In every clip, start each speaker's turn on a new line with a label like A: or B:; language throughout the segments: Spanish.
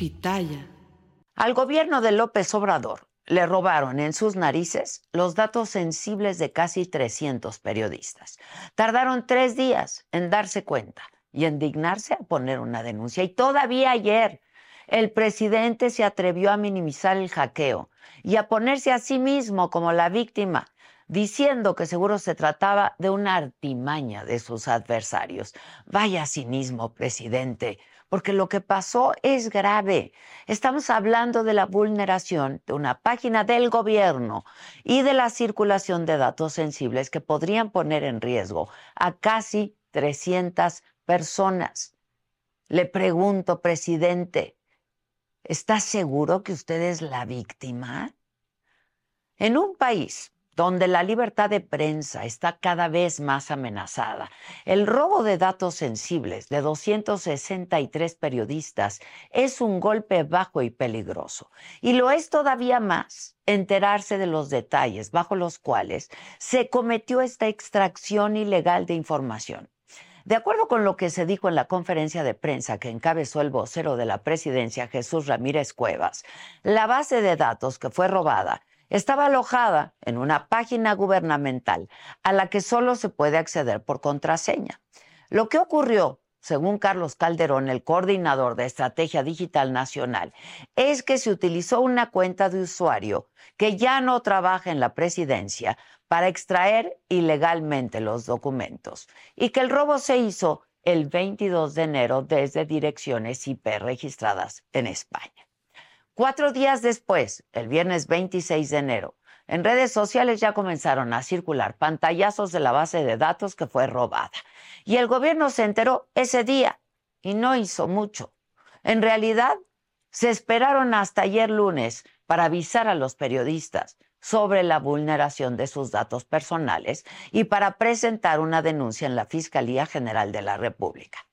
A: Pitaya. Al gobierno de López Obrador le robaron en sus narices los datos sensibles de casi 300 periodistas. Tardaron tres días en darse cuenta y en dignarse a poner una denuncia. Y todavía ayer el presidente se atrevió a minimizar el hackeo y a ponerse a sí mismo como la víctima, diciendo que seguro se trataba de una artimaña de sus adversarios. Vaya cinismo, presidente, porque lo que pasó es grave. Estamos hablando de la vulneración de una página del gobierno y de la circulación de datos sensibles que podrían poner en riesgo a casi 300 personas. Le pregunto, presidente, ¿está seguro que usted es la víctima? En un país donde la libertad de prensa está cada vez más amenazada. El robo de datos sensibles de 263 periodistas es un golpe bajo y peligroso. Y lo es todavía más enterarse de los detalles bajo los cuales se cometió esta extracción ilegal de información. De acuerdo con lo que se dijo en la conferencia de prensa que encabezó el vocero de la presidencia, Jesús Ramírez Cuevas, la base de datos que fue robada estaba alojada en una página gubernamental a la que solo se puede acceder por contraseña. Lo que ocurrió, según Carlos Calderón, el coordinador de Estrategia Digital Nacional, es que se utilizó una cuenta de usuario que ya no trabaja en la presidencia para extraer ilegalmente los documentos y que el robo se hizo el 22 de enero desde direcciones IP registradas en España. Cuatro días después, el viernes 26 de enero, en redes sociales ya comenzaron a circular pantallazos de la base de datos que fue robada. Y el gobierno se enteró ese día y no hizo mucho. En realidad, se esperaron hasta ayer lunes para avisar a los periodistas sobre la vulneración de sus datos personales y para presentar una denuncia en la Fiscalía General de la República.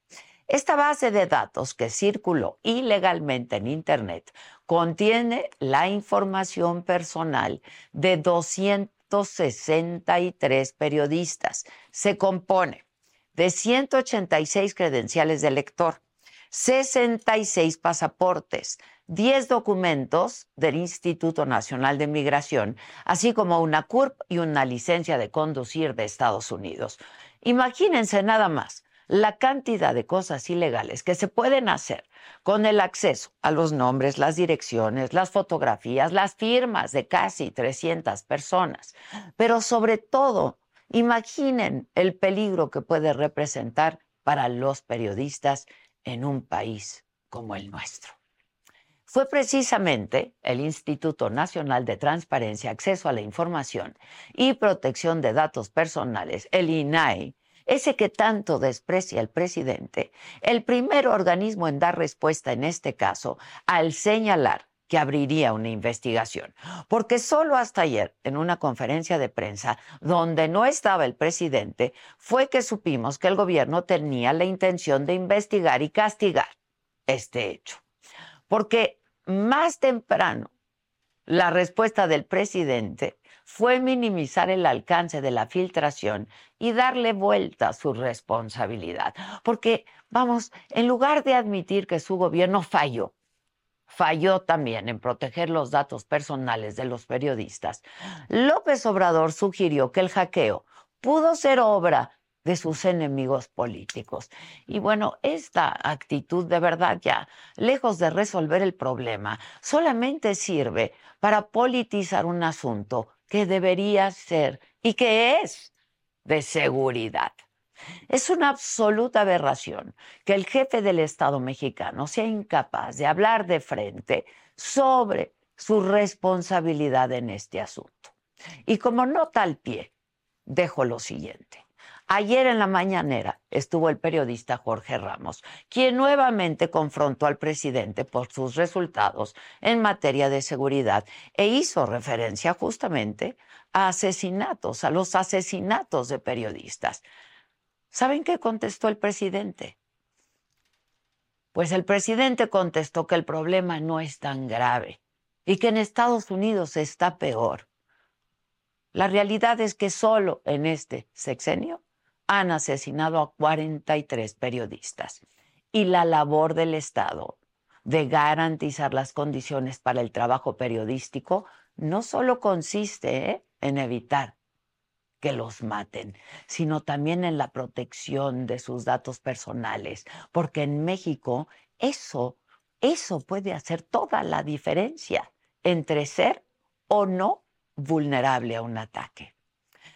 A: Esta base de datos que circuló ilegalmente en Internet contiene la información personal de 263 periodistas. Se compone de 186 credenciales de lector, 66 pasaportes, 10 documentos del Instituto Nacional de Migración, así como una CURP y una licencia de conducir de Estados Unidos. Imagínense nada más la cantidad de cosas ilegales que se pueden hacer con el acceso a los nombres, las direcciones, las fotografías, las firmas de casi 300 personas. Pero sobre todo, imaginen el peligro que puede representar para los periodistas en un país como el nuestro. Fue precisamente el Instituto Nacional de Transparencia, Acceso a la Información y Protección de Datos Personales, el INAI, ese que tanto desprecia el presidente, el primer organismo en dar respuesta en este caso al señalar que abriría una investigación. Porque solo hasta ayer, en una conferencia de prensa donde no estaba el presidente, fue que supimos que el gobierno tenía la intención de investigar y castigar este hecho. Porque más temprano, la respuesta del presidente fue minimizar el alcance de la filtración y darle vuelta a su responsabilidad. Porque, vamos, en lugar de admitir que su gobierno falló, falló también en proteger los datos personales de los periodistas, López Obrador sugirió que el hackeo pudo ser obra de sus enemigos políticos. Y bueno, esta actitud de verdad ya, lejos de resolver el problema, solamente sirve para politizar un asunto que debería ser y que es de seguridad. Es una absoluta aberración que el jefe del Estado mexicano sea incapaz de hablar de frente sobre su responsabilidad en este asunto. Y como nota al pie, dejo lo siguiente. Ayer en la mañanera estuvo el periodista Jorge Ramos, quien nuevamente confrontó al presidente por sus resultados en materia de seguridad e hizo referencia justamente a asesinatos, a los asesinatos de periodistas. ¿Saben qué contestó el presidente? Pues el presidente contestó que el problema no es tan grave y que en Estados Unidos está peor. La realidad es que solo en este sexenio han asesinado a 43 periodistas y la labor del Estado de garantizar las condiciones para el trabajo periodístico no solo consiste ¿eh? en evitar que los maten, sino también en la protección de sus datos personales, porque en México eso, eso puede hacer toda la diferencia entre ser o no vulnerable a un ataque.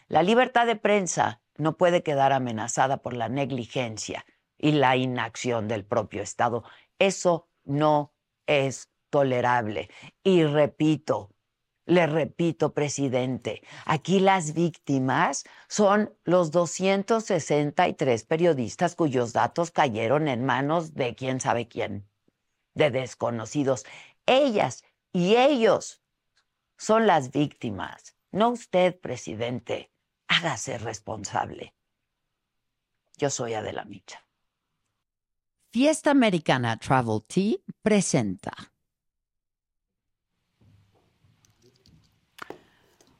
A: La libertad de prensa no puede quedar amenazada por la negligencia y la inacción del propio Estado. Eso no es tolerable. Y repito, le repito, presidente, aquí las víctimas son los 263 periodistas cuyos datos cayeron en manos de quién sabe quién, de desconocidos. Ellas y ellos son las víctimas, no usted, presidente hágase responsable. Yo soy Adela Micha.
B: Fiesta Americana Travel Tea presenta.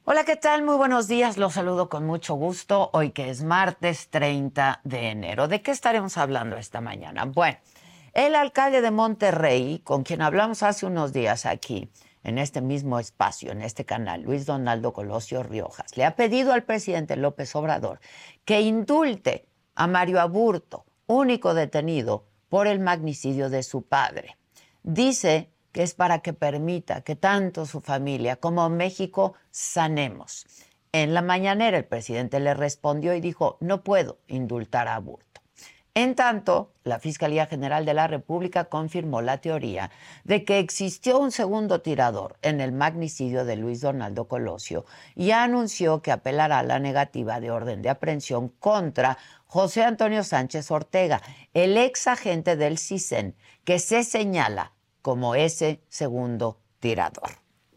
A: Hola, ¿qué tal? Muy buenos días. Los saludo con mucho gusto. Hoy que es martes 30 de enero. ¿De qué estaremos hablando esta mañana? Bueno, el alcalde de Monterrey, con quien hablamos hace unos días aquí, en este mismo espacio, en este canal, Luis Donaldo Colosio Riojas, le ha pedido al presidente López Obrador que indulte a Mario Aburto, único detenido por el magnicidio de su padre. Dice que es para que permita que tanto su familia como México sanemos. En la mañanera el presidente le respondió y dijo, no puedo indultar a Aburto. En tanto, la Fiscalía General de la República confirmó la teoría de que existió un segundo tirador en el magnicidio de Luis Donaldo Colosio y anunció que apelará a la negativa de orden de aprehensión contra José Antonio Sánchez Ortega, el ex agente del CISEN, que se señala como ese segundo tirador.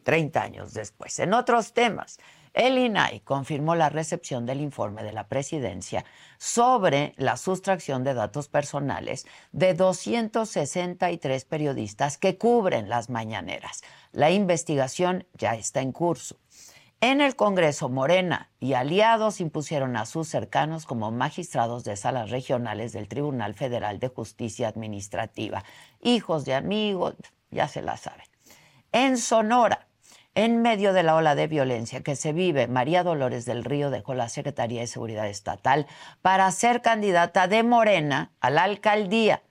A: Treinta años después. En otros temas, el INAI confirmó la recepción del informe de la presidencia sobre la sustracción de datos personales de 263 periodistas que cubren las mañaneras. La investigación ya está en curso. En el Congreso, Morena y aliados impusieron a sus cercanos como magistrados de salas regionales del Tribunal Federal de Justicia Administrativa. Hijos de amigos, ya se la saben. En Sonora, en medio de la ola de violencia que se vive, María Dolores del Río dejó la Secretaría de Seguridad Estatal para ser candidata de Morena a la alcaldía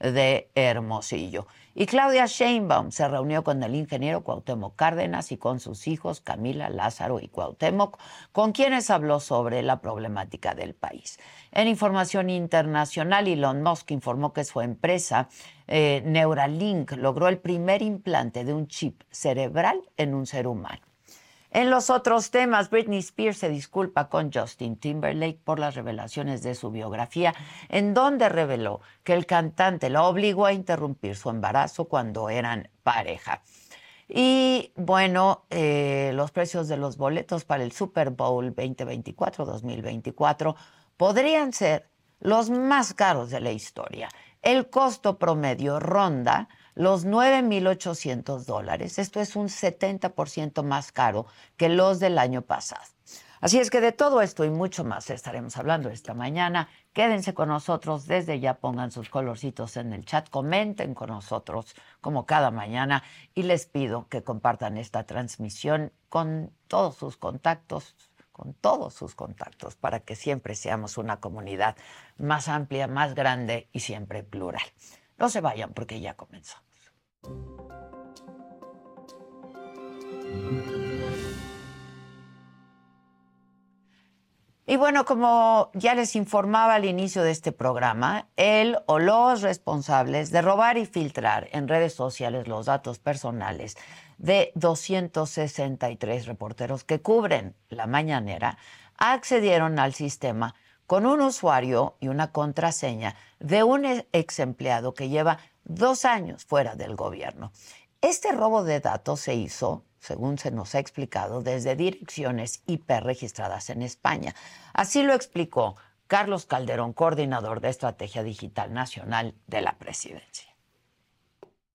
A: de Hermosillo. Y Claudia Sheinbaum se reunió con el ingeniero Cuauhtémoc Cárdenas y con sus hijos Camila, Lázaro y Cuauhtémoc, con quienes habló sobre la problemática del país. En información internacional, Elon Musk informó que su empresa eh, Neuralink logró el primer implante de un chip cerebral en un ser humano. En los otros temas, Britney Spears se disculpa con Justin Timberlake por las revelaciones de su biografía, en donde reveló que el cantante la obligó a interrumpir su embarazo cuando eran pareja. Y bueno, eh, los precios de los boletos para el Super Bowl 2024-2024 podrían ser los más caros de la historia. El costo promedio ronda los 9.800 dólares. Esto es un 70% más caro que los del año pasado. Así es que de todo esto y mucho más estaremos hablando esta mañana. Quédense con nosotros, desde ya pongan sus colorcitos en el chat, comenten con nosotros como cada mañana y les pido que compartan esta transmisión con todos sus contactos, con todos sus contactos para que siempre seamos una comunidad más amplia, más grande y siempre plural. No se vayan porque ya comenzamos. Y bueno, como ya les informaba al inicio de este programa, él o los responsables de robar y filtrar en redes sociales los datos personales de 263 reporteros que cubren la mañanera accedieron al sistema con un usuario y una contraseña de un ex empleado que lleva dos años fuera del gobierno. Este robo de datos se hizo según se nos ha explicado, desde direcciones IP registradas en España. Así lo explicó Carlos Calderón, coordinador de Estrategia Digital Nacional de la Presidencia.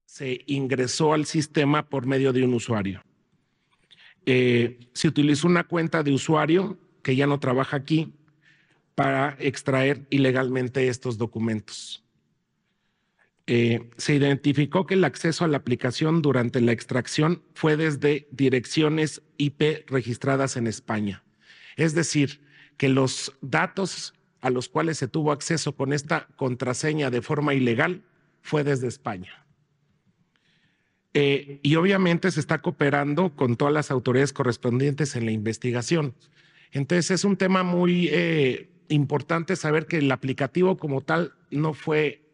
C: Se ingresó al sistema por medio de un usuario. Eh, se utilizó una cuenta de usuario que ya no trabaja aquí para extraer ilegalmente estos documentos. Eh, se identificó que el acceso a la aplicación durante la extracción fue desde direcciones IP registradas en España. Es decir, que los datos a los cuales se tuvo acceso con esta contraseña de forma ilegal fue desde España. Eh, y obviamente se está cooperando con todas las autoridades correspondientes en la investigación. Entonces es un tema muy eh, importante saber que el aplicativo como tal no fue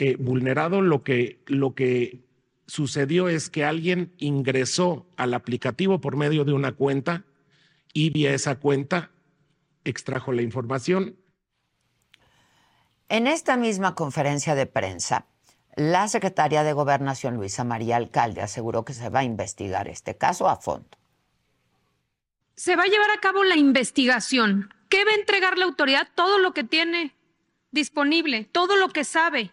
C: eh, vulnerado, lo que, lo que sucedió es que alguien ingresó al aplicativo por medio de una cuenta y vía esa cuenta extrajo la información.
A: En esta misma conferencia de prensa, la secretaria de Gobernación, Luisa María Alcalde, aseguró que se va a investigar este caso a fondo.
D: Se va a llevar a cabo la investigación. ¿Qué va a entregar la autoridad? Todo lo que tiene disponible, todo lo que sabe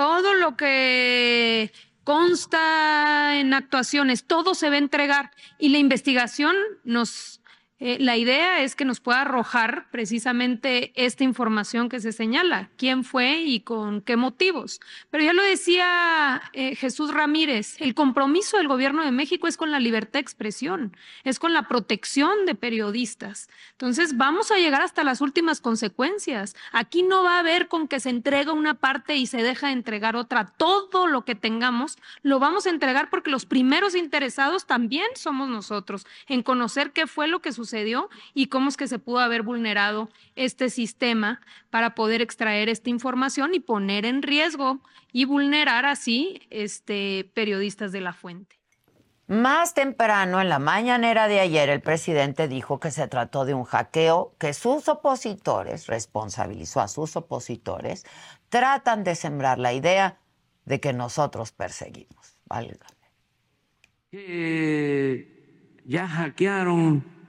D: todo lo que consta en actuaciones, todo se va a entregar y la investigación nos eh, la idea es que nos pueda arrojar precisamente esta información que se señala, quién fue y con qué motivos. Pero ya lo decía eh, Jesús Ramírez, el compromiso del gobierno de México es con la libertad de expresión, es con la protección de periodistas. Entonces vamos a llegar hasta las últimas consecuencias. Aquí no va a haber con que se entrega una parte y se deja de entregar otra. Todo lo que tengamos lo vamos a entregar porque los primeros interesados también somos nosotros en conocer qué fue lo que sucedió y cómo es que se pudo haber vulnerado este sistema para poder extraer esta información y poner en riesgo y vulnerar así este, periodistas de la fuente.
A: Más temprano, en la mañanera de ayer, el presidente dijo que se trató de un hackeo que sus opositores, responsabilizó a sus opositores, tratan de sembrar la idea de que nosotros perseguimos. Válgame.
E: ya hackearon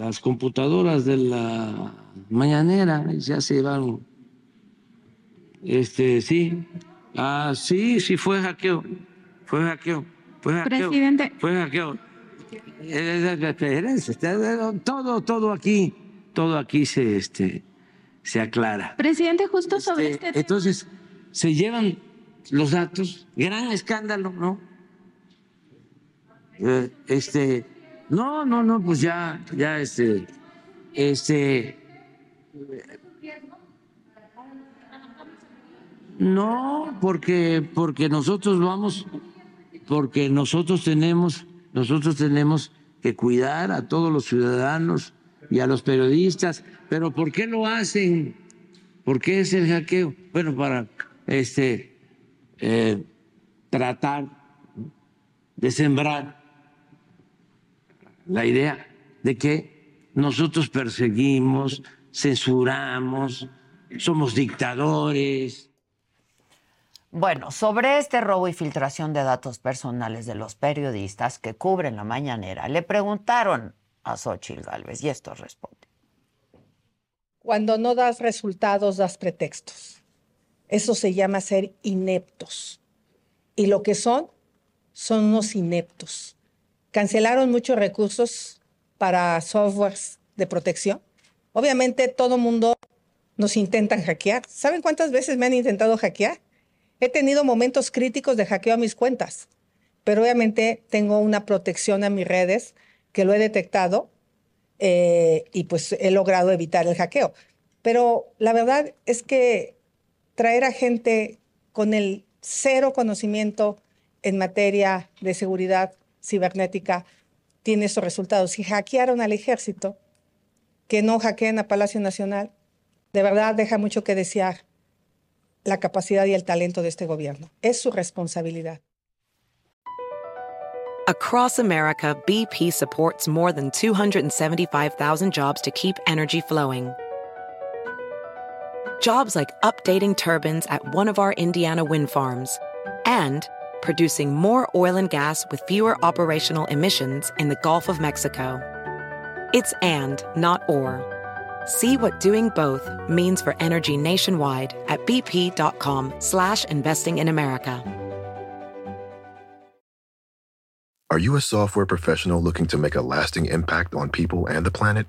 E: las computadoras de la mañanera ya se llevaron. Este, sí. Ah, sí, sí fue hackeo. Fue hackeo. Fue hackeo.
D: Presidente.
E: Fue hackeo. Todo, todo aquí, todo aquí se, este, se aclara.
D: Presidente, justo sobre este,
E: este Entonces, se llevan los datos, gran escándalo, ¿no? Eh, este, no, no, no, pues ya, ya este, este. No, porque, porque nosotros vamos, porque nosotros tenemos, nosotros tenemos que cuidar a todos los ciudadanos y a los periodistas. Pero ¿por qué lo hacen? ¿Por qué es el hackeo? Bueno, para este eh, tratar de sembrar la idea de que nosotros perseguimos, censuramos, somos dictadores.
A: Bueno, sobre este robo y filtración de datos personales de los periodistas que cubren la mañanera, le preguntaron a Xochitl Gálvez y esto responde.
F: Cuando no das resultados, das pretextos. Eso se llama ser ineptos. Y lo que son, son unos ineptos cancelaron muchos recursos para softwares de protección. Obviamente todo mundo nos intentan hackear. ¿Saben cuántas veces me han intentado hackear? He tenido momentos críticos de hackeo a mis cuentas. pero obviamente tengo una protección a mis redes que lo he detectado eh, y pues he logrado evitar el hackeo. Pero la verdad es que traer a gente con el cero conocimiento en materia de seguridad cibernética tiene esos resultados. Si hackearon al ejército, que no hackeen a Palacio Nacional, de verdad deja mucho que desear la capacidad y el talento de este gobierno. Es su responsabilidad.
G: Across America, BP supports more than 275,000 jobs to keep energy flowing. Jobs like updating turbines at one of our Indiana wind farms and producing more oil and gas with fewer operational emissions in the Gulf of Mexico. It's and, not or. See what doing both means for energy nationwide at bp.com slash investing in America.
H: Are you a software professional looking to make a lasting impact on people and the planet?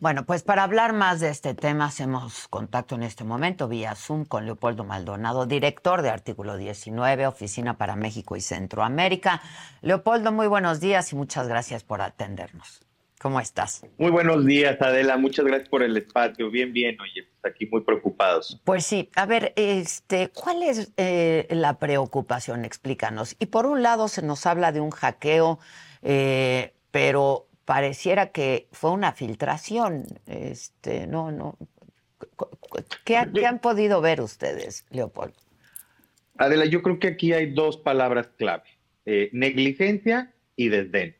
A: Bueno, pues para hablar más de este tema, hacemos contacto en este momento vía Zoom con Leopoldo Maldonado, director de Artículo 19, Oficina para México y Centroamérica. Leopoldo, muy buenos días y muchas gracias por atendernos. ¿Cómo estás?
I: Muy buenos días, Adela. Muchas gracias por el espacio. Bien, bien. Oye, pues aquí muy preocupados.
A: Pues sí. A ver, este, ¿cuál es eh, la preocupación? Explícanos. Y por un lado se nos habla de un hackeo, eh, pero pareciera que fue una filtración. Este, no, no. ¿Qué, han podido ver ustedes, Leopoldo?
I: Adela, yo creo que aquí hay dos palabras clave: eh, negligencia y desdén.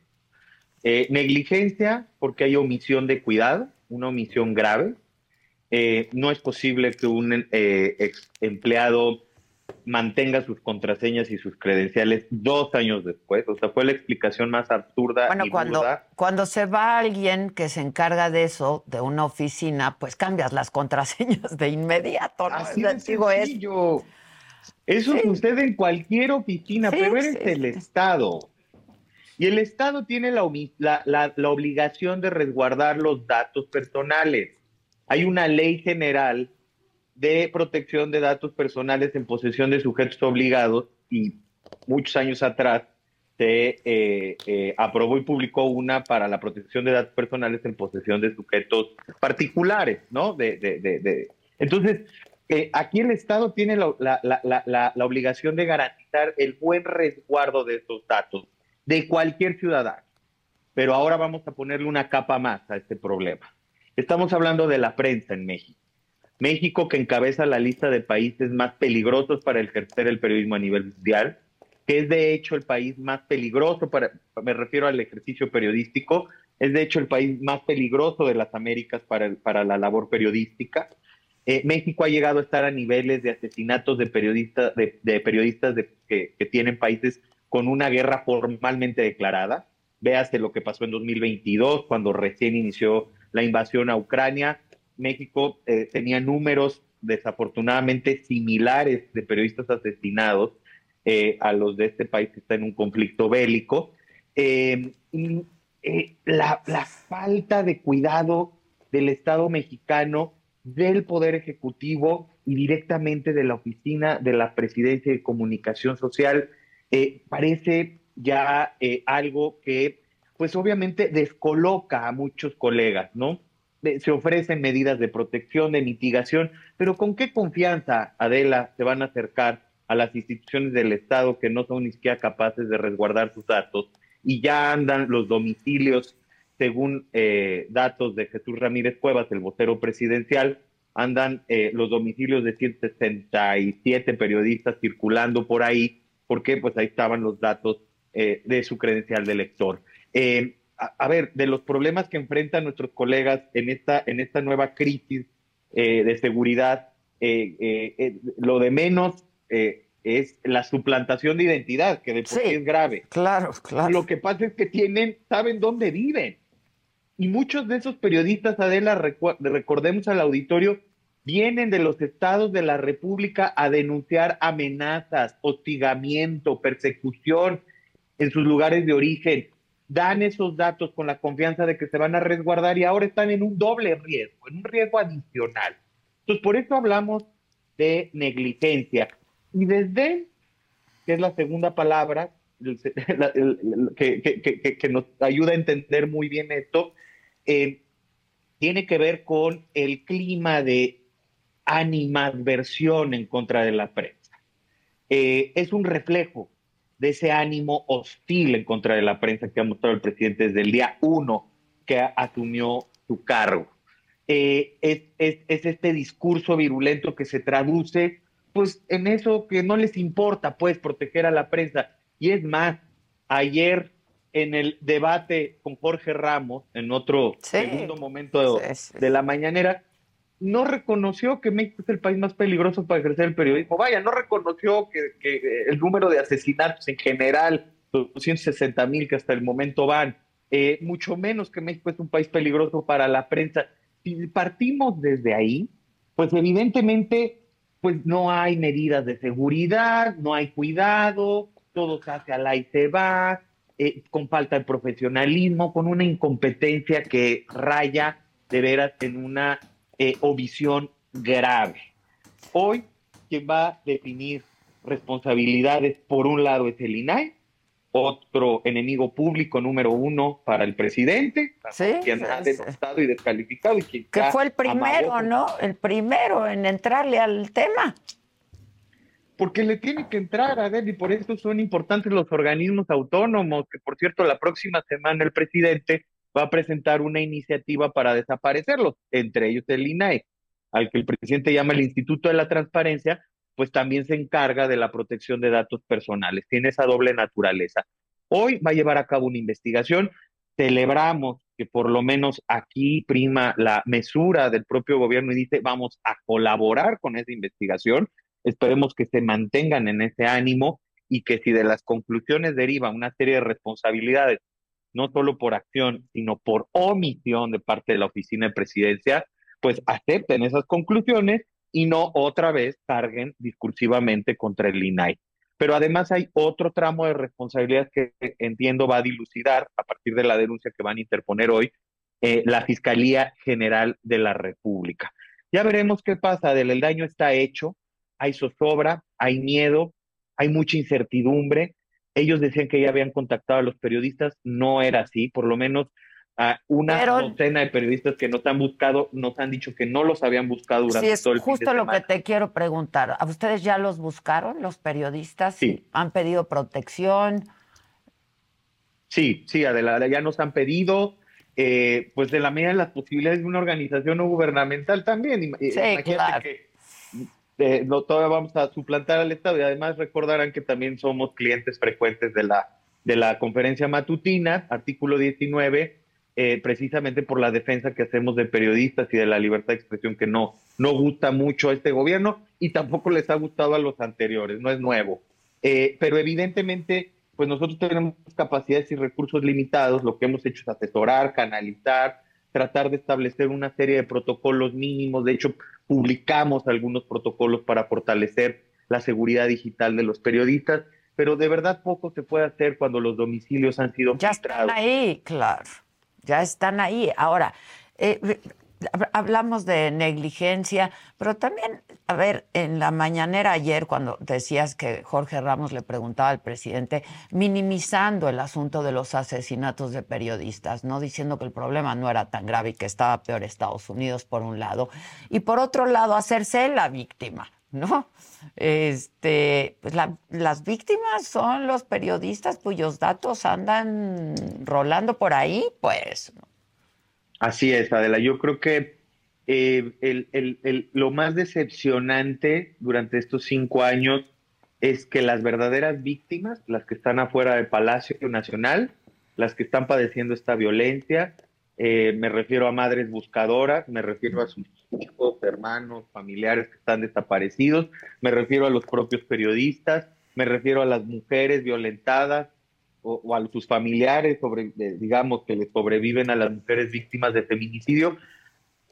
I: Eh, negligencia porque hay omisión de cuidado, una omisión grave. Eh, no es posible que un ex empleado mantenga sus contraseñas y sus credenciales dos años después. O sea, fue la explicación más absurda.
A: Bueno,
I: y
A: cuando,
I: burda.
A: cuando se va alguien que se encarga de eso, de una oficina, pues cambias las contraseñas de inmediato. ¿no?
I: Así de
A: digo, es-
I: sencillo. Eso
A: Sí.
I: sucede en cualquier oficina,
A: Sí,
I: pero eres
A: sí,
I: el. Estado. Y el Estado tiene la- la- la obligación de resguardar los datos personales. Hay una ley general de protección de datos personales en posesión de sujetos obligados y muchos años atrás se eh, eh, aprobó y publicó una para la protección de datos personales en posesión de sujetos particulares, ¿no? De, Entonces, eh, aquí el Estado tiene la- la obligación de garantizar el buen resguardo de estos datos de cualquier ciudadano. Pero ahora vamos a ponerle una capa más a este problema. Estamos hablando de la prensa en México. México que encabeza la lista de países más peligrosos para ejercer el periodismo a nivel mundial, que es de hecho el país más peligroso para, me refiero al ejercicio periodístico, es de hecho el país más peligroso de las Américas para, el- para la labor periodística. Eh, México ha llegado a estar a niveles de asesinatos de periodistas, de, periodistas que, que tienen países con una guerra formalmente declarada. Véase lo que pasó en 2022, cuando recién inició la invasión a Ucrania. México eh, tenía números desafortunadamente similares de periodistas asesinados eh, a los de este país que está en un conflicto bélico. Y, eh, la, falta de cuidado del Estado mexicano, del Poder Ejecutivo y directamente de la Oficina de la Presidencia de Comunicación Social, eh, parece ya algo que, pues obviamente descoloca a muchos colegas, ¿no? Se ofrecen medidas de protección, de mitigación, pero ¿con qué confianza, Adela, se van a acercar a las instituciones del Estado que no son ni siquiera capaces de resguardar sus datos y ya andan los domicilios, según eh, datos de Jesús Ramírez Cuevas, el vocero presidencial, andan eh, los domicilios de 167 periodistas circulando por ahí, porque pues ahí estaban los datos eh, de su credencial de lector. A, a ver, de los problemas que enfrentan nuestros colegas en esta, en esta nueva crisis eh, de seguridad, eh, eh, eh, lo de menos eh, es la suplantación de identidad, que de por sí,
A: Sí.
I: es grave.
A: Claro, claro.
I: Lo que pasa es que tienen, saben dónde viven. Y muchos de esos periodistas, Adela, recordemos al auditorio, vienen de los estados de la República a denunciar amenazas, hostigamiento, persecución en sus lugares de origen. Dan esos datos con la confianza de que se van a resguardar y ahora están en un doble riesgo, en un riesgo adicional. Entonces, por eso hablamos de negligencia. Y desde, que es la segunda palabra, que, nos ayuda a entender muy bien esto, eh, tiene que ver con el clima de animadversión en contra de la prensa. Eh, es un reflejo de ese ánimo hostil en contra de la prensa que ha mostrado el presidente desde el día uno que asumió su cargo. Eh, es, este discurso virulento que se traduce pues en eso que no les importa pues proteger a la prensa. Y es más, ayer en el debate con Jorge Ramos, en otro segundo momento de la mañanera, no reconoció que México es el país más peligroso para ejercer el periodismo. Vaya, no reconoció que, el número de asesinatos en general, 260 mil que hasta el momento van, eh, mucho menos que México es un país peligroso para la prensa. Si partimos desde ahí, pues evidentemente pues no hay medidas de seguridad, no hay cuidado, todo se hace al y se va, eh, con falta de profesionalismo, con una incompetencia que raya de veras en una eh, o visión grave. Hoy, quien va a definir responsabilidades, por un lado, es el INAI, otro enemigo público número uno para el presidente, quien ha denostado y descalificado. Y
A: que fue el primero, ¿no? El primero en entrarle al tema.
I: Porque le tiene que entrar, a ver, y por eso son importantes los organismos autónomos, que por cierto, la próxima semana el presidente va a presentar una iniciativa para desaparecerlos, entre ellos el INAE, al que el presidente llama el Instituto de la Transparencia, pues también se encarga de la protección de datos personales, tiene esa doble naturaleza. Hoy va a llevar a cabo una investigación, celebramos que por lo menos aquí prima la mesura del propio gobierno y dice vamos a colaborar con esa investigación, esperemos que se mantengan en ese ánimo y que si de las conclusiones deriva una serie de responsabilidades no solo por acción, sino por omisión de parte de la oficina de presidencia, pues acepten esas conclusiones y no otra vez carguen discursivamente contra el INAI. Pero además hay otro tramo de responsabilidad que entiendo va a dilucidar a partir de la denuncia que van a interponer hoy eh, la Fiscalía General de la República. Ya veremos qué pasa, el daño está hecho, hay zozobra, hay miedo, hay mucha incertidumbre, ellos decían que ya habían contactado a los periodistas, no era así, por lo menos a una docena de periodistas que nos han buscado, nos han dicho que no los habían buscado durante todo el
A: justo lo que te quiero preguntar. ¿A ustedes ya los buscaron, los periodistas?
I: Sí.
A: ¿Han pedido protección?
I: Sí, sí, Adela, ya nos han pedido, eh, pues de la medida de las posibilidades de una organización no gubernamental también.
A: Sí, claro. que
I: no todavía vamos a suplantar al Estado y además recordarán que también somos clientes frecuentes de la, de la conferencia matutina, artículo 19, eh, precisamente por la defensa que hacemos de periodistas y de la libertad de expresión que no, no gusta mucho a este gobierno y tampoco les ha gustado a los anteriores, no es nuevo. Eh, pero evidentemente, pues nosotros tenemos capacidades y recursos limitados, lo que hemos hecho es asesorar, canalizar, tratar de establecer una serie de protocolos mínimos. De hecho, publicamos algunos protocolos para fortalecer la seguridad digital de los periodistas, pero de verdad poco se puede hacer cuando los domicilios han sido
A: ya están ahí, claro, ya están ahí. Ahora, eh, hablamos de negligencia, pero también, a ver, en la mañanera ayer, cuando decías que Jorge Ramos le preguntaba al presidente, minimizando el asunto de los asesinatos de periodistas, no diciendo que el problema no era tan grave y que estaba peor Estados Unidos, por un lado, y por otro lado, hacerse la víctima. ¿No? Este, pues las víctimas son los periodistas cuyos datos andan rolando por ahí, pues.
I: Así es, Adela. Yo creo que eh, el, lo más decepcionante durante estos cinco años es que las verdaderas víctimas, las que están afuera del Palacio Nacional, las que están padeciendo esta violencia, eh, me refiero a madres buscadoras, me refiero a sus hijos, hermanos, familiares que están desaparecidos, me refiero a los propios periodistas, me refiero a las mujeres violentadas, o, a sus familiares, sobre, digamos, que le sobreviven a las mujeres víctimas de feminicidio,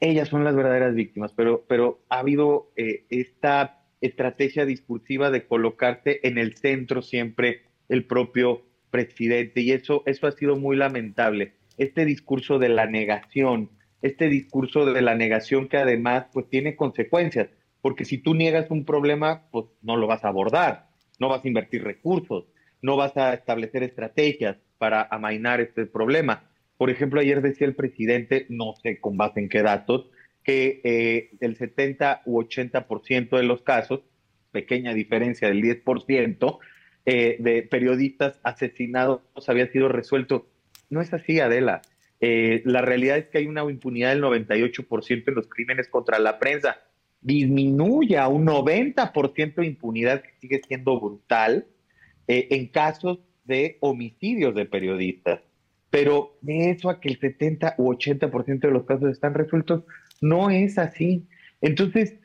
I: ellas son las verdaderas víctimas, pero, pero ha habido eh, esta estrategia discursiva de colocarte en el centro siempre el propio presidente y eso, eso ha sido muy lamentable. Este discurso de la negación, este discurso de la negación que además pues tiene consecuencias, porque si tú niegas un problema, pues no lo vas a abordar, no vas a invertir recursos, no vas a establecer estrategias para amainar este problema. Por ejemplo, ayer decía el presidente, no sé con base en qué datos, que eh, el 70 u 80% de los casos, pequeña diferencia del 10%, eh, de periodistas asesinados había sido resuelto. No es así, Adela. Eh, la realidad es que hay una impunidad del 98% en los crímenes contra la prensa. Disminuye a un 90% de impunidad que sigue siendo brutal eh, en casos de homicidios de periodistas. Pero de eso a que el 70 u 80% de los casos están resueltos, no es así. Entonces,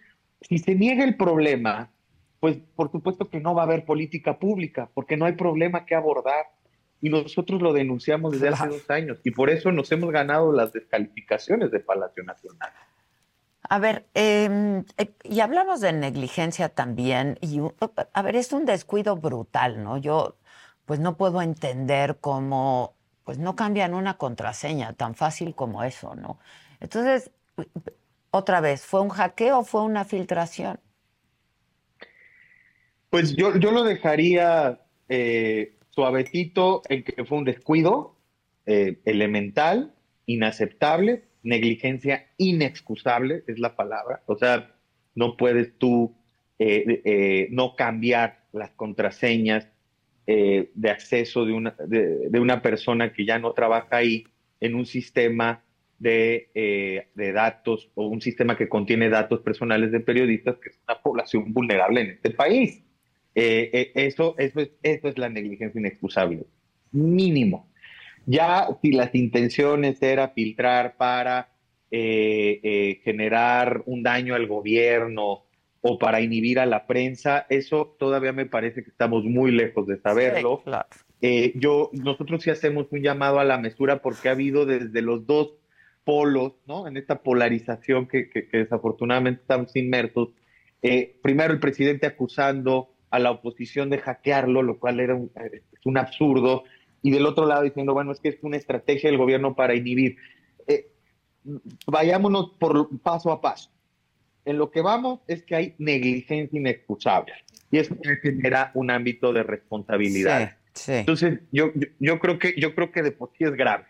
I: si se niega el problema, pues por supuesto que no va a haber política pública, porque no hay problema que abordar. Y nosotros lo denunciamos desde hace dos años, y por eso nos hemos ganado las descalificaciones de Palacio Nacional.
A: A ver, em, eh, y hablamos de negligencia también, y a ver, es un descuido brutal, ¿no? Yo pues no puedo entender cómo pues no cambian una contraseña tan fácil como eso, ¿no? Entonces, otra vez, ¿fue un hackeo o fue una filtración?
I: Pues yo, yo lo dejaría eh, suavecito en que fue un descuido eh, elemental, inaceptable, negligencia inexcusable, es la palabra. O sea, no puedes tú eh, no cambiar las contraseñas de acceso de una, de, una persona que ya no trabaja ahí en un sistema de, de, datos o un sistema que contiene datos personales de periodistas, que es una población vulnerable en este país. Eh, eh, eso, eso, es, eso es la negligencia inexcusable, mínimo. Ya si las intenciones era filtrar para eh, generar un daño al gobierno o para inhibir a la prensa, eso todavía me parece que estamos muy lejos de saberlo. yo, nosotros sí hacemos un llamado a la mesura porque ha habido desde los dos polos, ¿no? En esta polarización que, que desafortunadamente estamos inmersos. primero el presidente acusando a la oposición de hackearlo, lo cual era un, eh, un absurdo, y del otro lado diciendo, bueno, es que es una estrategia del gobierno para inhibir. Eh, vayámonos por paso a paso. En lo que vamos es que hay negligencia inexcusable y eso genera un ámbito de responsabilidad. Entonces, yo, yo, creo que, yo creo que de por sí es grave.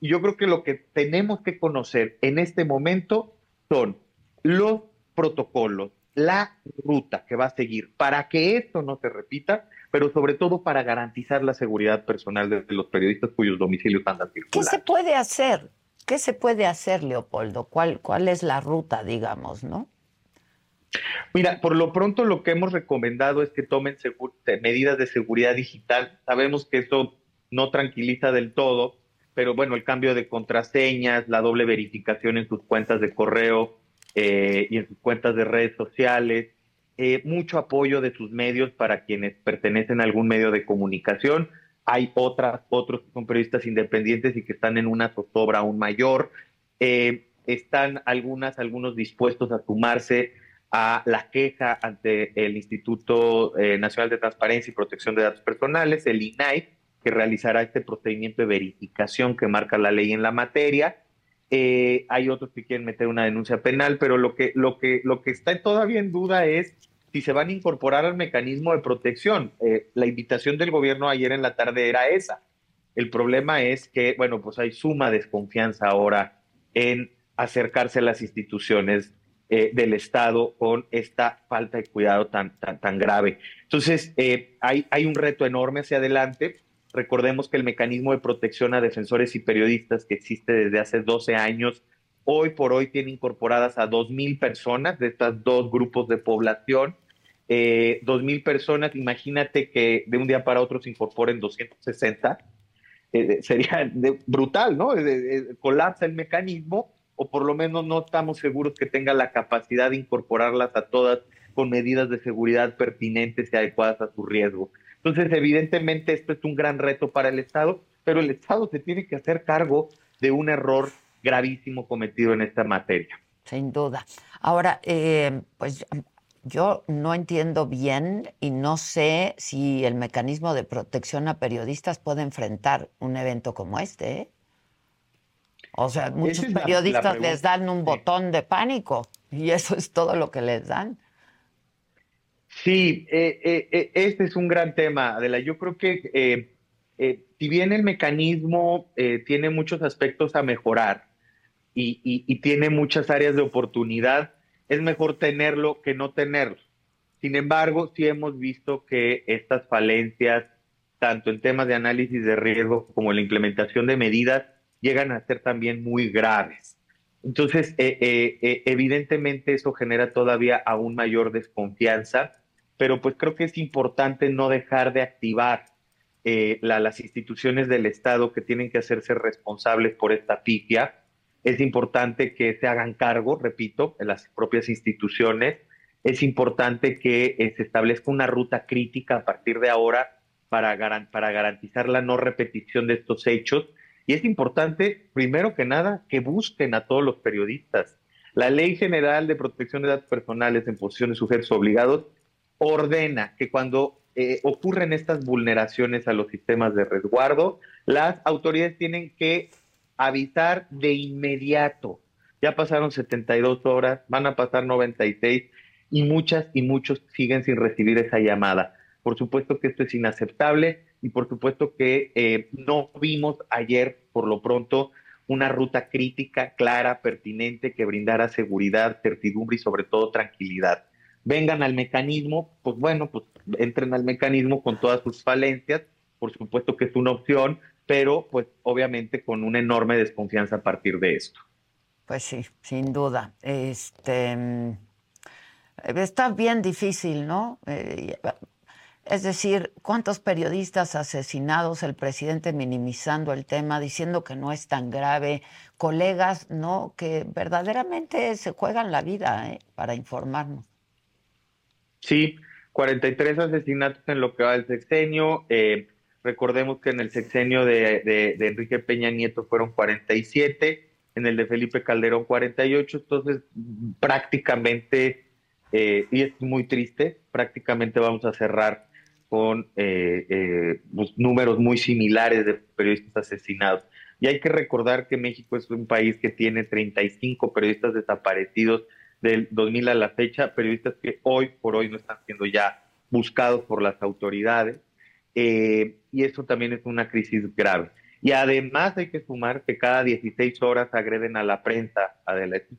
I: Y yo creo que lo que tenemos que conocer en este momento son los protocolos, la ruta que va a seguir para que esto no se repita, pero sobre todo para garantizar la seguridad personal de los periodistas cuyos domicilios andan circulando.
A: ¿Qué se puede hacer? ¿Qué se puede hacer, Leopoldo? ¿Cuál, cuál es la ruta, digamos, no?
I: Mira, por lo pronto lo que hemos recomendado es que tomen medidas de seguridad digital. Sabemos que eso no tranquiliza del todo, pero bueno, el cambio de contraseñas, la doble verificación en sus cuentas de correo, eh, y en sus cuentas de redes sociales, eh, mucho apoyo de sus medios para quienes pertenecen a algún medio de comunicación. Hay otras, otros que son periodistas independientes y que están en una zozobra aún mayor. Eh, están algunas, algunos dispuestos a sumarse a la queja ante el Instituto Nacional de Transparencia y Protección de Datos Personales, el INAI, que realizará este procedimiento de verificación que marca la ley en la materia eh, hay otros que quieren meter una denuncia penal, pero lo que, lo, que, lo que está todavía en duda es si se van a incorporar al mecanismo de protección. Eh, la invitación del gobierno ayer en la tarde era esa. El problema es que, bueno, pues hay suma desconfianza ahora en acercarse a las instituciones eh, del Estado con esta falta de cuidado tan, tan, grave. Entonces, hay, hay un reto enorme hacia adelante. Recordemos que el mecanismo de protección a defensores y periodistas que existe desde hace 12 años, hoy por hoy tiene incorporadas a 2.000 personas de estos dos grupos de población. Eh, 2.000 personas, imagínate que de un día para otro se incorporen 260. Eh, sería brutal, ¿no? colapsa el mecanismo o por lo menos no estamos seguros que tenga la capacidad de incorporarlas a todas con medidas de seguridad pertinentes y adecuadas a su riesgo. Entonces, evidentemente, esto es un gran reto para el Estado, pero el Estado se tiene que hacer cargo de un error gravísimo cometido en esta materia.
A: Sin duda. Ahora, eh, pues yo no entiendo bien y no sé si el mecanismo de protección a periodistas puede enfrentar un evento como este. ¿eh? O sea, muchos periodistas les dan un botón de pánico y eso es todo lo que les dan.
I: Sí, eh, este es un gran tema, Adela. Yo creo que si bien el mecanismo tiene muchos aspectos a mejorar, y, tiene muchas áreas de oportunidad, es mejor tenerlo que no tenerlo. Sin embargo, sí hemos visto que estas falencias, tanto en temas de análisis de riesgo como en la implementación de medidas, llegan a ser también muy graves. Entonces, eh, eh, eh, evidentemente eso genera todavía aún mayor desconfianza, pero pues creo que es importante no dejar de activar las instituciones del Estado que tienen que hacerse responsables por esta pifia es importante que se hagan cargo, repito, en las propias instituciones. Es importante que eh, se establezca una ruta crítica a partir de ahora para, para garantizar la no repetición de estos hechos. Y es importante, primero que nada, que busquen a todos los periodistas. La Ley General de Protección de Datos Personales en posiciones sujetos obligados ordena que cuando eh, ocurren estas vulneraciones a los sistemas de resguardo, las autoridades tienen que avisar de inmediato. Ya pasaron 72 horas, van a pasar 96 y muchas y muchos siguen sin recibir esa llamada. Por supuesto que esto es inaceptable y por supuesto que eh, no vimos ayer, por lo pronto, una ruta crítica, clara, pertinente, que brindara seguridad, certidumbre y sobre todo tranquilidad. Vengan al mecanismo, pues bueno, pues entren al mecanismo con todas sus falencias, por supuesto que es una opción, pero pues obviamente con una enorme desconfianza a partir de esto.
A: Pues sí, sin duda. Este mm, está bien difícil, ¿no? Eh, es decir, ¿cuántos periodistas asesinados, el presidente minimizando el tema, diciendo que no es tan grave, colegas, ¿no? Que verdaderamente se juegan la vida ¿eh? para informarnos.
I: Sí, 43 asesinatos en lo que va del sexenio, eh, Recordemos que en el sexenio de, Enrique Peña Nieto fueron 47, en el de Felipe Calderón 48, entonces prácticamente, eh, y es muy triste, prácticamente vamos a cerrar con eh, eh, pues, números muy similares de periodistas asesinados. Y hay que recordar que México es un país que tiene 35 periodistas desaparecidos del 2000 a la fecha, periodistas que hoy por hoy no están siendo ya buscados por las autoridades. Eh, y eso también es una crisis grave. Y además hay que sumar que cada 16 horas agreden a la prensa,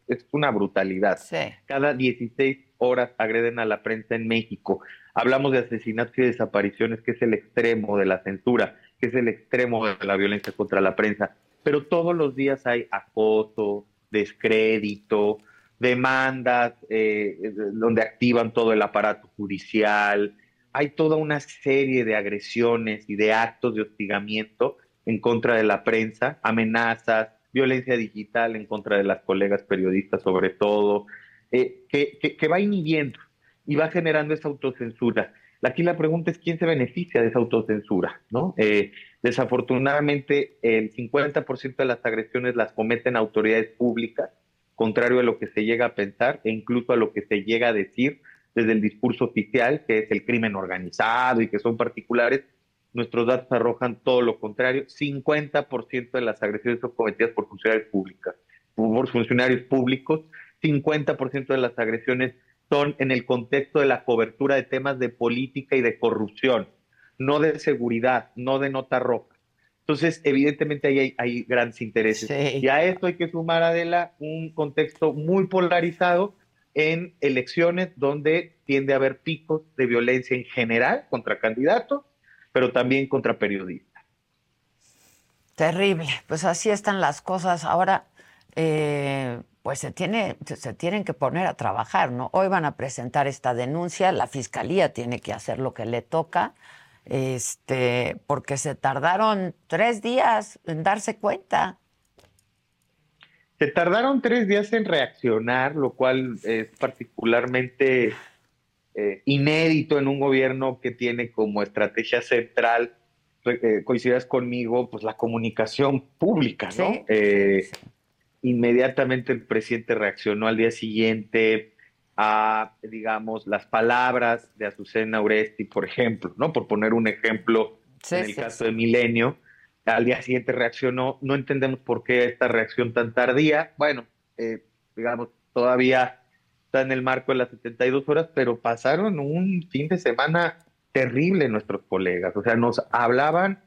I: Es una brutalidad. Cada 16 horas agreden a la prensa en México. Hablamos de asesinatos y desapariciones, que es el extremo de la censura, que es el extremo de la violencia contra la prensa. Pero todos los días hay acoso, descrédito, demandas eh, donde activan todo el aparato judicial, hay toda una serie de agresiones y de actos de hostigamiento en contra de la prensa, amenazas, violencia digital en contra de las colegas periodistas sobre todo, eh, que, va inhibiendo y va generando esa autocensura. Aquí la pregunta es quién se beneficia de esa autocensura, ¿no? Eh, desafortunadamente, el 50% de las agresiones las cometen autoridades públicas, contrario a lo que se llega a pensar e incluso a lo que se llega a decir desde el discurso oficial, que es el crimen organizado y que son particulares, nuestros datos arrojan todo lo contrario. 50% de las agresiones son cometidas por funcionarios públicos, por funcionarios públicos. 50% de las agresiones son en el contexto de la cobertura de temas de política y de corrupción, no de seguridad, no de nota roja. Entonces, evidentemente ahí hay, hay grandes intereses. Y a esto hay que sumar, Adela, un contexto muy polarizado en elecciones donde tiende a haber picos de violencia en general contra candidatos, pero también contra periodistas.
A: Terrible, pues así están las cosas. Ahora, eh, pues se, tiene, se tienen que poner a trabajar, ¿no? Hoy van a presentar esta denuncia, la fiscalía tiene que hacer lo que le toca, este, porque se tardaron tres días en darse cuenta.
I: Se tardaron tres días en reaccionar, lo cual es particularmente eh, inédito en un gobierno que tiene como estrategia central, eh, coincidas conmigo, pues la comunicación pública, ¿no? Eh, inmediatamente el presidente reaccionó al día siguiente a, digamos, las palabras de Azucena Uresti, por ejemplo, ¿no? Por poner un ejemplo en el caso de Milenio, al día siguiente reaccionó, no entendemos por qué esta reacción tan tardía, bueno, digamos, todavía está en el marco de las 72 horas, pero pasaron un fin de semana terrible nuestros colegas. O sea, nos hablaban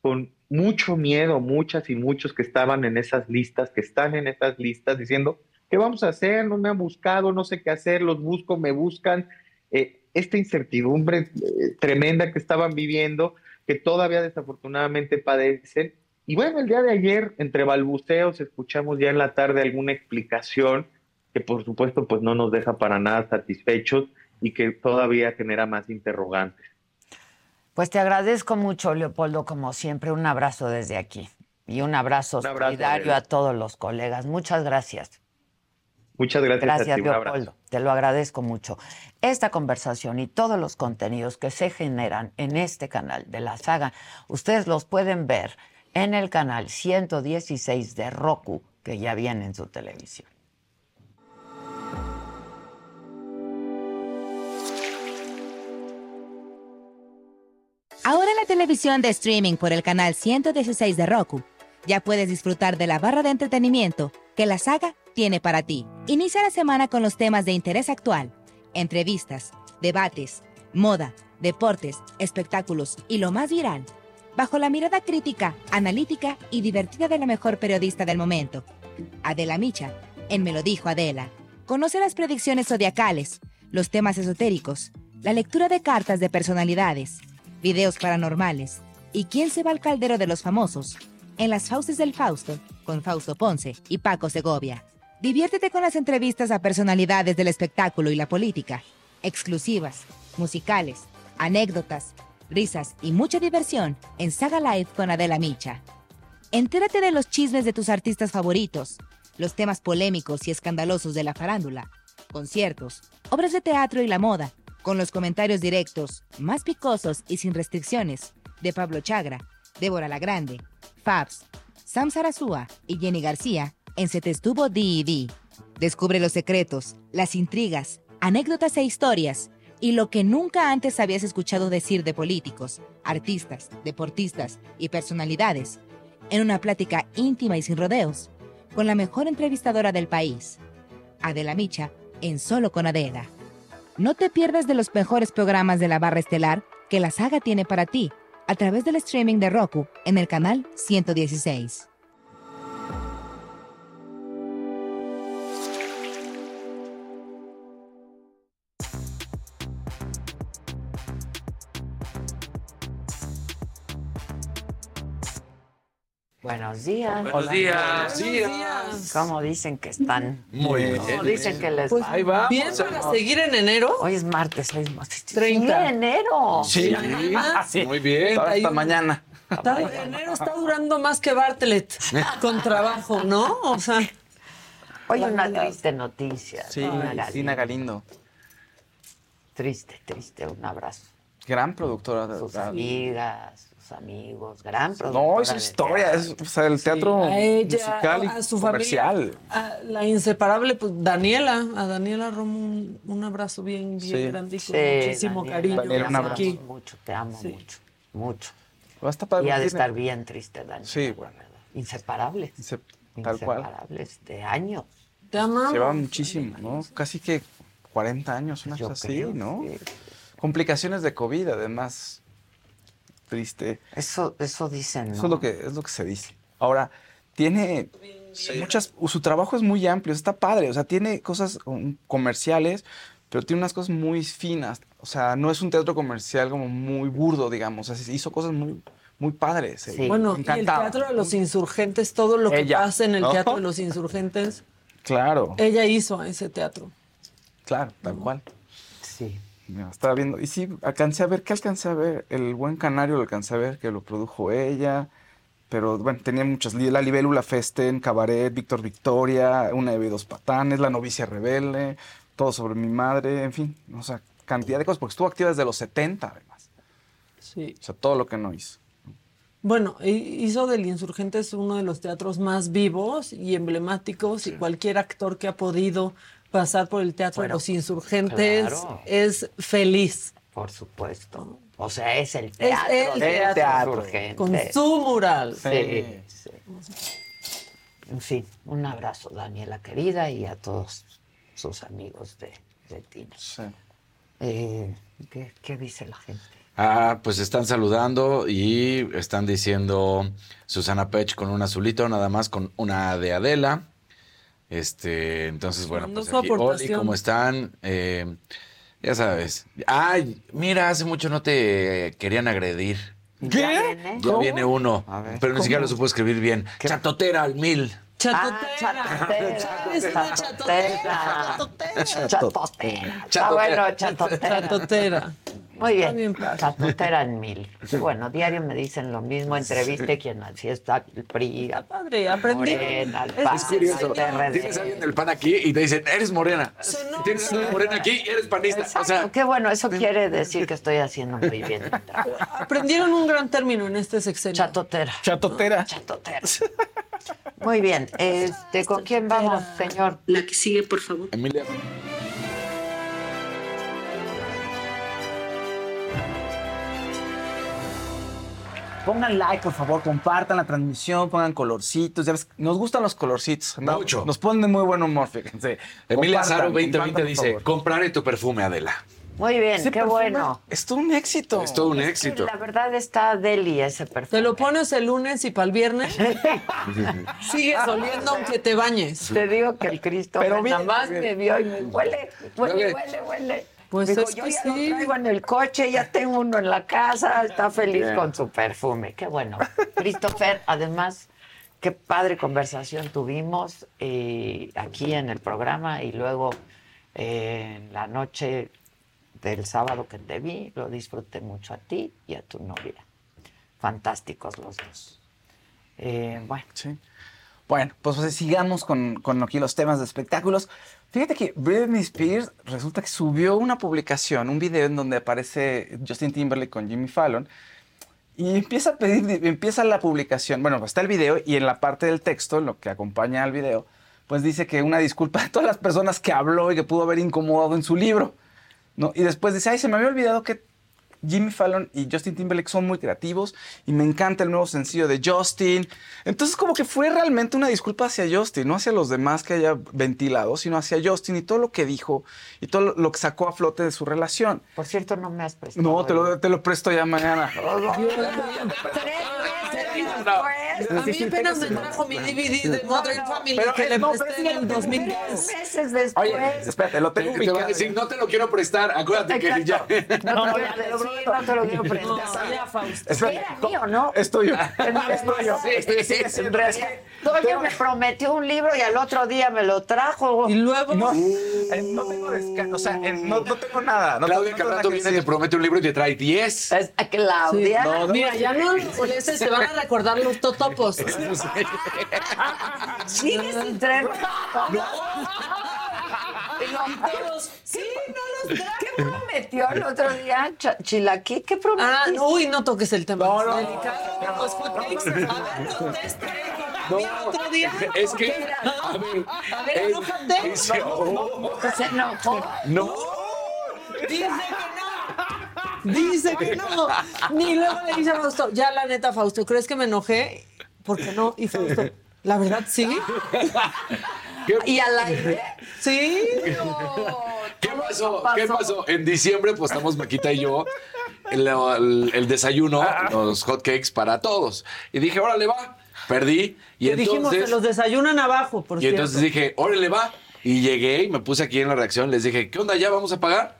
I: con mucho miedo, muchas y muchos que estaban en esas listas, que están en esas listas, diciendo, ¿qué vamos a hacer? No me han buscado, no sé qué hacer, los busco, me buscan. Eh, esta incertidumbre eh, tremenda que estaban viviendo, que todavía desafortunadamente padecen. Y bueno, el día de ayer, entre balbuceos, escuchamos ya en la tarde alguna explicación que por supuesto pues no nos deja para nada satisfechos y que todavía genera más interrogantes.
A: Pues te agradezco mucho, Leopoldo, como siempre. Un abrazo desde aquí y un abrazo, solidario a todos los colegas. Muchas gracias.
I: Muchas gracias.
A: Gracias, Leopoldo. Te lo agradezco mucho. Esta conversación y todos los contenidos que se generan en este canal de la saga, ustedes los pueden ver en el canal 116 de Roku, que ya viene en su televisión.
J: Ahora en la televisión de streaming por el canal 116 de Roku, ya puedes disfrutar de la barra de entretenimiento que la saga tiene para ti. Inicia la semana con los temas de interés actual, entrevistas, debates, moda, deportes, espectáculos y lo más viral, bajo la mirada crítica, analítica y divertida de la mejor periodista del momento, Adela Micha, en Me lo dijo Adela. Conoce las predicciones zodiacales, los temas esotéricos, la lectura de cartas de personalidades, videos paranormales y quién se va al caldero de los famosos en las fauces del Fausto con Fausto Ponce y Paco Segovia. Diviértete con las entrevistas a personalidades del espectáculo y la política, exclusivas, musicales, anécdotas, risas y mucha diversión en Saga Live con Adela Micha. Entérate de los chismes de tus artistas favoritos, los temas polémicos y escandalosos de la farándula, conciertos, obras de teatro y la moda, con los comentarios directos, más picosos y sin restricciones, de Pablo Chagra, Débora La Grande, Fabs, Sam Sarasúa y Jenny García en Se Te Estuvo D&D. Descubre los secretos, las intrigas, anécdotas e historias y lo que nunca antes habías escuchado decir de políticos, artistas, deportistas y personalidades, en una plática íntima y sin rodeos, con la mejor entrevistadora del país, Adela Micha, en Solo con Adela. No te pierdas de los mejores programas de la barra estelar que la saga tiene para ti a través del streaming de Roku en el canal 116.
A: Buenos días.
K: Buenos días.
A: días. ¿Cómo dicen que están?
K: Muy bien.
A: ¿Cómo dicen que les
K: Pues, ahí va.
L: Bien para seguir en enero.
A: Hoy es martes, hoy es martes.
L: 30.
A: Sí, enero.
K: Sí,
L: Ah,
K: sí. Muy bien. Hasta
L: 31.
K: mañana.
L: Está- enero está durando más que Bartlett con trabajo, ¿no? O sea,
A: Hoy una triste noticia.
K: Sí,
A: Dina Galindo.
K: Galindo.
A: Triste, triste. Un abrazo.
K: Gran productora. de
A: Sus
K: verdad.
A: amigas, amigos, gran productora.
K: No, es su historia. Es, o sea, el teatro
L: a ella,
K: musical y
L: a su
K: comercial.
L: familia, a la inseparable, pues Daniela, a Daniela Romo un, un abrazo bien, bien
K: Sí.
L: grande y con
A: Sí,
L: muchísimo
A: Daniela,
L: cariño.
K: Daniela, un abrazo.
L: aquí.
A: mucho, te amo
L: Sí.
A: mucho, mucho.
K: Va a estar padre,
A: Y ha de estar bien triste, Daniela.
K: Sí, bueno.
A: Inseparables.
K: se- Tal cual.
A: Inseparables de años.
L: Te amamos.
K: Lleva muchísimo, ¿no? Casi que 40 años, una cosa así, ¿no?
A: sí.
K: Complicaciones de COVID, además. Triste.
A: Eso, eso dicen, ¿no?
K: Eso es lo que es lo que se dice. Ahora, tiene muchas su trabajo es muy amplio, está padre, o sea, tiene cosas comerciales, pero tiene unas cosas muy finas, o sea, no es un teatro comercial como muy burdo, digamos, o sea, se hizo cosas muy muy padres. eh,
A: Sí.
L: Bueno, y el. Teatro de los Insurgentes, todo lo que pasa en el
K: ¿no?
L: Teatro de los Insurgentes,
K: Claro,
L: ella hizo ese teatro.
K: claro, tal cual. Estaba viendo. Y sí, alcancé a ver, ¿qué alcancé a ver? El Buen Canario lo alcancé a ver, que lo produjo ella. Pero bueno, tenía muchas. La Libélula Festen, Cabaret, Víctor Victoria, Una de dos patanes, La Novicia Rebelde, Todo sobre mi madre, en fin. O sea, cantidad de cosas, porque estuvo activa desde los 70 además.
L: Sí.
K: O sea, todo lo que no hizo.
L: Bueno, hi- hizo del Insurgentes uno de los teatros más vivos y emblemáticos y cualquier actor que ha podido pasar por el teatro
A: Bueno,
L: de los Insurgentes
A: claro.
L: es feliz.
A: Por supuesto. O sea, es el
L: Es
A: teatro.
L: el
A: de los
L: teatro,
A: insurgentes.
L: con su mural.
A: Sí, sí. En fin, un abrazo, Daniela querida, y a todos sus amigos de, de Tino. Eh, ¿qué, qué dice la gente?
M: Ah, pues están saludando y están diciendo Susana Pech con un azulito, nada más con una de Adela. Este, entonces, bueno, pues
L: su
M: aquí, Oli. ¿cómo están? Eh, ya sabes. Ay, mira, hace mucho no te querían agredir.
A: ¿Qué?
M: Ya viene uno, pero ni siquiera lo supo escribir bien. Chatotera al mil.
A: Chatotera. Chatotera. Chatotera. Está bueno, chatotera.
L: Chatotera.
A: Muy bien. Chatotera en mil. Bueno, diario me dicen lo mismo. Entreviste quien así está el PRI.
L: Padre, aprendí.
A: Morena, el PAN,
M: Es curioso.
A: el.
M: Tienes a alguien del pan aquí y te dicen, eres morena. Tienes a alguien morena aquí y eres panista. O sea,
A: Qué bueno, eso quiere decir que estoy haciendo muy bien mi trabajo.
L: Aprendieron un gran término en este sexenio.
A: Chatotera.
K: Chatotera.
A: Chatotera. Muy bien. Este, ¿Con quién vamos, señor?
N: La que sigue, por favor.
M: Emilia.
K: Pongan like, por favor, compartan la transmisión, pongan colorcitos. Ya ves, nos gustan los colorcitos. ¿no?
M: Mucho.
K: Nos ponen de muy buen humor, fíjense.
M: Emilia Zaro 2020
K: compartan, por
M: dice, compraré tu perfume, Adela.
A: Muy bien, qué
K: perfume
A: bueno.
K: Es todo un éxito.
M: Es todo un éxito.
A: la verdad está deli ese perfume.
L: Te lo pones el lunes y para el viernes sigues oliendo aunque te bañes.
A: Te digo que el Cristo
L: Pero
A: nada más
L: bien.
A: me vio y me huele, Huele.
L: huele,
A: huele.
L: Pues
A: Dijo,
L: es
A: yo
L: que
A: ya
L: sí.
A: lo traigo en el coche, ya tengo uno en la casa, está feliz
M: Bien.
A: con su perfume. Qué bueno. Christopher, además, qué padre conversación tuvimos eh, aquí en el programa y luego eh, en la noche del sábado que te vi, lo disfruté mucho a ti y a tu novia. Fantásticos los dos. Eh, bueno.
K: Sí. Bueno, pues, pues, sigamos con, con aquí los temas de espectáculos. Fíjate que Britney Spears resulta que subió una publicación, un video en donde aparece Justin Timberlake con Jimmy Fallon y empieza a pedir, empieza la publicación, bueno, pues está el video y en la parte del texto, lo que acompaña al video, pues dice que una disculpa a todas las personas que habló y que pudo haber incomodado en su libro, ¿no? Y después dice, ay, se me había olvidado que Jimmy Fallon y Justin Timberlake son muy creativos y me encanta el nuevo sencillo de Justin. Entonces como que fue realmente una disculpa hacia Justin, no hacia los demás que haya ventilado, sino hacia Justin y todo lo que dijo y todo lo- que sacó a flote de su relación.
A: Por cierto, no me has prestado.
K: No, te lo, te lo presto ya mañana.
L: A mí apenas me trajo mi DVD de Modern Family
K: pero,
L: que
K: eh,
L: le presté en el
K: que-
L: 2010.
A: Meses después.
K: Oye, espérate, lo tengo
M: Te, a decir, no te lo quiero prestar. Acuérdate que ya.
A: No, te lo decir, no te lo quiero prestar.
L: Ya, Fausto.
K: Espérate,
A: Era mío, ¿no?
K: Es tuyo. Es tuyo. Sí,
A: Toño me prometió un libro y al otro día me lo trajo.
L: Y luego.
K: No, eh, no tengo descanso, o sea, eh, no, no tengo nada. No
M: Claudia
K: tengo nada
M: Carrato
K: que
M: viene y te promete un libro y te trae 10.
A: Es a Claudia.
K: No, no,
L: Mira, ya no los molesten, se van a recordar los totopos.
A: Sigues sin traer.
L: Sí, no los
A: ¿Qué prometió el otro día? Ch- Chilaquí, ¿qué prometió?
L: Ah, no, uy, no toques el tema.
K: No, no.
L: Delicado. Los hotcakes. A ver, conteste. Otro día.
M: Es que, a ver,
L: A
M: oh,
A: Se enojó.
M: no.
L: Dice que no. Dice que no. Ni luego le dice a Fausto, ya la neta, Fausto, ¿crees que me enojé? ¿Por qué no? Y Fausto, ¿la verdad sí?
A: Y al aire.
L: Sí.
M: ¿Qué pasó? ¿Qué pasó? En diciembre, pues estamos Maquita y yo, el, el- el desayuno, los hotcakes para todos. Y dije, órale, va. Perdí. Y
L: Te dijimos que
M: entonces,
L: los desayunan abajo, por
M: y
L: cierto.
M: entonces dije, órale, va. Y llegué y me puse aquí en la reacción. Les dije, ¿qué onda? ¿Ya vamos a pagar?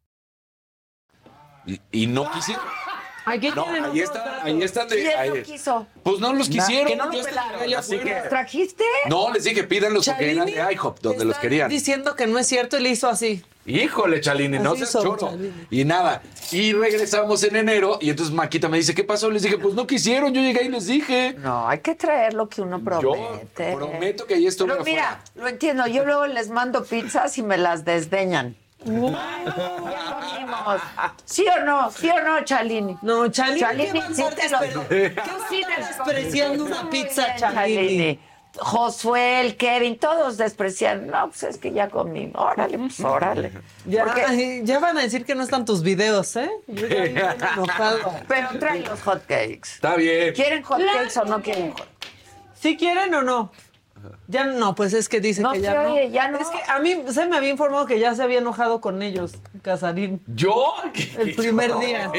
M: Y, y no quisieron.
L: Ay, ¿qué
M: No, ahí
L: datos?
M: ahí están de.
A: ¿Quién
M: ahí-
A: quiso?
M: Pues no los quisieron.
L: que no los pelaron, así
M: afuera.
A: ¿Los trajiste?
M: No, les dije, pídanlos porque eran de IHOP, donde los
L: está
M: querían.
L: diciendo que no es cierto y le hizo así.
M: Híjole, Chalini, no seas choro.
L: Chalini.
M: Y nada. Y regresamos en enero y entonces Maquita me dice, ¿qué pasó? Les dije, pues no quisieron, yo llegué y les dije.
A: No, hay que traer lo que uno promete.
M: Yo prometo que ahí estuve
A: Pero
M: afuera.
A: mira, lo entiendo. Yo luego les mando pizzas y me las desdeñan. Ya comimos. ¿Sí o no? ¿Sí o no, Chalini?
L: No, Chalini,
A: Chalini,
L: ¿qué va a
A: sí te lo ¿Qué
L: ¿Qué va a andar despreciando una pizza,
A: Bien,
L: Chalini?
A: Josué, el Kevin, todos desprecian. No, pues es que ya comí. Órale, pues órale.
L: Ya,
A: Porque-
L: ay, ya van a decir que no están tus videos, ¿eh? Yo ya enojado.
A: Pero trae los hot cakes.
M: Está bien.
A: ¿Quieren hot cakes o no quieren hot
L: ¿Sí quieren o no? Ya no, pues es que dice
A: No
L: que ya no.
A: oye, ya no.
L: Es que a mí se me había informado que ya se había enojado con ellos, Casarín.
M: ¿Yo?
L: El primer día.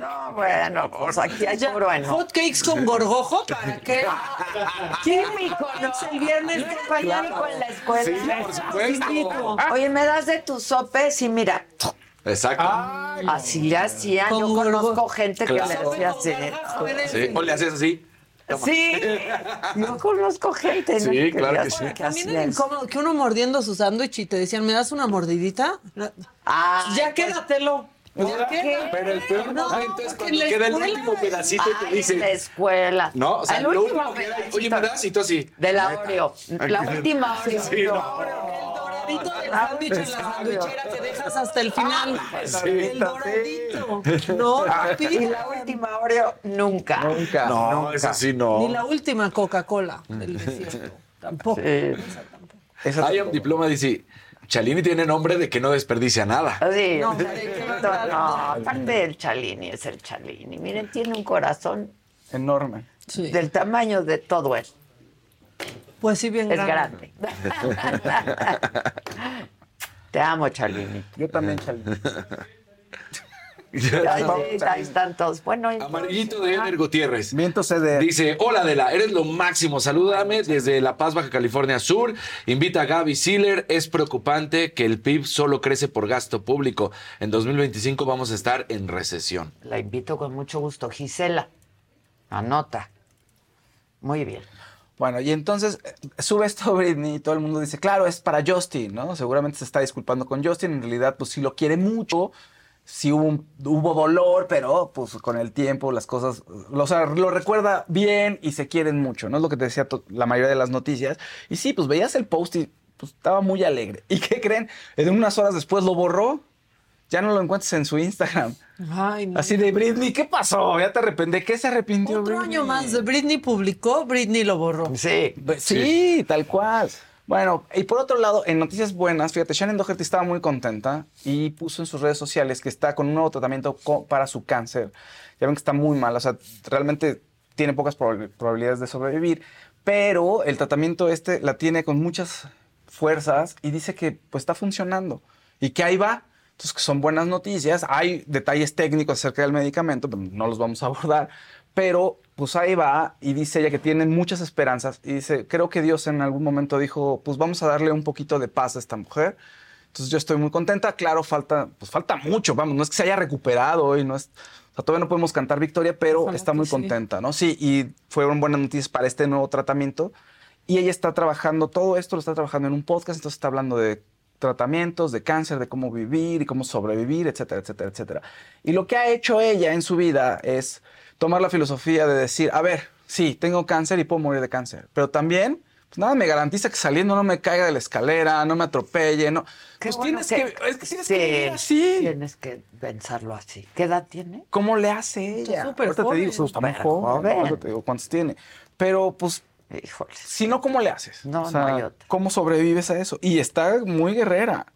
A: No, bueno, pues aquí hay
L: Ya,
A: puro enojo.
L: hot cakes con gorgojo, ¿para qué?
A: Químico, ¿no?
L: El viernes
A: Químico en la escuela.
M: Sí, por supuesto.
A: Oye, ¿me das de tus sopes? Y mira,
M: Exacto.
A: así le hacían. Yo
L: Con
A: conozco gente que le hacía así.
M: Sí, o le haces así. Toma.
A: Sí, yo conozco gente ¿no?
M: Sí, claro que sí.
A: que
L: También era incómodo que uno mordiendo su sándwich y te decían, ¿me das una mordidita?
A: Ay,
L: ya quédatelo. Ya quédatelo.
M: Pero el peor
L: No,
M: momento es cuando queda el
L: escuela-
M: último pedacito y te
A: en la
M: dice.
A: escuela.
M: No, o sea,
A: El
M: lo
A: último
M: último
A: pedacito
M: oye, ¿me das? Y tú así.
A: De la Oreo. La última Oreo.
M: Sí, no.
L: Doradito del sándwich en la sandwichera que dejas hasta el final. el doradito. No, papi.
A: Y la última Oreo, nunca.
K: Nunca.
M: No, eso sí no.
L: Ni la última Coca-Cola del desierto. Tampoco.
K: Esa
M: Hay un diploma, dice. Chalini tiene nombre de que no desperdicia nada.
A: Sí,
L: No,
A: no, aparte del Chalini, es el Chalini. Miren, tiene un corazón
K: enorme.
L: Sí.
A: del tamaño de todo él.
L: Pues sí, bien
A: Es
L: grande.
A: grande. Te amo, Chalini.
K: Yo también,
A: sí, ahí están todos. Bueno, y-
M: Amarillito de Eder Gutiérrez.
K: Viento CD.
M: Dice, hola Adela, eres lo máximo, salúdame desde La Paz, Baja California Sur. Invita a Gaby Siller. Es preocupante que el PIB solo crece por gasto público. En 2025 vamos a estar en recesión.
A: La invito con mucho gusto. Gisela, anota. Muy bien.
K: Bueno, y entonces eh, sube esto Britney y todo el mundo dice, claro, es para Justin, ¿no? Seguramente se está disculpando con Justin, en realidad pues sí lo quiere mucho, sí hubo, un- hubo dolor, pero pues con el tiempo las cosas, o sea, lo recuerda bien y se quieren mucho, ¿no? Es lo que te decía la mayoría de las noticias. Y sí, pues veías el post y pues estaba muy alegre. ¿Y qué creen? En unas horas después lo borró, ya no lo encuentras en su Instagram.
L: Ay, no.
K: Así de Britney, ¿qué pasó? Ya te arrepentí. ¿Qué se arrepintió
L: Otro
K: Britney?
L: año más de Britney publicó, Britney lo borró.
A: Sí.
K: Pues Sí, tal cual. Bueno, y por otro lado, en noticias buenas, fíjate, Shannon Doherty estaba muy contenta y puso en sus redes sociales que está con un nuevo tratamiento para su cáncer. Ya ven que está muy mal, o sea, realmente tiene pocas proba- probabilidades de sobrevivir, pero el tratamiento este la tiene con muchas fuerzas y dice que pues está funcionando y que ahí va. Entonces, que son buenas noticias. Hay detalles técnicos acerca del medicamento, pero no los vamos a abordar. Pero, pues ahí va y dice ella que tiene muchas esperanzas. Y dice, creo que Dios en algún momento dijo, pues vamos a darle un poquito de paz a esta mujer. Entonces yo estoy muy contenta. Claro, falta, pues falta mucho, vamos, no es que se haya recuperado y no es... O sea, todavía no podemos cantar victoria, pero
L: Ojalá
K: está muy
L: sí.
K: contenta, ¿no? Sí, y fueron buenas noticias para este nuevo tratamiento. Y ella está trabajando, todo esto lo está trabajando en un podcast, entonces está hablando de tratamientos, de cáncer, de cómo vivir y cómo sobrevivir, etcétera, etcétera, etcétera. Y lo que ha hecho ella en su vida es tomar la filosofía de decir, a ver, sí, tengo cáncer y puedo morir de cáncer, pero también, pues nada me garantiza que saliendo no me caiga de la escalera, no me atropelle, no.
A: Qué
K: Pues
A: bueno
K: tienes que, es que tienes
A: sí,
K: que vivir así.
A: Tienes que pensarlo así. ¿Qué edad tiene?
K: ¿Cómo le hace ella?
L: súper
K: Ahorita te
L: joven.
K: digo,
A: Súper
K: joven.
A: joven.
K: ahorita te digo cuántos tiene. Pero, pues,
A: Híjole.
K: si no, ¿cómo le haces?
A: No, no hay otra.
K: ¿Cómo sobrevives a eso? Y está muy guerrera.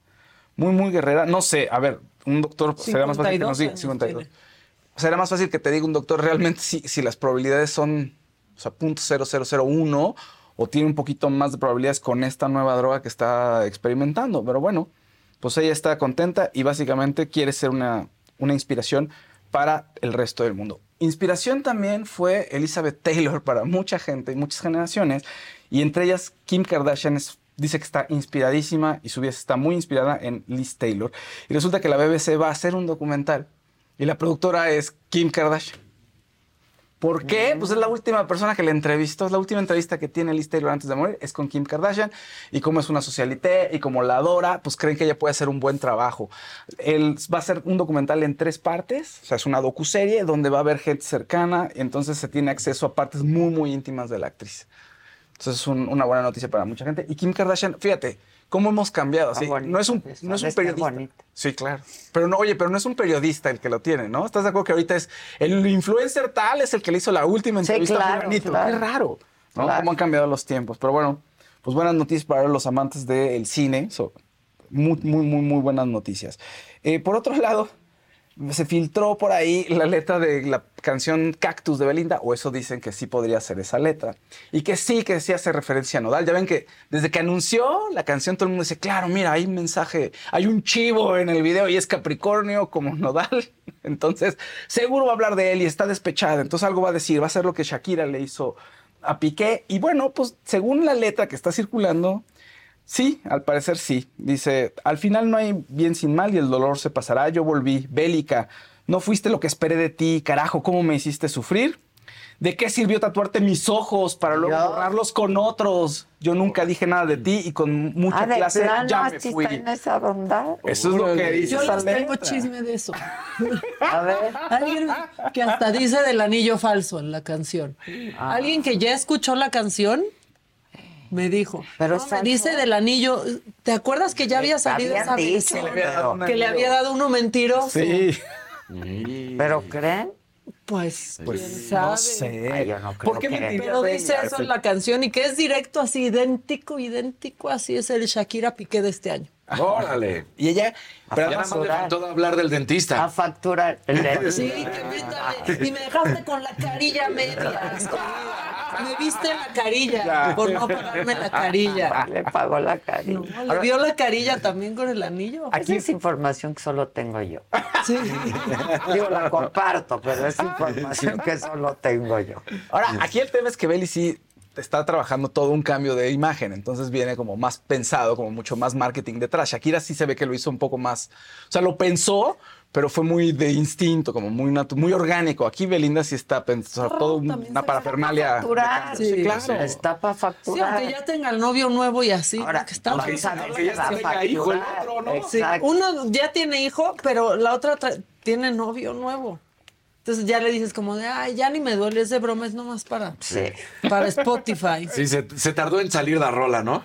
K: Muy, muy guerrera. No sé, a ver, un doctor será más fácil que nos
L: 52
K: diga.
L: años
K: 52.
L: tiene.
K: Será más fácil que te diga un doctor realmente si, si las probabilidades son o sea, .0001 o tiene un poquito más de probabilidades con esta nueva droga que está experimentando. Pero bueno, pues ella está contenta y básicamente quiere ser una, una inspiración para el resto del mundo. Inspiración también fue Elizabeth Taylor para mucha gente y muchas generaciones, y entre ellas Kim Kardashian es- dice que está inspiradísima y su vida está muy inspirada en Liz Taylor. Y resulta que la BBC va a hacer un documental y la productora es Kim Kardashian. ¿Por qué? Pues es la última persona que le entrevistó, es la última entrevista que tiene Liz Taylor antes de morir, es con Kim Kardashian, y como es una socialité y como la adora, pues creen que ella puede hacer un buen trabajo. Él va a ser un documental en tres partes, o sea, es una docuserie donde va a haber gente cercana, y entonces se tiene acceso a partes muy, muy íntimas de la actriz. Entonces es un- una buena noticia para mucha gente. Y Kim Kardashian, fíjate, cómo hemos cambiado. así, no es un, no es un periodista. Sí, claro. Pero no, oye, pero no es un periodista el que lo tiene, ¿no? ¿Estás de acuerdo que ahorita es el influencer tal es el que le hizo la última
A: Sí,
K: entrevista a
A: claro,
K: fulanito?
A: claro.
K: Qué raro, ¿no?
A: Claro.
K: Cómo han cambiado los tiempos. Pero bueno, pues buenas noticias para los amantes del cine. So, muy, muy, muy, muy buenas noticias. Eh, por otro lado, se filtró por ahí la letra de la canción Cactus de Belinda, o eso dicen que sí podría ser esa letra, y que sí, que sí hace referencia a Nodal. Ya ven que desde que anunció la canción todo el mundo dice, claro, mira, hay un mensaje, hay un chivo en el video y es Capricornio como Nodal. Entonces, seguro va a hablar de él y está despechada, entonces algo va a decir, va a ser lo que Shakira le hizo a Piqué. Y bueno, pues según la letra que está circulando, Sí, al parecer sí. Dice, al final no hay bien sin mal y el dolor se pasará. Yo volví, bélica. No fuiste lo que esperé de ti, carajo, ¿cómo me hiciste sufrir? ¿De qué sirvió tatuarte mis ojos para luego borrarlos con otros? Yo nunca dije nada de ti y con mucha
A: Ah, de
K: clase
A: plano,
K: ya me fui.
A: en esa onda.
K: Eso es lo que dice
L: Yo les tengo chisme de eso.
A: A ver.
L: Alguien que hasta dice del anillo falso en la canción.
A: Ah.
L: Alguien que ya escuchó la canción me dijo.
A: Pero
L: no, me dice del anillo. ¿Te acuerdas que ya había salido esa
A: dicho, que le había dado un
L: Que le había dado uno mentiroso.
K: Sí.
A: ¿Pero creen?
L: Pues,
K: Pues,
L: quién
K: no sé.
A: Ay, yo no creo
K: ¿Por qué
A: que-
L: Pero dice eso en la canción y que es directo así, idéntico, idéntico, así es el Shakira Piqué de este año.
M: Órale.
K: Y ella, pero
M: Ya
K: además,
M: le faltó hablar del
A: A
M: dentista.
A: facturar.
L: Sí, que métale. Y me dejaste con la carilla media. Me viste la carilla por no pagarme la carilla.
A: Le pagó la carilla.
L: No, le dio la carilla también con el anillo.
A: Aquí es información que solo tengo yo.
L: Sí.
A: Digo, la comparto, pero es información que solo tengo yo.
K: Ahora, aquí el tema es que Belly sí está trabajando todo un cambio de imagen, entonces viene como más pensado, como mucho más marketing detrás. Shakira sí se ve que lo hizo un poco más, o sea, lo pensó, pero fue muy de instinto, como muy muy orgánico. Aquí Belinda sí está pensando todo una parafernalia.
A: Facturar.
K: Sí,
L: Sí,
K: claro.
A: Está para
L: Sí,
A: facturar.
L: aunque ya tenga el novio nuevo y así.
A: Ahora,
L: que está
A: vamos
L: muy
A: a ver
L: sabroso.
A: si va a
K: tenga hijo el otro, ¿no?
L: Sí,
A: Exacto.
L: uno ya tiene hijo, pero la otra tra- tiene novio nuevo. Entonces ya le dices como de, ay, ya ni me duele, es de broma, es nomás para,
A: Sí.
L: para Spotify.
M: Sí, se, se tardó en salir la rola, ¿no?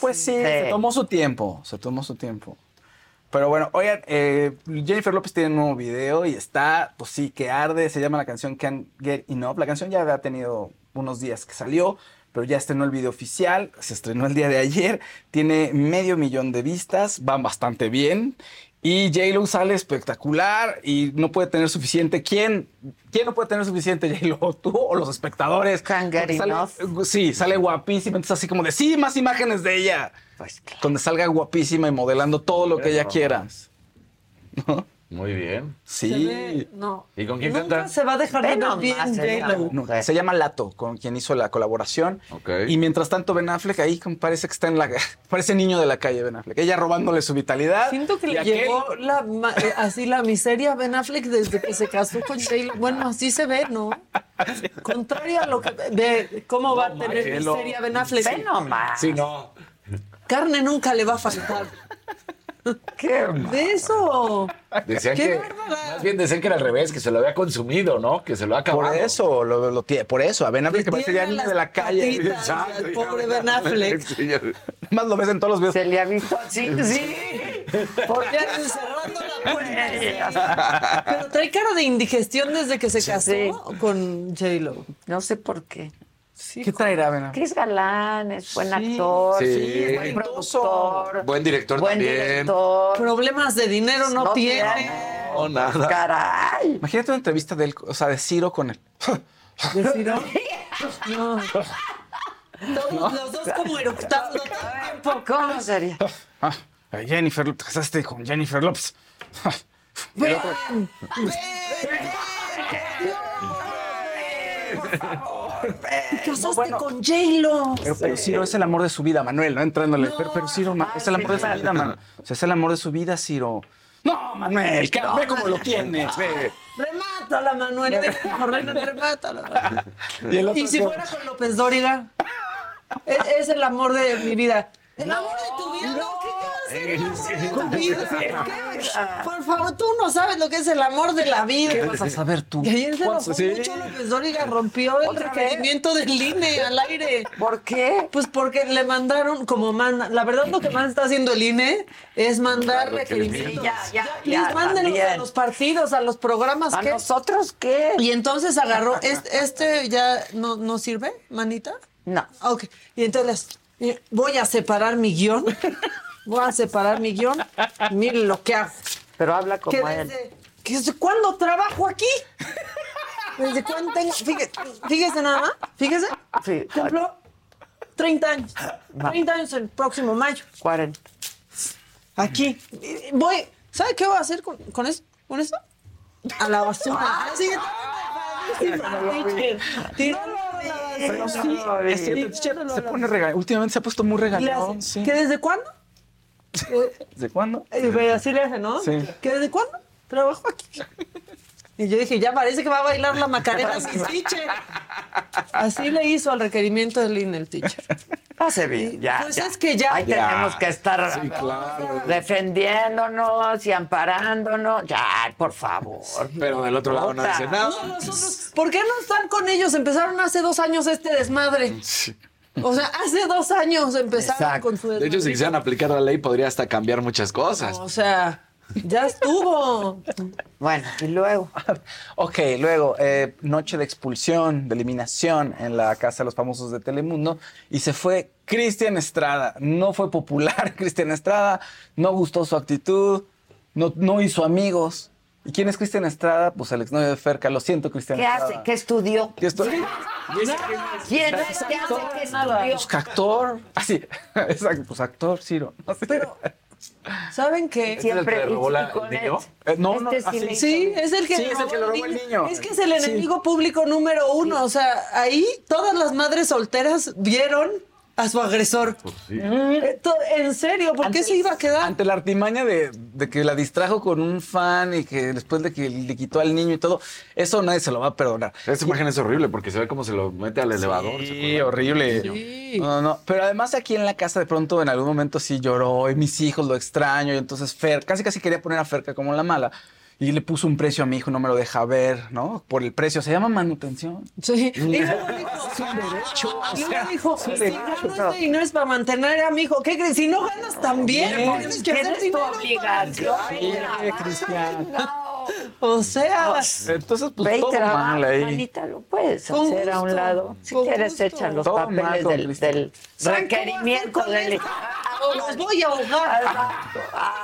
K: Pues sí,
A: Sí.
K: se tomó su tiempo, se tomó su tiempo. Pero bueno, oigan, eh, Jennifer López tiene un nuevo video y está, pues sí, que arde, se llama la canción Can't Get Enough. La canción ya ha tenido unos días que salió, pero ya estrenó el video oficial, se estrenó el día de ayer, tiene medio millón de vistas, van bastante bien. Y J-Lo sale espectacular y no puede tener suficiente. ¿Quién, ¿quién no puede tener suficiente, J-Lo? ¿Tú o los espectadores? Sale-. Sí, sale guapísima. Entonces, así como de sí, más imágenes de ella.
A: Pues claro.
K: Donde salga guapísima y modelando todo lo que ella quiera. ¿No?
M: Muy bien.
K: Sí.
L: ve- no.
M: ¿Y con quién
L: Nunca
M: canta?
L: se va a dejar de ver bien
K: se llama Lato, con quien hizo la colaboración.
M: Ok.
K: Y mientras tanto, Ben Affleck ahí parece que está en la. Parece niño de la calle, Ben Affleck. Ella robándole su vitalidad.
L: Siento que le
K: aquel-
L: llegó la, ma- así la miseria a Ben Affleck desde que se casó con J-Lo. Bueno, así se ve, ¿no? Contrario a lo que de cómo va a tener miseria Ben Affleck.
A: Nomás.
M: Sí, no.
L: Carne nunca le va a faltar.
A: Qué
L: De eso.
M: Decían
L: ¡Qué
M: que. Más bien decían que era al revés, que se lo había consumido, ¿no? Que se lo ha acabado.
K: Por eso, lo, lo por eso, a Ben Affleck que parece ya niño de la calle.
L: patitas
M: Exacto,
L: al pobre Ben Affleck.
K: Más lo ves en todos los videos.
A: Se le ha visto así. Sí.
L: Porque anda encerrando la puerta. Pero trae cara de indigestión desde que se casó
A: Sí.
L: con J-Lo.
A: No sé por qué.
K: ¿Qué traerá?
A: Que es galán, es buen actor,
M: Sí.
A: es buen productor,
M: Buen director
A: buen
M: también.
A: director.
L: Problemas de dinero no,
A: No
L: tiene.
A: tiene.
M: No, nada.
A: Caray.
K: Imagínate una entrevista de él, o sea, de Ciro con él.
L: ¿De Ciro? No. Todos los dos como eructando todo el tiempo.
A: ¿Cómo sería?
K: Ah, Jennifer, te casaste con Jennifer López. Y el otro,
L: Te casaste con J-Lo.
K: Pero, pero Ciro es el amor de su vida, Manuel, no entrándole. pero, pero Ciro es el amor de su vida, Manuel. O sea, es el amor de su vida, Ciro. No, Manuel, que ve cómo lo tienes, ve.
L: Remátala, Manuel. Remátala.
K: Y el otro
L: Y si
K: que-
L: fuera con López Dóriga, es, es el amor de mi vida. El amor de tu vida, Por favor, tú no sabes lo que es el amor de la vida.
K: ¿Qué vas a saber tú?
L: Y ayer se enojó
K: Sí.
L: mucho López Dóriga, rompió el requerimiento del INE al aire.
A: ¿Por qué?
L: Pues porque le mandaron, como manda, la verdad lo que más está haciendo el INE es mandar requerimientos.
A: Ya, ya,
L: Please,
A: ya,
L: mándenlos a los partidos, a los programas.
A: ¿A nosotros qué?
L: Y entonces agarró, este, este ya no, no sirve, manita.
A: No.
L: Ok, y entonces eh, voy a separar mi guion, voy a separar mi guion, miren lo que hago.
A: Pero habla
L: Que
A: como él.
L: desde, que desde cuándo trabajo aquí? ¿Desde cuándo tengo? Fíjese, fíjese nada más, fíjese.
A: Sí,
L: Cumplo 30 años. 30 años el próximo mayo.
A: 40.
L: Aquí. Voy, ¿sabe qué voy a hacer con, con eso? ¿Con eso? A la basura. Así que- Tíralo a la basura. Sí,
K: que se pone regañón. Últimamente se ha puesto muy regañón. Sí.
L: ¿Que desde cuándo?
K: ¿Desde cuándo?
L: eh, así le hace, ¿no?
K: Sí.
L: ¿Que desde cuándo? Trabajo aquí. Y yo dije, ya parece que va a bailar la macarena mi teacher. Así le hizo al requerimiento del INE el teacher.
A: Hace bien, ya.
L: Pues
A: ya.
L: es que ya-
A: Ahí
L: Ya.
A: tenemos que estar defendiéndonos y amparándonos. Ya, por favor.
M: Pero del otro lado no dice nada.
L: No, nosotros, ¿por qué no están con ellos? Empezaron hace dos años este desmadre. O sea, hace dos años empezaron con su
M: De hecho, si quisieran aplicar la ley, podría hasta cambiar muchas cosas.
L: O sea, ya estuvo.
A: Bueno, y luego.
K: Ok, luego, eh, noche de expulsión, de eliminación en la Casa de los Famosos de Telemundo. Y se fue Cristian Estrada. No fue popular Cristian Estrada, no gustó su actitud, no, no hizo amigos. ¿Y quién es Cristian Estrada? Pues el exnovio de Ferca. Lo siento, Cristian
A: ¿Qué
K: Estrada.
A: hace? ¿Qué estudió?
K: ¿Qué estu-
A: ¿Quién es? ¿Qué hace? ¿Qué estudió?
K: Pues que actor. Ah, sí. Exacto, pues actor, Ciro. No sé.
L: Pero, ¿saben qué?
A: Siempre.
M: ¿Es el que le robó la- el niño?
K: Eh, no, no,
A: Este
K: así-
A: hizo
L: Sí,
A: bien.
L: es el que,
K: Sí, es el que le robó el niño.
L: Es que es el enemigo público número uno. O sea, ahí todas las madres solteras vieron a su agresor. Eh, to- En serio, ¿por qué se iba a quedar?
K: Ante la artimaña de, de que la distrajo con un fan y que después de que le quitó al niño y todo, eso nadie se lo va a perdonar.
M: Esa imagen es horrible porque se ve cómo se lo mete al elevador. ¿se
K: Sí, horrible.
L: Sí.
K: No, no. Pero además aquí en la casa de pronto en algún momento sí lloró y mis hijos lo extraño y entonces Fer casi casi quería poner a Ferca como la mala y le puso un precio a mi hijo, no me lo deja ver, ¿no? Por el precio, se llama manutención.
L: Sí. Y luego dijo, y luego dijo, si gano este dinero es para mantener a mi hijo. ¿Qué crees? Si no ganas también, tienes que hacer dinero
A: obligación.
K: Eh, Cristian.
L: O sea,
K: Entonces, pues
A: Ve y
K: todo
A: trabaja,
K: mal ahí.
A: manita, lo puedes
L: Con
A: hacer a un lado. Si
L: con
A: quieres,
L: gusto.
A: echan los
K: Todo mal
A: papeles del,
K: Cristian.
A: del
L: ¿saben qué voy a hacer
A: requerimiento
L: con
A: del...
L: Los voy a ahogar.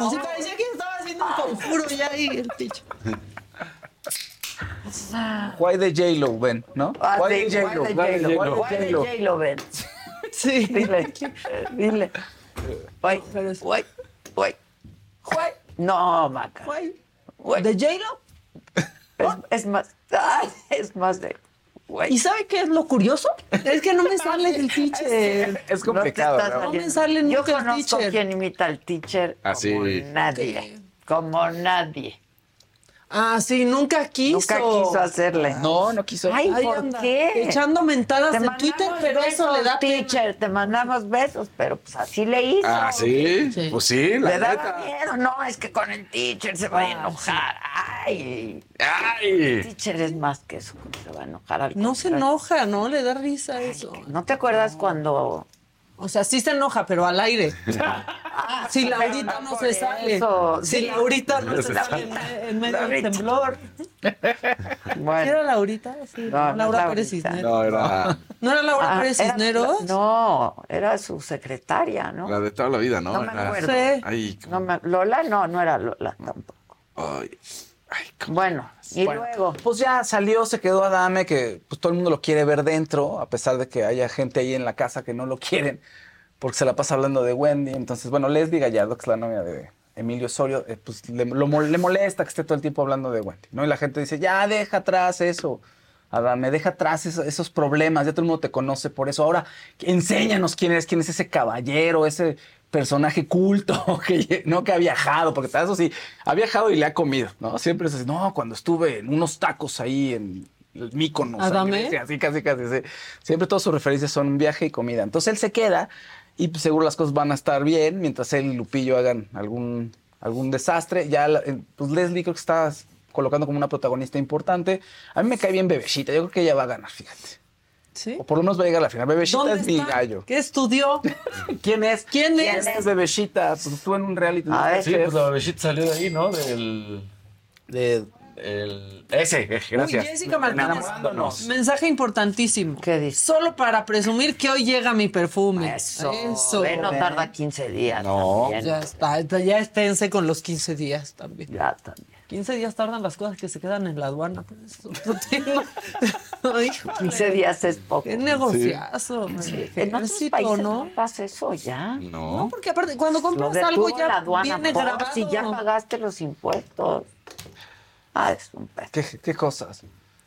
L: Así parecía que estaba haciendo un conjuro ya ahí el picho.
K: Why de J-Lo, ven, ¿no?
A: Ah,
K: Why
A: sí,
K: J-Lo,
A: de
K: why de
A: J-Lo, Why de
K: J-Lo.
A: J-Lo, ven.
L: Sí.
A: Dile, dile. Why, why, why, why. No, Maca.
L: Guay. ¿De J-Lo?
A: Es, es más, ay, es más de...
L: ¿Y sabe qué es lo curioso? Es que no me sale el teacher.
K: Es
A: No
K: complicado,
A: está
K: ¿no?
L: No me sale
A: Yo
L: nunca el
A: conozco
L: teacher.
A: quien imita al teacher
M: Así.
A: como nadie. Como nadie.
L: Ah, sí, nunca quiso.
A: Nunca quiso hacerle.
K: No, no quiso.
A: Ay, ¿por
L: anda,
A: qué?
L: Echando mentadas
A: Te
L: en Twitter, pero eso le da pena.
A: teacher, te mandamos besos, pero pues así le hizo.
M: Ah, ¿sí?
L: Sí.
M: Pues sí, la
A: Le daba
M: neta.
A: miedo, no, es que con el teacher se va a enojar. Ay, el
M: ¡Ay!
A: teacher es más que eso, ¿cómo se va a enojar al
L: No se enoja, ¿no? Le da risa eso.
A: ¿No te acuerdas cuando
L: O sea, sí se enoja, pero al aire. Si Laurita no se sale.
A: eso,
L: Si
A: sí.
L: Laurita no se sale en, medio del temblor.
A: Bueno.
L: ¿Era Laurita? Sí,
A: No, no,
L: Laura
A: Laurita.
L: Pérez Cisneros.
M: No, era
L: ¿No era Laura
A: Ah,
L: Pérez
A: era-
L: Cisneros?
A: no, era su secretaria, ¿no?
M: la de toda la vida, ¿no?
A: No me
M: Era-
A: acuerdo.
L: Sí.
M: Ay,
A: No me- Lola, no, no era Lola tampoco.
M: ay, ay, cómo-
A: Bueno, y
K: Bueno,
A: luego.
K: Pues ya salió, se quedó Adame, que pues todo el mundo lo quiere ver dentro, a pesar de que haya gente ahí en la casa que no lo quieren, porque se la pasa hablando de Wendy. Entonces, bueno, Leslie Gallardo, que es la novia de Emilio Osorio, eh, pues le, lo le molesta que esté todo el tiempo hablando de Wendy, ¿no? Y la gente dice, ya deja atrás eso. Adame, deja atrás eso- esos problemas, ya todo el mundo te conoce por eso. Ahora, enséñanos quién es, quién es ese caballero, ese personaje culto que, ¿no? que ha viajado, porque eso sí, ha viajado y le ha comido, ¿no? Siempre es así, no, cuando estuve en unos tacos ahí en el Míconos, así casi, casi, sí. Siempre todas sus referencias son viaje y comida. Entonces él se queda y pues, seguro las cosas van a estar bien mientras él y Lupillo hagan algún, algún desastre. Ya, pues Leslie creo que está colocando como una protagonista importante. A mí me cae bien Bebecita, yo creo que ella va a ganar, fíjate.
L: ¿Sí?
K: O por lo menos va a llegar a la final. Bebecita
L: ¿Dónde
K: es mi
L: está?
K: gallo.
L: ¿Qué estudió?
K: ¿Quién es?
L: ¿Quién es?
K: es Bebecita? Pues estuvo en un reality.
A: A ver.
M: Sí, pues la bebecita salió de ahí, ¿no? Del.
K: De,
M: el- ese, eh, gracias.
L: Uy, Jessica Martínez, mensaje importantísimo.
A: ¿Qué dice?
L: Solo para presumir que hoy llega mi perfume.
A: Eso.
L: Eso.
A: Ve, no tarda 15 días.
M: No.
A: también.
L: Ya está, ya esténse con los 15 días también.
A: Ya también.
L: 15 días tardan las cosas que se quedan en la aduana. pero es otro tema. Ay,
A: 15 días es poco.
L: Qué negociazo.
A: En otros países
L: ¿no?
A: no pasa eso ya.
M: No.
L: No, porque aparte, cuando compras algo
A: la
L: ya
A: aduana.
L: viene
A: por
L: grabado.
A: Si ya pagaste los impuestos. Ah, es un pedo.
K: ¿Qué, qué cosas?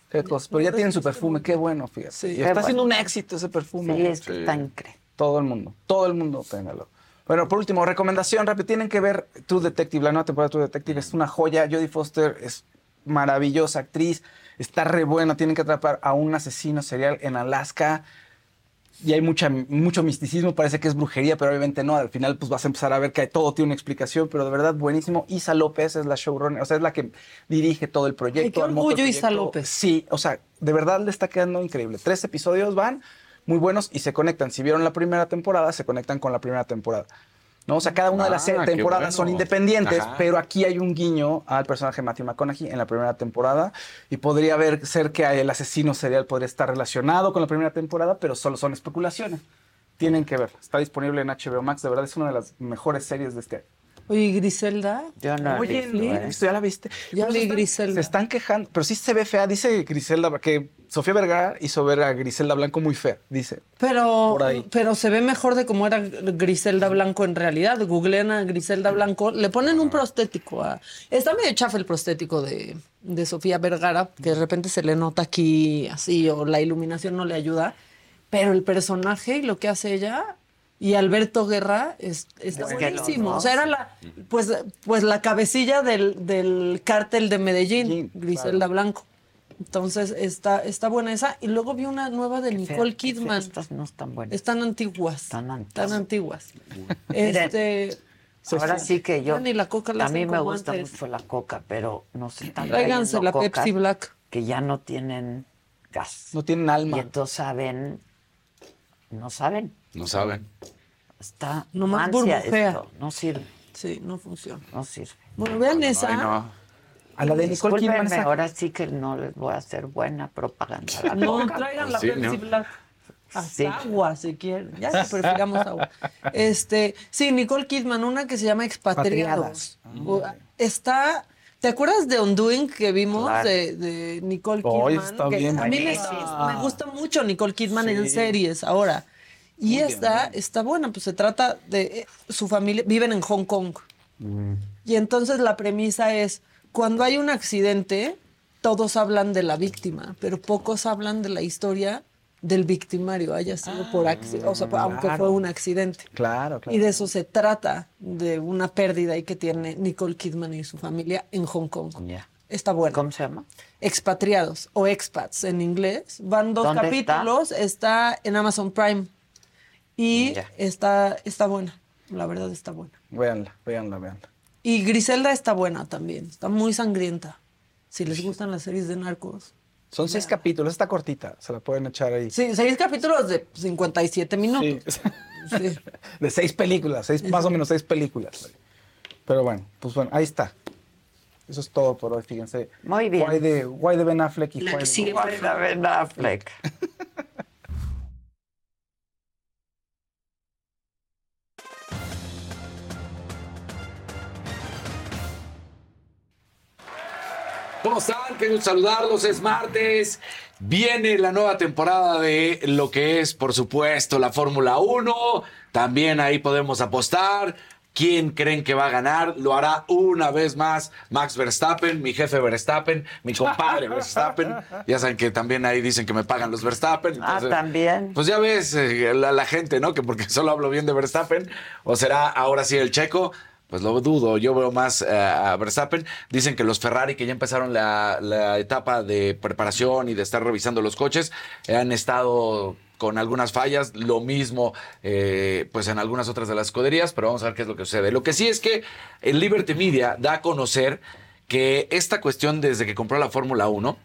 K: ¿Qué cosas? Pero ya tienen su perfume, qué bueno, fíjate.
L: Sí.
K: y está
A: bueno.
K: haciendo un éxito ese perfume.
A: Sí, es que
M: Sí.
A: está increíble.
K: Todo el mundo, todo el mundo, téngalo. Bueno, por último, recomendación rápido. Tienen que ver True Detective, la nueva temporada de True Detective. Es una joya. Jodie Foster es maravillosa actriz. Está re buena. Tienen que atrapar a un asesino serial en Alaska. Y hay mucha, mucho misticismo. Parece que es brujería, pero obviamente no. Al final, pues vas a empezar a ver que todo tiene una explicación. Pero de verdad, buenísimo. Isa López es la showrunner. O sea, es la que dirige todo el proyecto.
L: Ay, qué orgullo, Isa. López.
K: Sí, o sea, de verdad le está quedando increíble. Tres episodios van muy buenos y se conectan. Si vieron la primera temporada, se conectan con la primera temporada. ¿No? O sea, cada una de las
M: Ah,
K: temporadas son independientes,
M: Ajá.
K: pero aquí hay un guiño al personaje de Matthew McConaughey en la primera temporada y podría haber, ser que el asesino serial podría estar relacionado con la primera temporada, pero solo son especulaciones. Tienen que ver. Está disponible en HBO Max. De verdad es una de las mejores series de este año.
L: Oye, Griselda.
A: Yo no
K: Oye.
A: ¿eh?
K: ¿Esto ya la viste?
L: Ya vi
K: se están-
L: Griselda.
K: Se están quejando, pero sí se ve fea. Dice Griselda que Sofía Vergara hizo ver a Griselda Blanco muy fea, dice.
L: Pero,
K: Por ahí.
L: pero se ve mejor de cómo era Griselda Blanco en realidad. Googleen a Griselda Blanco, le ponen un prostético. A... Está medio chafa el prostético de, de Sofía Vergara, que de repente se le nota aquí así, o la iluminación no le ayuda. Pero el personaje y lo que hace ella y Alberto Guerra es, está
A: Es que los
L: buenísimo. O sea, era la, pues, pues la cabecilla del, del cártel de Medellín,
K: Medellín,
L: Griselda Blanco. Entonces está, está buena esa. Y luego vi una nueva de Nicole
A: fea,
L: Kidman.
A: Estas no están buenas.
L: Están antiguas.
A: Están antiguas.
L: Tan antiguas.
A: Miren,
L: Este,
A: Ahora sí que yo.
L: Ya ni la coca la
A: a mí me gusta
L: antes.
A: mucho la coca, pero no se están
L: Tráiganse la Pepsi Black.
A: Que ya no tienen gas.
K: No tienen
A: Y
K: alma.
A: entonces saben. No saben.
M: No saben.
A: Está.
L: Nomás burbujea.
A: esto, No sirve.
L: Sí, no funciona.
A: No sirve.
L: Bueno, vean esa.
M: Ay, no.
K: A la de Nicole Kidman.
A: Ahora sí que no les voy a hacer buena propaganda. la
L: No, traigan la
M: Sí,
L: Pepsi
M: ¿no?
L: Black. Hasta
A: Sí.
L: agua, si quieren. Ya que prefiramos agua. Este, sí, Nicole Kidman, una que se llama Expatriados. O- Está. ¿Te acuerdas de Undoing que vimos
A: Claro.
L: de, de Nicole
K: Ay,
L: Kidman?
K: está
L: Que
K: bien
L: a mí me, gusta mucho Nicole Kidman en series ahora. Y esta está buena, pues se trata de eh, su familia, viven en Hong Kong. Y entonces la premisa es, cuando hay un accidente, todos hablan de la víctima, pero pocos hablan de la historia del victimario, haya sido por accidente, o sea, aunque fue un accidente.
K: Claro, claro.
L: Y de eso se trata, de una pérdida ahí que tiene Nicole Kidman y su familia en Hong Kong.
A: Ya.
L: Está bueno.
A: ¿Cómo se llama?
L: Expatriados o expats en inglés. Van dos
A: ¿Dónde está?
L: capítulos. Está? en Amazon Prime. Y está, está buena. La verdad está buena.
K: Véanla, véanla, véanla.
L: Y Griselda está buena también. Está muy sangrienta. Si les gustan las series de narcos.
K: Son seis capítulos, está cortita, se la pueden echar ahí.
L: Sí, seis capítulos de 57 minutos.
K: Sí.
L: Sí.
K: De seis películas, seis, más o menos seis películas. Pero bueno, pues bueno, ahí está. Eso es todo por hoy, fíjense.
A: Muy bien.
K: Guay de, guay de Ben Affleck y
L: La que sigue
A: de Ben Affleck.
M: ¿Cómo están? Gusto saludarlos. Es martes. Viene la nueva temporada de lo que es, por supuesto, la Fórmula 1. También ahí podemos apostar. ¿Quién creen que va a ganar? Lo hará una vez más Max Verstappen, mi jefe Verstappen, mi compadre Verstappen. Ya saben que también ahí dicen que me pagan los Verstappen.
A: Ah, también.
M: Pues ya ves eh, la, la gente, ¿no? Que porque solo hablo bien de Verstappen. ¿O será ahora sí el checo? Pues lo dudo, yo veo más eh, a Verstappen. Dicen que los Ferrari, que ya empezaron la, etapa de preparación y de estar revisando los coches, han estado con algunas fallas, lo mismo eh, pues en algunas otras de las escuderías, pero vamos a ver qué es lo que sucede. Lo que sí es que el Liberty Media da a conocer que esta cuestión desde que compró la Fórmula 1,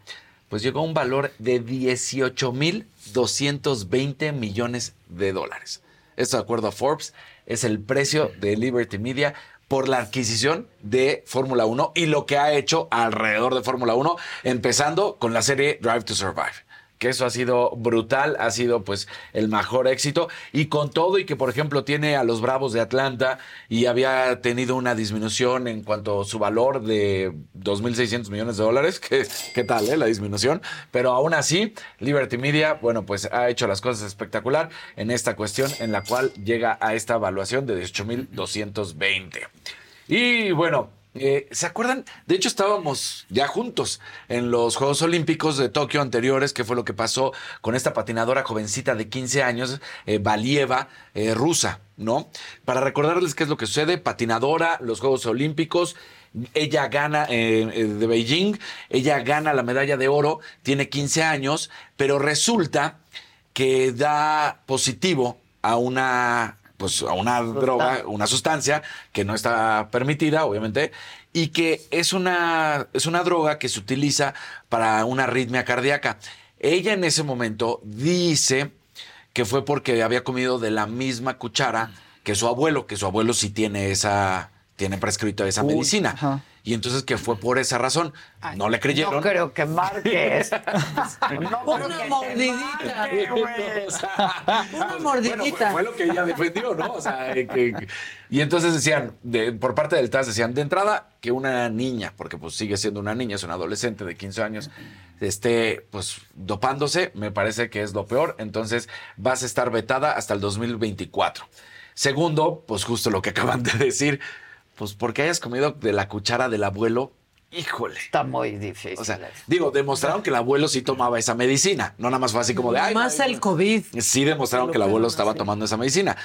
M: pues llegó a un valor de 18.220 millones de dólares. Esto de acuerdo a Forbes, es el precio de Liberty Media por la adquisición de Fórmula 1 y lo que ha hecho alrededor de Fórmula 1, empezando con la serie Drive to Survive. Que eso ha sido brutal, ha sido pues el mejor éxito. Y con todo, y que por ejemplo tiene a los Bravos de Atlanta y había tenido una disminución en cuanto a su valor de 2.600 millones de dólares. ¿Qué, qué tal, eh? La disminución. Pero aún así, Liberty Media, bueno, pues ha hecho las cosas espectacular en esta cuestión en la cual llega a esta evaluación de 18.220. Y bueno, eh, ¿se acuerdan? De hecho, estábamos ya juntos en los Juegos Olímpicos de Tokio anteriores, que fue lo que pasó con esta patinadora jovencita de 15 años, eh, Valieva, eh, rusa, ¿no? Para recordarles qué es lo que sucede, patinadora, los Juegos Olímpicos. Ella gana de Beijing, ella gana la medalla de oro, tiene 15 años, pero resulta que da positivo a una pues a una droga, una sustancia que no está permitida, obviamente, y que es una, es una droga que se utiliza para una arritmia cardíaca. Ella en ese momento dice que fue porque había comido de la misma cuchara que su abuelo, que su abuelo sí tiene esa, tiene prescrito esa
K: Uy,
M: medicina.
K: ajá.
M: Y entonces que fue por esa razón. No le creyeron.
A: No creo que marques. No creo
L: Una
A: que
L: mordidita.
A: marque, güey.
M: O sea,
L: Una mordidita.
M: bueno, fue, fue lo que ella defendió, ¿no? O sea, eh, que- que- y entonces decían, de- por parte del TAS, decían, de entrada, que una niña, porque pues sigue siendo una niña, es una adolescente de 15 años, esté pues dopándose, me parece que es lo peor. Entonces vas a estar vetada hasta el 2024. Segundo, pues justo lo que acaban de decir, pues porque hayas comido de la cuchara del abuelo, híjole.
A: Está muy difícil.
M: O sea, digo, demostraron que el abuelo sí tomaba esa medicina. No nada más fue así como de. Ay,
L: Más el COVID.
M: Sí demostraron que el abuelo estaba tomando esa medicina.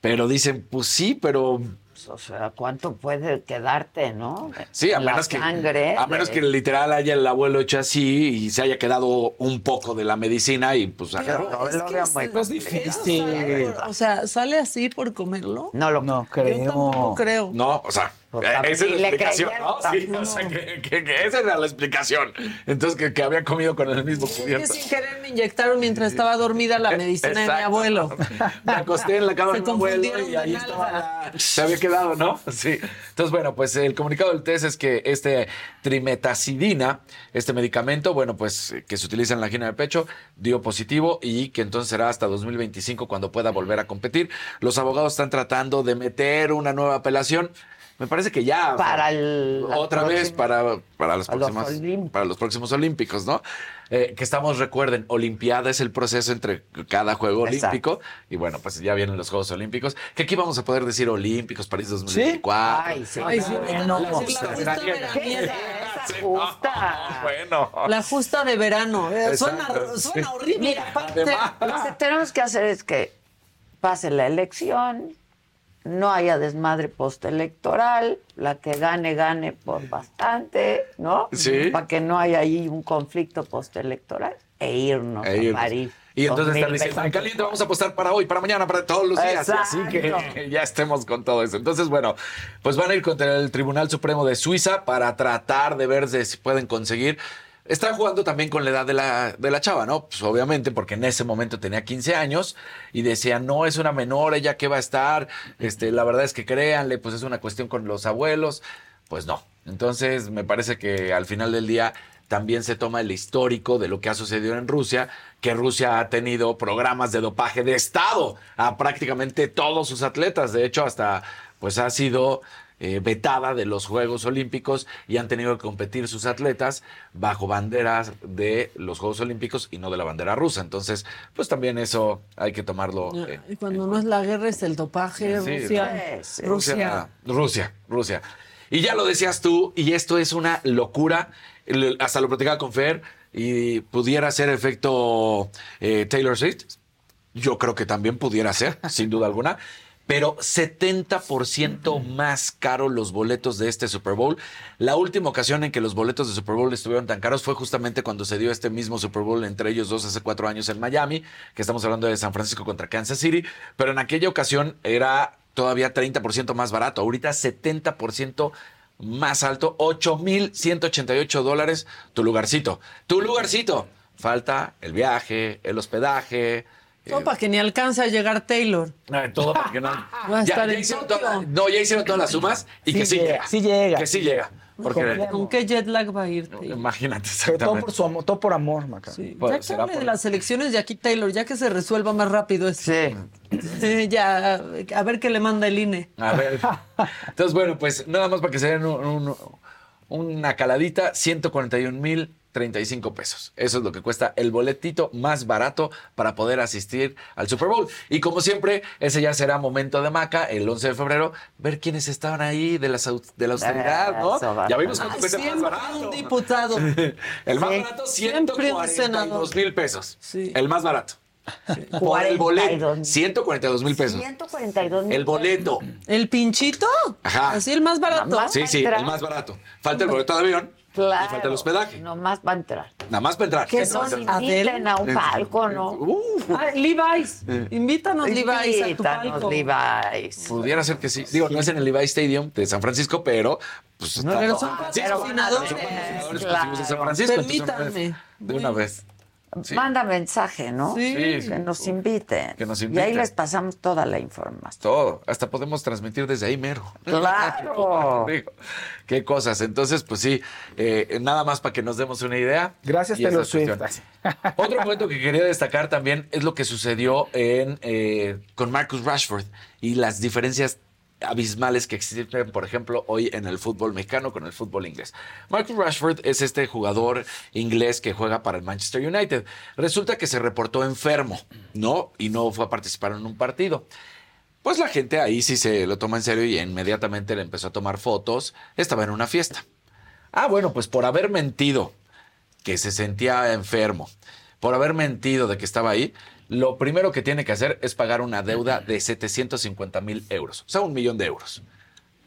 M: Pero dicen, pues sí, pero
A: o sea, ¿cuánto puede quedarte, no?
M: sí, a
A: La
M: menos que
A: sangre
M: a menos que literal haya el abuelo hecho así y se haya quedado un poco de la medicina y pues agarró.
A: No, lo veo muy
K: No es difícil.
L: O sea, ¿sale así por comerlo?
A: No lo
K: No
L: Yo tampoco
K: creo.
L: creo.
M: No, o sea,
A: Pues,
M: eh, esa es la
A: le
M: explicación, ¿no? Sí, o sea, que, que- que esa era la explicación. Entonces, que, que había comido con el mismo cubierto.
L: sin querer me inyectaron mientras estaba dormida la medicina de mi abuelo.
M: Me acosté en la cama de mi abuelo y ahí
L: nada.
M: estaba la- Se había quedado, ¿no? Sí. Entonces, bueno, pues el comunicado del test es que este trimetacidina, este medicamento, bueno, pues eh, que se utiliza en la angina de pecho, dio positivo y que entonces será hasta 2025 cuando pueda volver a competir. Los abogados están tratando de meter una nueva apelación. Me parece que ya. o sea,
A: Para el-
M: Otra vez para, para, las
A: los
M: para los próximos Olímpicos, ¿no? Eh, que estamos, recuerden, Olimpiada es el proceso entre cada Juego
A: Exacto.
M: Olímpico. Y bueno, pues ya vienen los Juegos Olímpicos. Que aquí vamos a poder decir Olímpicos, París 2024.
A: Ay, sí.
L: Ay, sí,
K: Bueno,
L: la,
K: pues,
L: justa.
M: Bueno.
L: La justa de verano. Eh, Suena, horrible.
A: Mira,
L: aparte.
A: Lo que tenemos que hacer es que pase la elección, no haya desmadre postelectoral, la que gane, gane por bastante, ¿no?
M: Sí.
A: Para que no haya ahí un conflicto postelectoral e irnos
M: E irnos.
A: a París.
M: Y entonces están
A: 2020.
M: diciendo, en caliente vamos a apostar para hoy, para mañana, para todos los días. Así que
A: Exacto.
M: ya estemos con todo eso. Entonces, bueno, pues van a ir contra el Tribunal Supremo de Suiza para tratar de ver si pueden conseguir Está jugando también con la edad de la, de la chava, ¿no? Pues obviamente, porque en ese momento tenía 15 años y decía, no, es una menor, ella que va a estar, este, la verdad es que créanle, pues es una cuestión con los abuelos. Pues no. Entonces, me parece que al final del día también se toma el histórico de lo que ha sucedido en Rusia, que Rusia ha tenido programas de dopaje de Estado a prácticamente todos sus atletas. De hecho, hasta pues ha sido eh, vetada de los Juegos Olímpicos y han tenido que competir sus atletas bajo banderas de los Juegos Olímpicos y no de la bandera rusa. Entonces, pues también eso hay que tomarlo. eh,
L: Y cuando no es la guerra, es el dopaje.
M: Sí,
L: Rusia.
M: Rusia,
L: Rusia.
M: Rusia, Rusia. Y ya lo decías tú, y esto es una locura. Hasta lo platicaba con Fer, y pudiera ser efecto eh, Taylor Swift. Yo creo que también pudiera ser, sin duda alguna. Pero 70% más caro los boletos de este Super Bowl. La última ocasión en que los boletos de Super Bowl estuvieron tan caros fue justamente cuando se dio este mismo Super Bowl entre ellos dos hace cuatro años en Miami, que estamos hablando de San Francisco contra Kansas City. Pero en aquella ocasión era todavía 30% más barato. Ahorita 70% más alto, 8,188 dólares tu lugarcito. Tu lugarcito. Falta el viaje, el hospedaje.
L: Todo para que ni alcance a llegar Taylor.
M: eh, todo porque no.
L: Va a
M: Ya,
L: estar
M: ya
L: en
M: hicieron toda- no, ya hicieron todas las sumas y
L: Sí
M: que sí
L: llega,
M: llega.
N: sí llega.
M: Que sí llega. Porque
L: ¿Con qué jet lag va a ir Taylor?
M: imagínate
N: Pero todo por su amor, todo por amor, Maca.
M: Pues,
L: ya que
M: será
L: hable
M: por-
L: de las elecciones de aquí Taylor, ya que se resuelva más rápido esto.
A: Sí.
L: ya, a ver qué le manda el INE.
M: A ver. Entonces, bueno, pues nada más para que se den un- un- una caladita, 141 mil 35 pesos. Eso es lo que cuesta el boletito más barato para poder asistir al Super Bowl. Y como siempre, ese ya será momento de maca, el 11 de febrero, ver quiénes estaban ahí de la, de la austeridad, ¿no?
A: Eso, va.
M: Ya vimos cuánto cuesta el más
L: siempre
M: barato.
L: un diputado.
M: El más
A: Sí.
M: barato,
L: Siempre un
M: 142 mil pesos.
L: Sí.
M: El más barato. Por el
A: 42.
M: boleto, 142 mil pesos.
A: 142 mil
M: El boleto.
L: ¿El pinchito?
M: Ajá.
L: Así el más barato.
A: Más.
M: Sí, sí, el más barato. Falta el boleto de avión
A: Claro.
M: y falta el hospedaje.
A: Nomás va a entrar.
M: Nada más para entrar.
A: Que nos inviten a un palco, ¿no?
M: Uf,
L: Ah, Levi's. Invítanos, Levi's, a tu
A: Invítanos,
L: palco.
A: Levi's.
M: pudiera ser que sí. Digo, no es en el Levi Stadium de San Francisco, pero pues está.
L: Pero son
M: Sí,
L: patrocinadores.
M: son patrocinadores
A: Claro.
M: de San Francisco. entonces,
L: Permítanme.
M: De una vez. Sí.
A: Manda mensaje, ¿no?
L: Sí.
M: Sí.
A: Que nos inviten.
M: Que nos
A: Y ahí
M: inviten.
A: les pasamos toda la información.
M: Todo. Hasta podemos transmitir desde ahí mero.
A: Claro.
M: Digo, Qué cosas. Entonces, pues sí, eh, nada más para que nos demos una idea.
N: Gracias, Taylor Swift.
M: Otro momento que quería destacar también es lo que sucedió en, eh, con Marcus Rashford y las diferencias abismales que existen, por ejemplo, hoy en el fútbol mexicano con el fútbol inglés. Marcus Rashford es este jugador inglés que juega para el Manchester United. Resulta que se reportó enfermo, ¿no? Y no fue a participar en un partido. Pues la gente ahí sí se lo toma en serio y inmediatamente le empezó a tomar fotos. Estaba en una fiesta. Ah, bueno, pues por haber mentido que se sentía enfermo, por haber mentido de que estaba ahí, lo primero que tiene que hacer es pagar una deuda de 750 mil euros, o sea, un millón de euros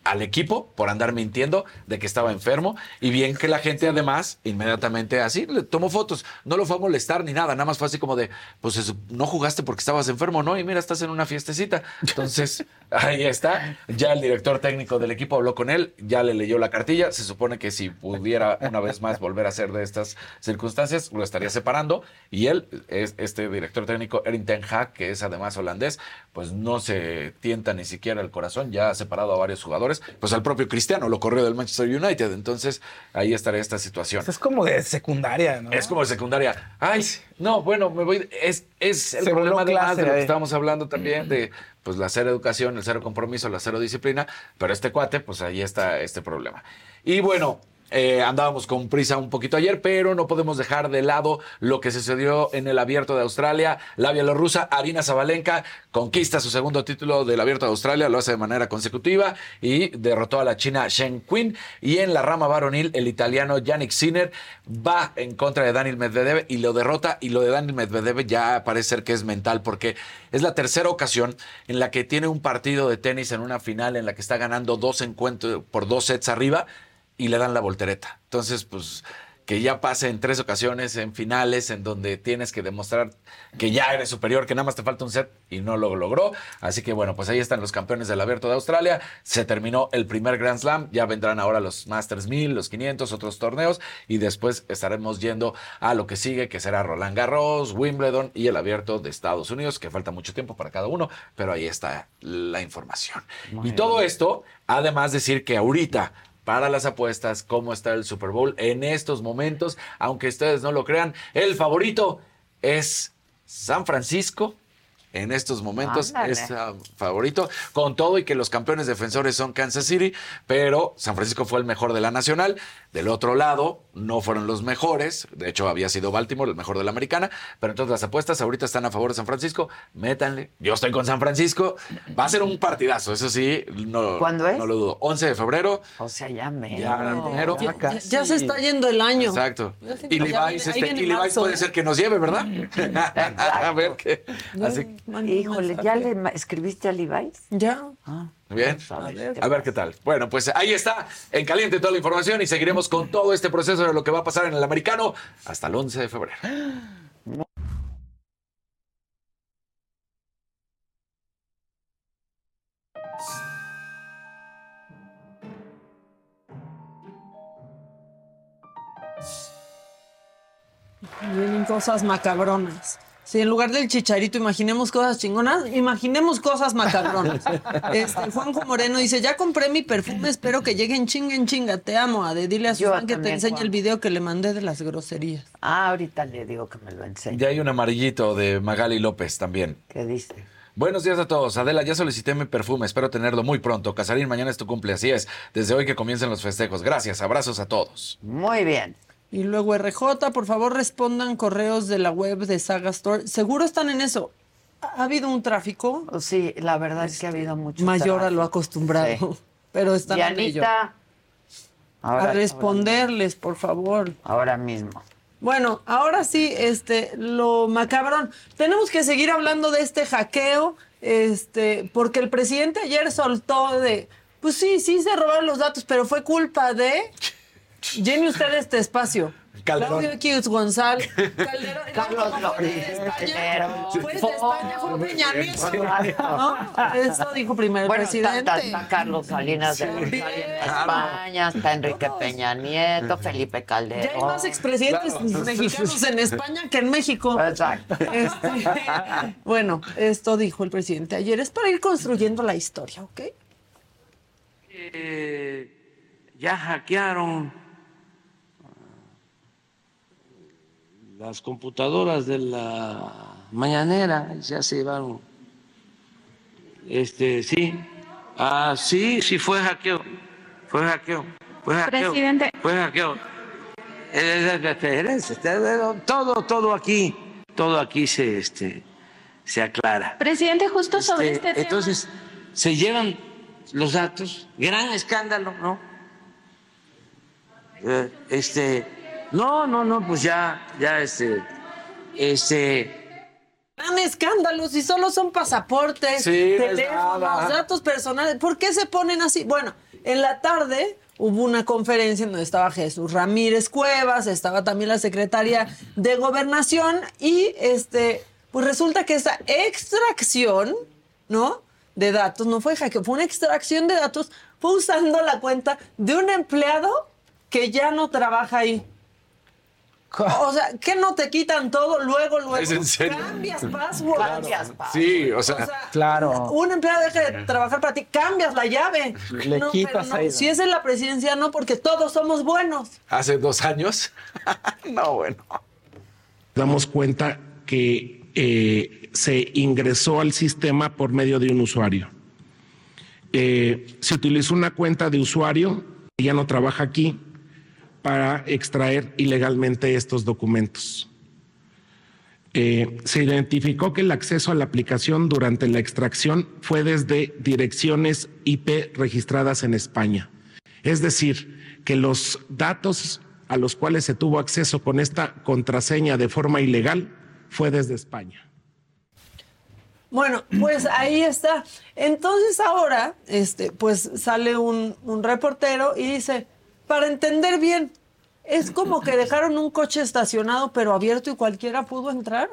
M: al equipo por andar mintiendo de que estaba enfermo y bien que la gente además inmediatamente así le tomó fotos, no lo fue a molestar ni nada, nada más fue así como de, pues no jugaste porque estabas enfermo, ¿no? Y mira, estás en una fiestecita. Entonces, ahí está, ya el director técnico del equipo habló con él, ya le leyó la cartilla, se supone que si pudiera una vez más volver a hacer de estas circunstancias, lo estaría separando. Y él, es, este director técnico, Erin Ten Hag, que es además holandés, pues no se tienta ni siquiera el corazón, ya ha separado a varios jugadores, pues al propio Cristiano lo corrió del Manchester United, entonces ahí estaría esta situación.
N: Es como de secundaria, ¿no?
M: Es como de secundaria. Ay, no, bueno, me voy. Es, es el
N: Se
M: problema además
N: clase
M: de lo que
N: ahí.
M: estábamos hablando también de pues la cero educación, el cero compromiso, la cero disciplina. Pero este cuate, pues ahí está este problema. Y bueno. Eh, andábamos con prisa un poquito ayer, pero no podemos dejar de lado lo que sucedió en el Abierto de Australia. La bielorrusa Arina Zabalenka conquista su segundo título del Abierto de Australia, lo hace de manera consecutiva y derrotó a la china Shen Qin. Y en la rama varonil, el italiano Yannick Sinner va en contra de Daniel Medvedev y lo derrota. Y lo de Daniel Medvedev ya parece ser que es mental porque es la tercera ocasión en la que tiene un partido de tenis en una final en la que está ganando dos encuentros por dos sets arriba y le dan la voltereta. Entonces, pues, que ya pase en tres ocasiones en finales en donde tienes que demostrar que ya eres superior, que nada más te falta un set y no lo logró. Así que bueno, pues ahí están los campeones del Abierto de Australia. Se terminó el primer Grand Slam, ya vendrán ahora los Masters 1000, los 500, otros torneos y después estaremos yendo a lo que sigue, que será Roland Garros, Wimbledon y el Abierto de Estados Unidos, que falta mucho tiempo para cada uno, pero ahí está la información. y todo esto, además decir que ahorita para las apuestas, cómo está el Super Bowl en estos momentos. Aunque ustedes no lo crean, el favorito es San Francisco. En estos momentos
A: Ándale.
M: es ah, favorito, con todo y que los campeones defensores son Kansas City, pero San Francisco fue el mejor de la nacional. Del otro lado, no fueron los mejores, de hecho había sido Baltimore el mejor de la americana, pero entonces las apuestas ahorita están a favor de San Francisco, métanle, yo estoy con San Francisco, va a ser un partidazo, eso sí, no,
A: ¿Cuándo es?
M: no lo dudo. 11 de febrero,
A: O sea, ya me.
M: ya en enero.
L: Ya, ya- ya se está yendo el año.
M: Exacto. Y Levi's, este, y Levi's
L: marzo,
M: puede ser que nos lleve, ¿verdad? a ver qué. Así,
A: Híjole, ¿ya le escribiste a Levi's?
L: Ya.
M: bien.
A: a ver.
M: A ver qué tal. Bueno, pues ahí está, en caliente toda la información y seguiremos con todo este proceso de lo que va a pasar en el americano hasta el 11 de febrero.
L: Vienen cosas macabronas. Si en lugar del chicharito imaginemos cosas chingonas, imaginemos cosas macabronas. Este, Juanjo Moreno dice, ya compré mi perfume, espero que llegue en chinga en chinga. Te amo, Ade. Dile a Susan que te enseñe
A: Juan.
L: el video que le mandé de las groserías.
A: Ah, ahorita le digo que me lo enseñe.
M: Ya hay un amarillito de Magali López también.
A: ¿Qué dice?
M: Buenos días a todos. Adela, ya solicité mi perfume. Espero tenerlo muy pronto. Casarín, mañana es tu cumple. Así es. Desde hoy que comiencen los festejos. Gracias. Abrazos a todos.
A: Muy bien.
L: Y luego RJ, por favor respondan correos de la web de Saga Store. Seguro están en eso. ¿Ha habido un tráfico?
A: Sí, la verdad es que ha habido mucho
L: Mayor a lo acostumbrado.
A: Sí.
L: Pero están en ello.
A: Dianita. Ahora-
L: a responderles, por favor.
A: Ahora mismo.
L: Bueno, ahora sí, este, lo macabrón. Tenemos que seguir hablando de este hackeo, este, porque el presidente ayer soltó de, pues sí, sí se robaron los datos, pero fue culpa de. Llene usted este espacio.
M: Calderón.
L: Claudio X González. Calderón.
A: Carlos Loris.
L: Fue de España, fue Peña. Eso dijo primero el
A: Bueno,
L: presidente.
A: está- está Carlos Salinas de Gortari en España, está Enrique Peña Nieto, Felipe Calderón.
L: Ya hay más expresidentes mexicanos en España que en México.
A: Exacto.
L: Este, bueno, esto dijo el presidente ayer. Es para ir construyendo la historia, ¿ok?
E: Eh, ya hackearon las computadoras de la mañanera, ya se llevaron. Este, sí. Ah, sí, sí fue hackeo. Fue hackeo. Fue hackeo.
D: Presidente.
E: Fue hackeo. Eh, eh, eh, Todo, todo aquí, todo aquí se, este, se aclara.
D: Presidente, justo sobre
E: Este,
D: este tema.
E: entonces, se llevan los datos, gran escándalo, ¿no? Este, no, no, no, pues ya, ya, este, este,
L: Gran escándalo, si solo son pasaportes,
E: Sí,
L: teléfonos,
E: nada.
L: datos personales. ¿Por qué se ponen así? Bueno, en la tarde hubo una conferencia en donde estaba Jesús Ramírez Cuevas, estaba también la secretaria de Gobernación y este, pues resulta que esa extracción, ¿no? De datos, no fue hackeo, fue una extracción de datos, fue usando la cuenta de un empleado que ya no trabaja ahí. O sea, que no te quitan todo, luego, luego.
M: ¿Es en serio?
L: Cambias password.
A: Cambias password.
M: Sí, o sea,
N: Claro.
L: Un empleado deja de trabajar para ti, cambias la llave.
N: Le
L: No,
N: quitas
L: no,
N: ahí.
L: Si es en la presidencia, no, porque todos somos buenos.
M: hace dos años. no, bueno.
C: damos cuenta que eh, se ingresó al sistema por medio de un usuario. Eh, se utilizó una cuenta de usuario que ya no trabaja aquí para extraer ilegalmente estos documentos. Eh, se identificó que el acceso a la aplicación durante la extracción fue desde direcciones IP registradas en España. Es decir, que los datos a los cuales se tuvo acceso con esta contraseña de forma ilegal fue desde España.
L: Bueno, pues ahí está. Entonces ahora, este, pues sale un, un reportero y dice, para entender bien, Es como que dejaron un coche estacionado pero abierto y cualquiera pudo entrar.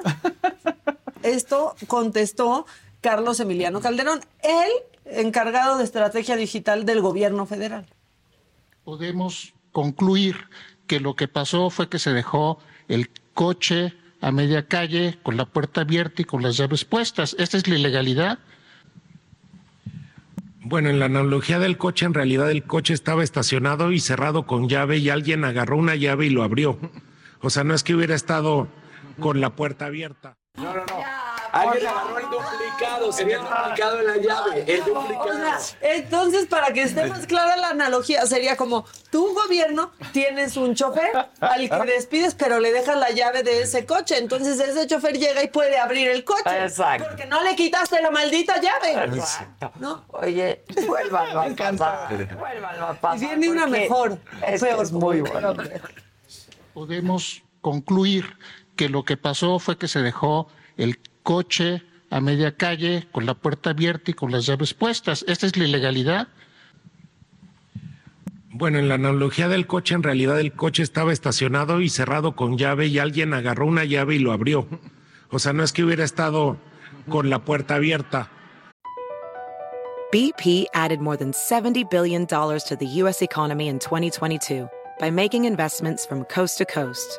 L: Esto contestó Carlos Emiliano Calderón, el encargado de estrategia digital del gobierno federal.
O: podemos concluir que lo que pasó fue que se dejó el coche a media calle con la puerta abierta y con las llaves puestas. ¿Esta es la ilegalidad?
C: Bueno, en la analogía del coche, en realidad el coche estaba estacionado y cerrado con llave y alguien agarró una llave y lo abrió. O sea, no es que hubiera estado con la puerta abierta.
M: No, no, no. Alguien agarró el duplicado, sería el duplicado de la llave. El duplicado.
L: O sea, entonces, para que esté más clara la analogía, sería como tu gobierno tienes un chofer al que despides, pero le dejas la llave de ese coche. Entonces, ese chofer llega y puede abrir el coche.
A: Exacto.
L: Porque no le quitaste la maldita llave.
A: Exacto.
L: ¿No?
A: Oye, vuélvanlo a pasar. Vuélvanlo a pasar.
L: Y viene una mejor.
A: Es,
L: peor,
A: que es muy bueno.
O: Podemos concluir que lo que pasó fue que se dejó el coche a media calle con la puerta abierta y con las llaves puestas. ¿Esta es la ilegalidad?
C: Bueno, en la analogía del coche, en realidad el coche estaba estacionado y cerrado con llave y alguien agarró una llave y lo abrió. O sea, no es que hubiera estado con la puerta abierta.
G: BP added more than $70 billion to the U.S. economy in 2022 by making investments from coast to coast.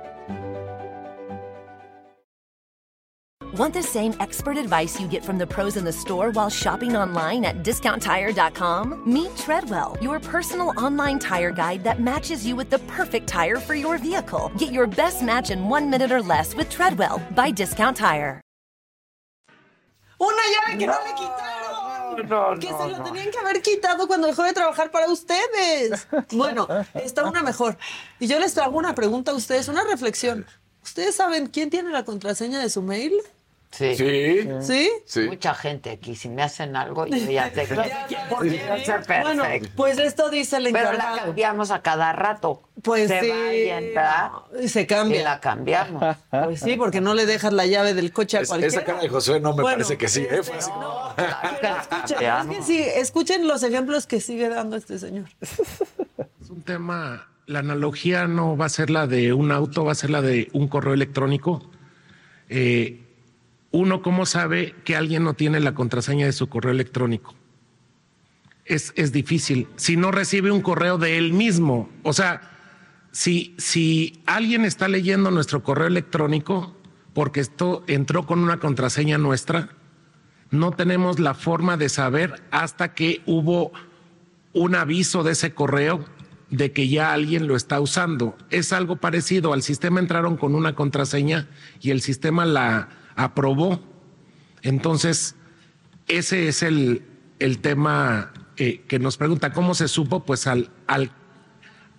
P: Want the same expert advice you get from the pros in the store while shopping online at discounttire.com? Meet Treadwell, your personal online tire guide that matches you with the perfect tire for your vehicle. Get your best match in one minute or less with Treadwell by Discount Tire.
L: Una llave que no, le quitaron. que se lo tenían que haber quitado cuando dejó de trabajar para ustedes. Bueno, está una mejor. Y yo les traigo una pregunta a ustedes, una reflexión. ¿Ustedes saben quién tiene la contraseña de su mail?
A: Sí.
M: Sí.
L: ¿Sí?
M: Sí.
A: Mucha gente aquí, si me hacen algo, yo ya sé que podría ser perfecto.
L: Bueno, pues esto dice el
A: Pero
L: encargado.
A: la cambiamos a cada rato.
L: Pues
A: se
L: sí.
A: va y entra.
L: Y se cambia.
A: Y la cambiamos.
L: Pues sí, porque no le dejas la llave del coche a
M: Es-
L: cualquiera.
M: esa cara de Josué no me
L: Bueno,
M: parece que sí, ¿eh? Fue así.
L: Escuchen, es que sí, escuchen los ejemplos que sigue dando este señor.
C: Es un tema, la analogía no va a ser la de un auto, va a ser la de un correo electrónico. Eh, uno, ¿cómo sabe que alguien no tiene la contraseña de su correo electrónico? Es, es difícil. Si no recibe un correo de él mismo, o sea, si, si alguien está leyendo nuestro correo electrónico porque esto entró con una contraseña nuestra, no tenemos la forma de saber hasta que hubo un aviso de ese correo de que ya alguien lo está usando. Es algo parecido. Al sistema entraron con una contraseña y el sistema la aprobó. Entonces, ese es el, el tema eh, que nos pregunta, ¿cómo se supo? Pues al, al,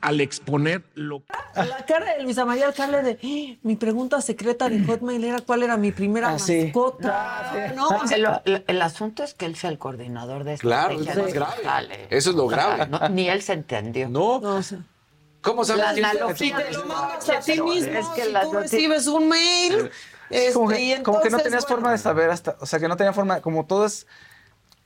C: al exponer lo
L: La cara de Luisa María Alcalde de "Eh, mi pregunta secreta de Hotmail era cuál era mi primera
A: Ah, sí.
L: mascota. No, o sea,
A: el, el- el asunto es que él sea el coordinador de
M: Claro,
A: estrategia
M: es más grave. Eso es lo grave.
A: No, ni él se entendió.
M: No.
L: no, o sea,
M: ¿Cómo sabes
A: La analogía
M: tu-
A: de lo
L: mandas a ti mismo,
A: Es que
L: si tú recibes un mail, este,
K: como, que, como que no tenías
L: bueno,
K: forma de saber hasta, o sea, que no tenía forma, como todo es,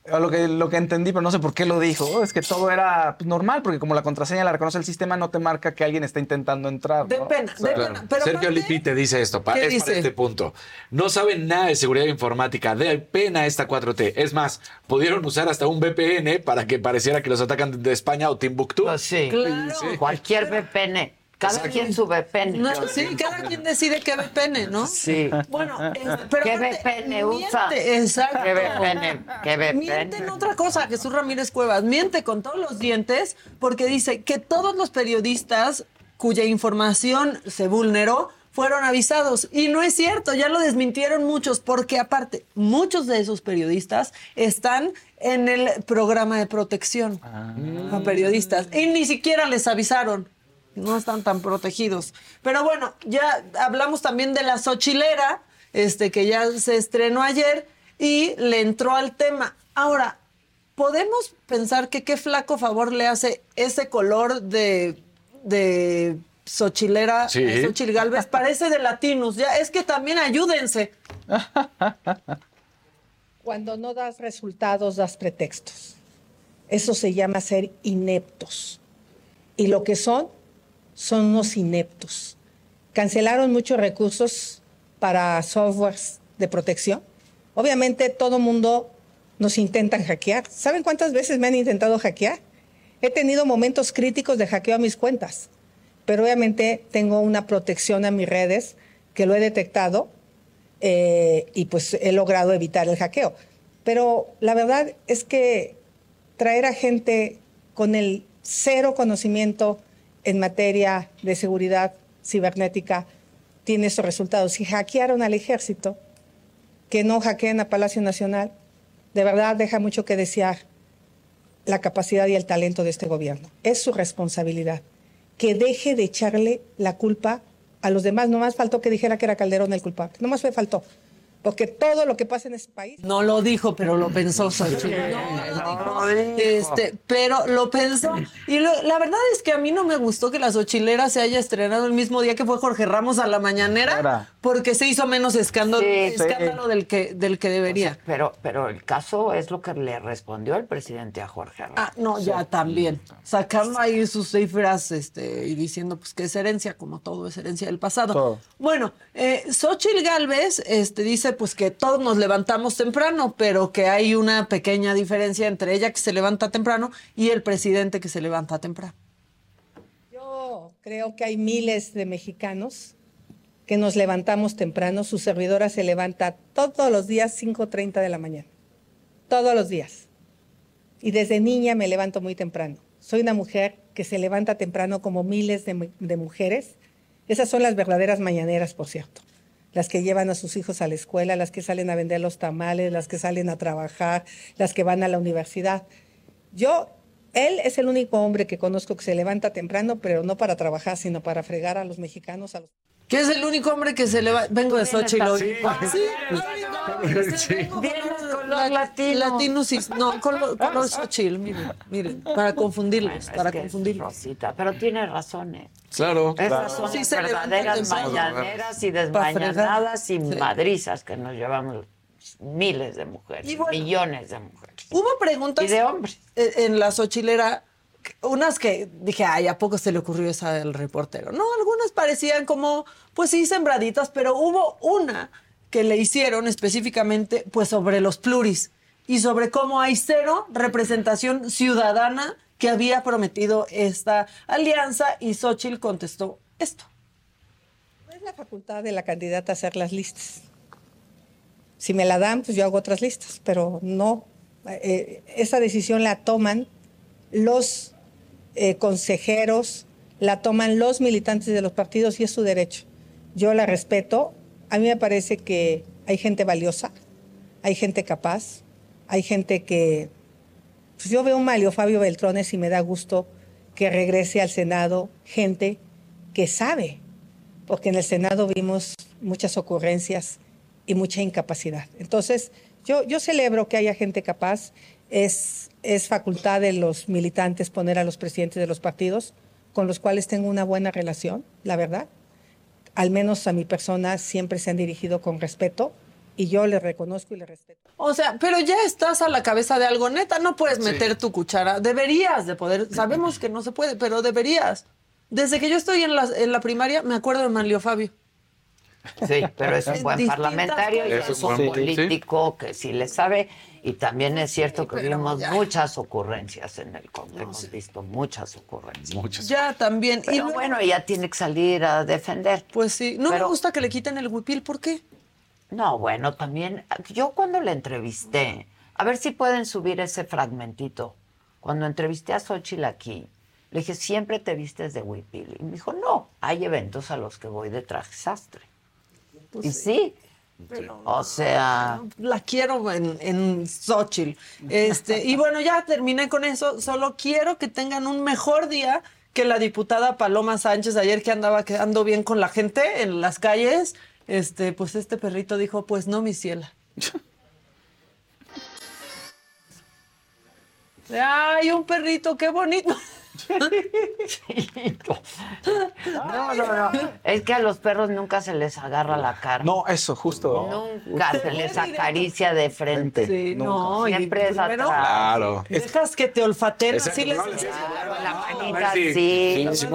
K: lo que, lo que entendí, pero no sé por qué lo dijo, es que todo era pues, normal, porque como la contraseña la reconoce el sistema, no te marca que alguien está intentando entrar.
L: De
K: ¿no?
L: pena,
K: O sea,
L: de
M: Claro.
L: pena. Pero
M: Sergio Lippi te dice esto, pa-
L: ¿Qué
M: es para este punto. No saben nada de seguridad informática, de pena esta 4T. Es más, pudieron usar hasta un VPN para que pareciera que los atacan de España o Timbuktu.
A: Pues sí.
L: Claro.
A: Cualquier VPN. Cada
M: Exacto.
A: quien su VPN.
L: No, sí, cada quien decide qué VPN, ¿no?
A: Sí.
L: Bueno, es- pero
A: ¿Qué
L: aparte,
A: VPN usa?
L: Exacto.
A: ¿Qué VPN? ¿Qué
L: Miente en
A: VPN?
L: otra cosa, Jesús Ramírez Cuevas. Miente con todos los dientes porque dice que todos los periodistas cuya información se vulneró fueron avisados. Y no es cierto, ya lo desmintieron muchos, porque aparte, muchos de esos periodistas están en el programa de protección a periodistas y ni siquiera les avisaron. No están tan protegidos. Pero bueno, ya hablamos también de la Xochilera, este, que ya se estrenó ayer y le entró al tema. Ahora, podemos pensar que qué flaco favor le hace ese color de, de Xochilera,
M: Sí.
L: Xochil parece de latinos. Ya, es que también ayúdense.
F: Cuando no das resultados, das pretextos. Eso se llama ser ineptos. Y lo que son, son unos ineptos. Cancelaron muchos recursos para softwares de protección. Obviamente todo mundo nos intentan hackear. ¿Saben cuántas veces me han intentado hackear? He tenido momentos críticos de hackeo a mis cuentas, pero obviamente tengo una protección a mis redes que lo he detectado eh, y pues he logrado evitar el hackeo. Pero la verdad es que traer a gente con el cero conocimiento en materia de seguridad cibernética tiene esos resultados. Si hackearon al ejército, que no hackeen a Palacio Nacional, de verdad deja mucho que desear la capacidad y el talento de este gobierno. Es su responsabilidad. Que deje de echarle la culpa a los demás. No más faltó que dijera que era Calderón el culpable. No más me faltó. Porque todo lo que pasa en ese país.
L: No lo dijo, pero lo pensó Xochitl. Este, pero lo pensó. Y lo- la verdad es que a mí no me gustó que la Xochilera se haya estrenado el mismo día que fue Jorge Ramos a la mañanera,
A: Era.
L: Porque se hizo menos escándalo,
A: Sí,
L: escándalo del que del que debería.
A: Pero, pero el caso es lo que le respondió el presidente a Jorge Ramos.
L: Ah, no, ya también. Sacando ahí sus cifras este, y diciendo pues que es herencia, como todo es herencia del pasado.
N: Todo.
L: Bueno, eh, Xochitl Galvez este, dice pues que todos nos levantamos temprano, pero que hay una pequeña diferencia entre ella que se levanta temprano y el presidente que se levanta temprano.
F: Yo creo que hay miles de mexicanos que nos levantamos temprano. Su servidora se levanta todos los días 5.30 de la mañana. Todos los días. Y desde niña me levanto muy temprano. Soy una mujer que se levanta temprano como miles de, mu- de mujeres. Esas son las verdaderas mañaneras, por cierto. Las que llevan a sus hijos a la escuela, las que salen a vender los tamales, las que salen a trabajar, las que van a la universidad. Yo, él es el único hombre que conozco que se levanta temprano, pero no para trabajar, sino para fregar a los mexicanos. A los...
L: Que es el único hombre que se levanta. Vengo de Xochitl hoy.
F: Sí.
L: Sí,
A: con los latinos.
L: Y no, con, lo- con los Xochitl, miren, miren, para confundirlos,
A: Bueno,
L: para confundirlos.
A: Rosita, pero tiene razones.
M: Claro.
A: Esas son
L: Sí,
A: las verdaderas mañaneras y desmañanadas y madrizas que nos llevamos miles de mujeres,
L: Y bueno,
A: millones de mujeres.
L: Hubo preguntas
A: Y de hombres.
L: en en la Xochilera, unas que dije, ay, ¿a poco se le ocurrió esa del reportero? No, algunas parecían como, pues sí, sembraditas, pero hubo una que le hicieron específicamente, pues sobre los pluris y sobre cómo hay cero representación ciudadana que había prometido esta alianza y Xochitl contestó esto.
F: No es la facultad de la candidata hacer las listas. Si me la dan, pues yo hago otras listas, pero no. eh, esa decisión la toman los eh, consejeros, la toman los militantes de los partidos y es su derecho. Yo la respeto. A mí me parece que hay gente valiosa, hay gente capaz, hay gente que... Pues yo veo un Mario Fabio Beltrones y me da gusto que regrese al Senado gente que sabe, porque en el Senado vimos muchas ocurrencias y mucha incapacidad. Entonces, yo, yo celebro que haya gente capaz. Es, es facultad de los militantes poner a los presidentes de los partidos, con los cuales tengo una buena relación, la verdad. Al menos a mi persona siempre se han dirigido con respeto y yo les reconozco y les respeto.
L: O sea, pero ya estás a la cabeza de algo neta, no puedes meter tu cuchara. Deberías de poder, sabemos que no se puede, pero deberías. Desde que yo estoy en la, en la primaria, me acuerdo de Manlio Fabio.
A: Sí, pero es un buen
L: Distintas
A: parlamentario y es un
L: Sí, sí.
A: político que sí le sabe. Y también es cierto que vimos muchas ocurrencias en el Congreso. Hemos visto muchas ocurrencias.
L: Ya también.
A: Pero
L: luego-
A: bueno, ella tiene que salir a defender.
L: Pues sí, no me
A: Pero-
L: gusta que le quiten el huipil, ¿por qué?
A: No, bueno, también, yo cuando la entrevisté, a ver si pueden subir ese fragmentito. Cuando entrevisté a Xochitl aquí, le dije, ¿siempre te vistes de huipil? Y me dijo, no, hay eventos a los que voy de traje sastre. y sí, o sea...
L: La quiero en, en Xochitl. Este, y bueno, ya terminé con eso. Solo quiero que tengan un mejor día que la diputada Paloma Sánchez ayer que andaba quedando bien con la gente en las calles. Este, pues este perrito dijo, pues no, mi ciela. Ay, un perrito, qué bonito.
A: No, no, no. Es que a los perros nunca se les agarra la cara.
K: No, eso, justo.
A: Nunca se les acaricia de frente.
L: Sí, no, y
A: Siempre es atrás.
M: Claro.
L: Dejas que te olfateen, así les
M: les-
A: La manita,
M: sí.
A: sí.
M: Sí.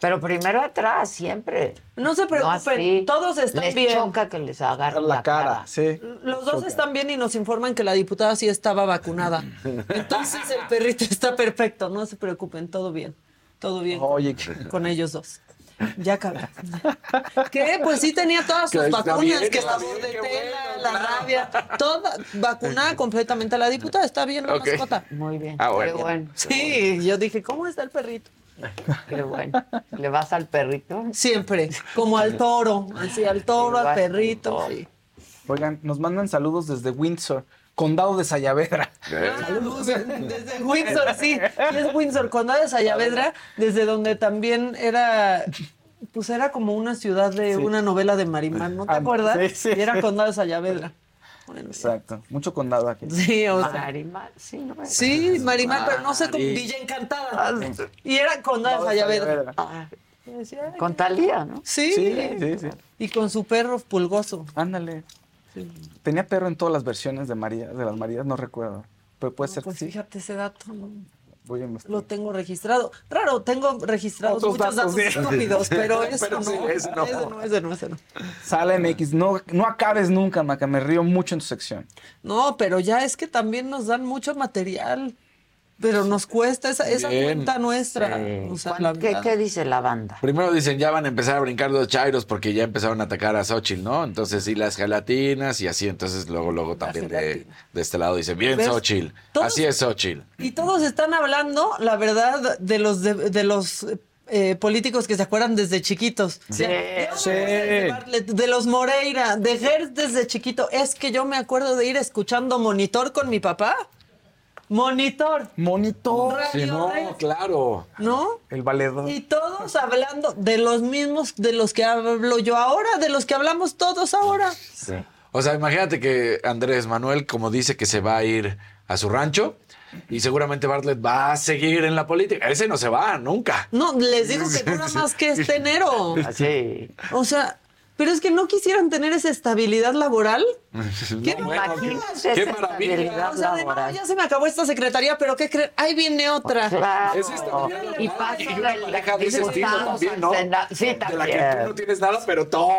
A: Pero primero atrás, siempre.
L: No se preocupen, todos están
A: Les
L: bien.
A: choca que les agarre
K: La cara, sí.
L: Los dos están bien y nos informan que la diputada sí estaba vacunada. Entonces el perrito está perfecto, no se preocupen, todo bien. Todo bien
K: Oye,
L: con ellos dos. Ya acabé. ¿Qué? Pues sí tenía todas sus vacunas,
M: bien,
L: que la voz
M: bien,
L: de tela,
M: bueno,
L: la
M: claro.
L: rabia, toda vacunada completamente la diputada, está bien la
M: Ok.
L: mascota.
A: Muy bien.
M: Ah, bueno.
A: Qué bueno.
L: Sí, yo dije, ¿cómo está el perrito?
A: Qué bueno. ¿Le vas al perrito?
L: Siempre, como al toro, así al toro, al perrito. sí.
K: Oigan, nos mandan saludos desde Windsor, condado de Sayavedra.
L: Saludos. Desde Windsor, sí. Sí es Windsor, Condado de Sayavedra, desde donde también era, pues era como una ciudad de una novela de Marimar, ¿no te
K: Ah,
L: acuerdas?
K: sí, sí.
L: Y era Condado de Sayavedra. Bueno, sí.
K: Exacto, mucho condado aquí.
L: Sí, o sea.
A: Marimar, sí, no es.
L: Sí, Marimar, pero no sé, con Villa Encantada. Y era Condado.
A: Ah,
L: decía, ay,
A: Con Talía, ¿no?
L: Sí.
K: Sí, sí, sí.
L: Y con su perro pulgoso.
K: Ándale. Tenía perro en todas las versiones de María, de las Marías, no recuerdo. Pero puede ser
L: Pues
K: que sí.
L: fíjate ese dato, no,
K: Voy a investigar.
L: lo tengo registrado. Raro, tengo registrados
K: Otros
L: muchos
K: datos,
L: datos, estúpidos, pero eso
K: Pero
L: no.
K: sí, ese no.
L: Ese no, ese no, ese no.
K: Sala MX, no, no acabes nunca, Maca, me río mucho en tu sección.
L: No, pero ya es que también nos dan mucho material. Pero nos cuesta esa, cuenta nuestra.
A: Sí.
L: O sea,
A: ¿Cuál-
L: la
A: ¿Qué, dice la banda?
M: Primero dicen, ya van a empezar a brincar los chairos porque ya empezaron a atacar a Xochitl, ¿no? Entonces, sí, las gelatinas y así. Entonces, luego, luego también de, de este lado dicen, bien,
L: ¿Ves?
M: Xochitl.
L: Todos-
M: Así es Xochitl.
L: Y todos están hablando, la verdad, de los de, de los eh, políticos que se acuerdan desde chiquitos.
A: Sí.
L: De Bartlett, de los Moreira, de Gers desde chiquito. Es que yo me acuerdo de ir escuchando monitor con mi papá. Monitor,
K: Monitor.
L: Radio
M: Sí, no,
L: Red,
M: claro.
L: ¿no?
K: El valedor.
L: Y todos hablando de los mismos de los que hablo yo ahora, de los que hablamos todos ahora.
M: O sea, imagínate que Andrés Manuel, como dice que se va a ir a su rancho, y seguramente Bartlett va a seguir en la política. Ese no se va, nunca.
L: No, les digo que dura más que este enero.
A: Sí.
L: O sea, pero es que no quisieran tener esa estabilidad laboral. ¿Qué
M: No, bueno, qué
A: esa
M: maravilla.
L: O sea, de, no, ya se me acabó esta secretaría, pero ¿qué creen? Ahí viene otra.
A: Claro.
M: Es estabilidad laboral.
A: Y paso
M: Y una pareja de ese estilo
A: diputados
M: también, ¿no?
A: Senado. Sí,
M: De la que tú
A: también.
M: no tienes nada, pero todo.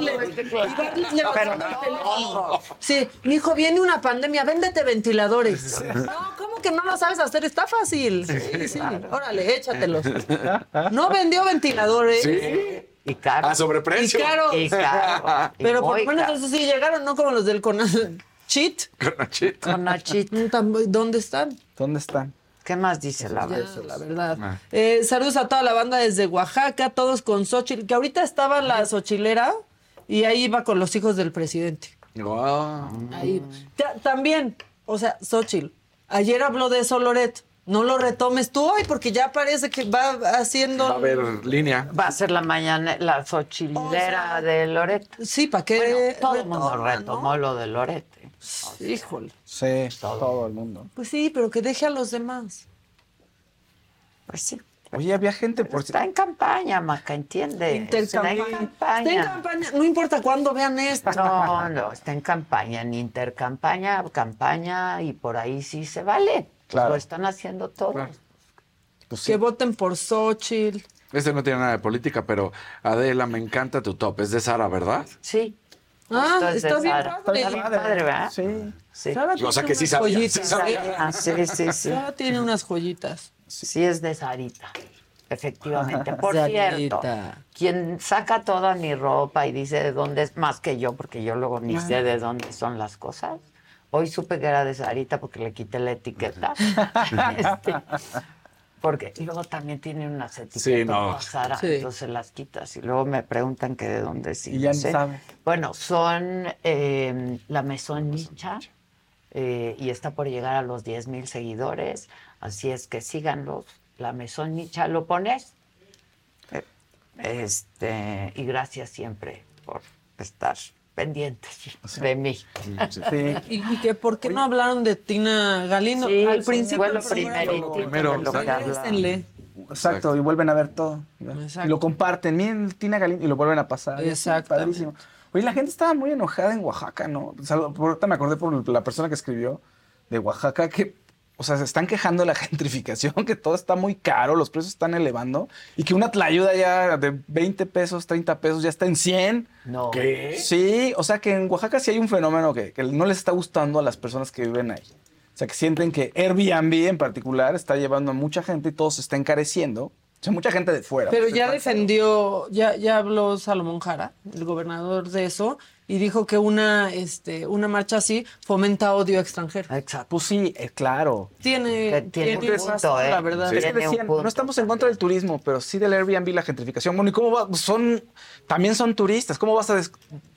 L: Y y
A: no.
L: Sí, mi hijo, viene una pandemia, véndete ventiladores. No, ¿cómo que no lo sabes hacer? Está fácil. Sí, sí. Órale, échatelos. No vendió ventiladores.
M: Sí.
A: Y caro.
M: A sobreprecio.
L: Y caro.
A: Y caro. Y
L: Pero por lo menos eso sí llegaron, no como los del Cheat.
M: Con Nachito.
A: Con Nachito.
L: ¿Dónde están?
K: ¿Dónde están?
A: ¿Qué más dice la
L: Ya,
A: banda?
L: la verdad.
M: Ah.
L: Eh, saludos a toda la banda desde Oaxaca, todos con Xochitl, que ahorita estaba la Xochilera y ahí iba con los hijos del presidente.
M: Wow.
L: Ahí. Ta- También, o sea, Xochitl, ayer habló de eso Loret. No lo retomes tú hoy porque ya parece que va haciendo.
M: Va a haber línea.
A: Va a ser la mañana, la sochilera de Loret.
L: Sí, ¿para qué?
A: Todo el mundo retomó lo de Lorete.
L: ¿no? Híjole.
K: Sí, todo. el mundo.
L: Pues sí, pero que deje a los demás.
A: Pues sí.
K: Oye, había gente por
A: Está en campaña, Maca, entiende. Está en
L: Intercampaña.
A: campaña.
L: Está en campaña. No importa cuándo vean esto.
A: No, no, está en campaña, en intercampaña, campaña, y por ahí sí se vale.
K: Claro.
A: Lo están haciendo todos.
K: Pues sí.
L: Que voten por Xochitl.
M: Este no tiene nada de política, pero Adela, me encanta tu top. Es de Sara, ¿verdad?
A: Sí.
L: Ah,
A: Esto es de
L: está bien
A: Sara.
L: padre.
A: Está bien padre, ¿verdad?
K: Sí.
A: Sí.
L: Sara
M: O sea
L: tiene
M: que sí
L: unas
M: sabía,
L: joyitas,
M: sí sabía.
A: Ah, sí, sí, sí.
L: Sara tiene unas joyitas.
A: Sí es de Sarita, efectivamente. Por
L: Sarita.
A: cierto, quien saca toda mi ropa y dice de dónde es más que yo, porque yo luego ni sé de dónde son las cosas. Hoy supe que era de Sarita porque le quité la etiqueta. Este, porque y luego también tiene unas etiquetas
M: Sí, no.
A: ¿no, Sara,
L: Sí.
A: entonces las quitas y luego me preguntan que de dónde sí.
K: Y ya
A: no sé.
K: sabe.
A: Bueno, son eh, la Maison Nicha eh, y está por llegar a los 10 mil seguidores, así es que síganlos. La Maison Nicha, ¿lo pones? Eh, Este, y gracias siempre por estar pendientes de mí.
L: ¿Y, y que por qué no hablaron de Tina Galindo?
A: Sí,
L: Al
A: fue
L: principio
A: lo
L: programa.
A: primerito
K: Primero,
A: de lo
K: exacto. Exacto, y vuelven a ver todo. Y lo comparten. Miren, Tina Galindo, y lo vuelven a pasar. así, Padrísimo. Oye, la gente estaba muy enojada en Oaxaca, ¿no? O sea, por- ahorita me acordé por la persona que escribió de Oaxaca que, o sea, se están quejando de la gentrificación, que todo está muy caro, los precios están elevando y que una tlayuda ya de 20 pesos, 30 pesos ya está en 100.
A: No.
K: ¿Qué? Sí, o sea que en Oaxaca sí hay un fenómeno que, que no les está gustando a las personas que viven ahí. O sea, que sienten que Airbnb en particular está llevando a mucha gente y todo se está encareciendo. O sea, mucha gente de fuera.
L: Pero
K: pues,
L: ya defendió, ya, ya habló Salomón Jara, el gobernador de eso, y dijo que una, este, una marcha así fomenta odio extranjero.
A: Exacto.
K: Pues sí, eh, claro.
L: Tiene,
A: tiene
L: tiene
A: punto,
L: razón,
A: ¿eh?
L: la verdad.
K: Es que decían, no estamos en contra del turismo, pero sí del Airbnb y la gentrificación. Bueno, ¿y cómo va? Son, también son turistas. ¿Cómo vas a des-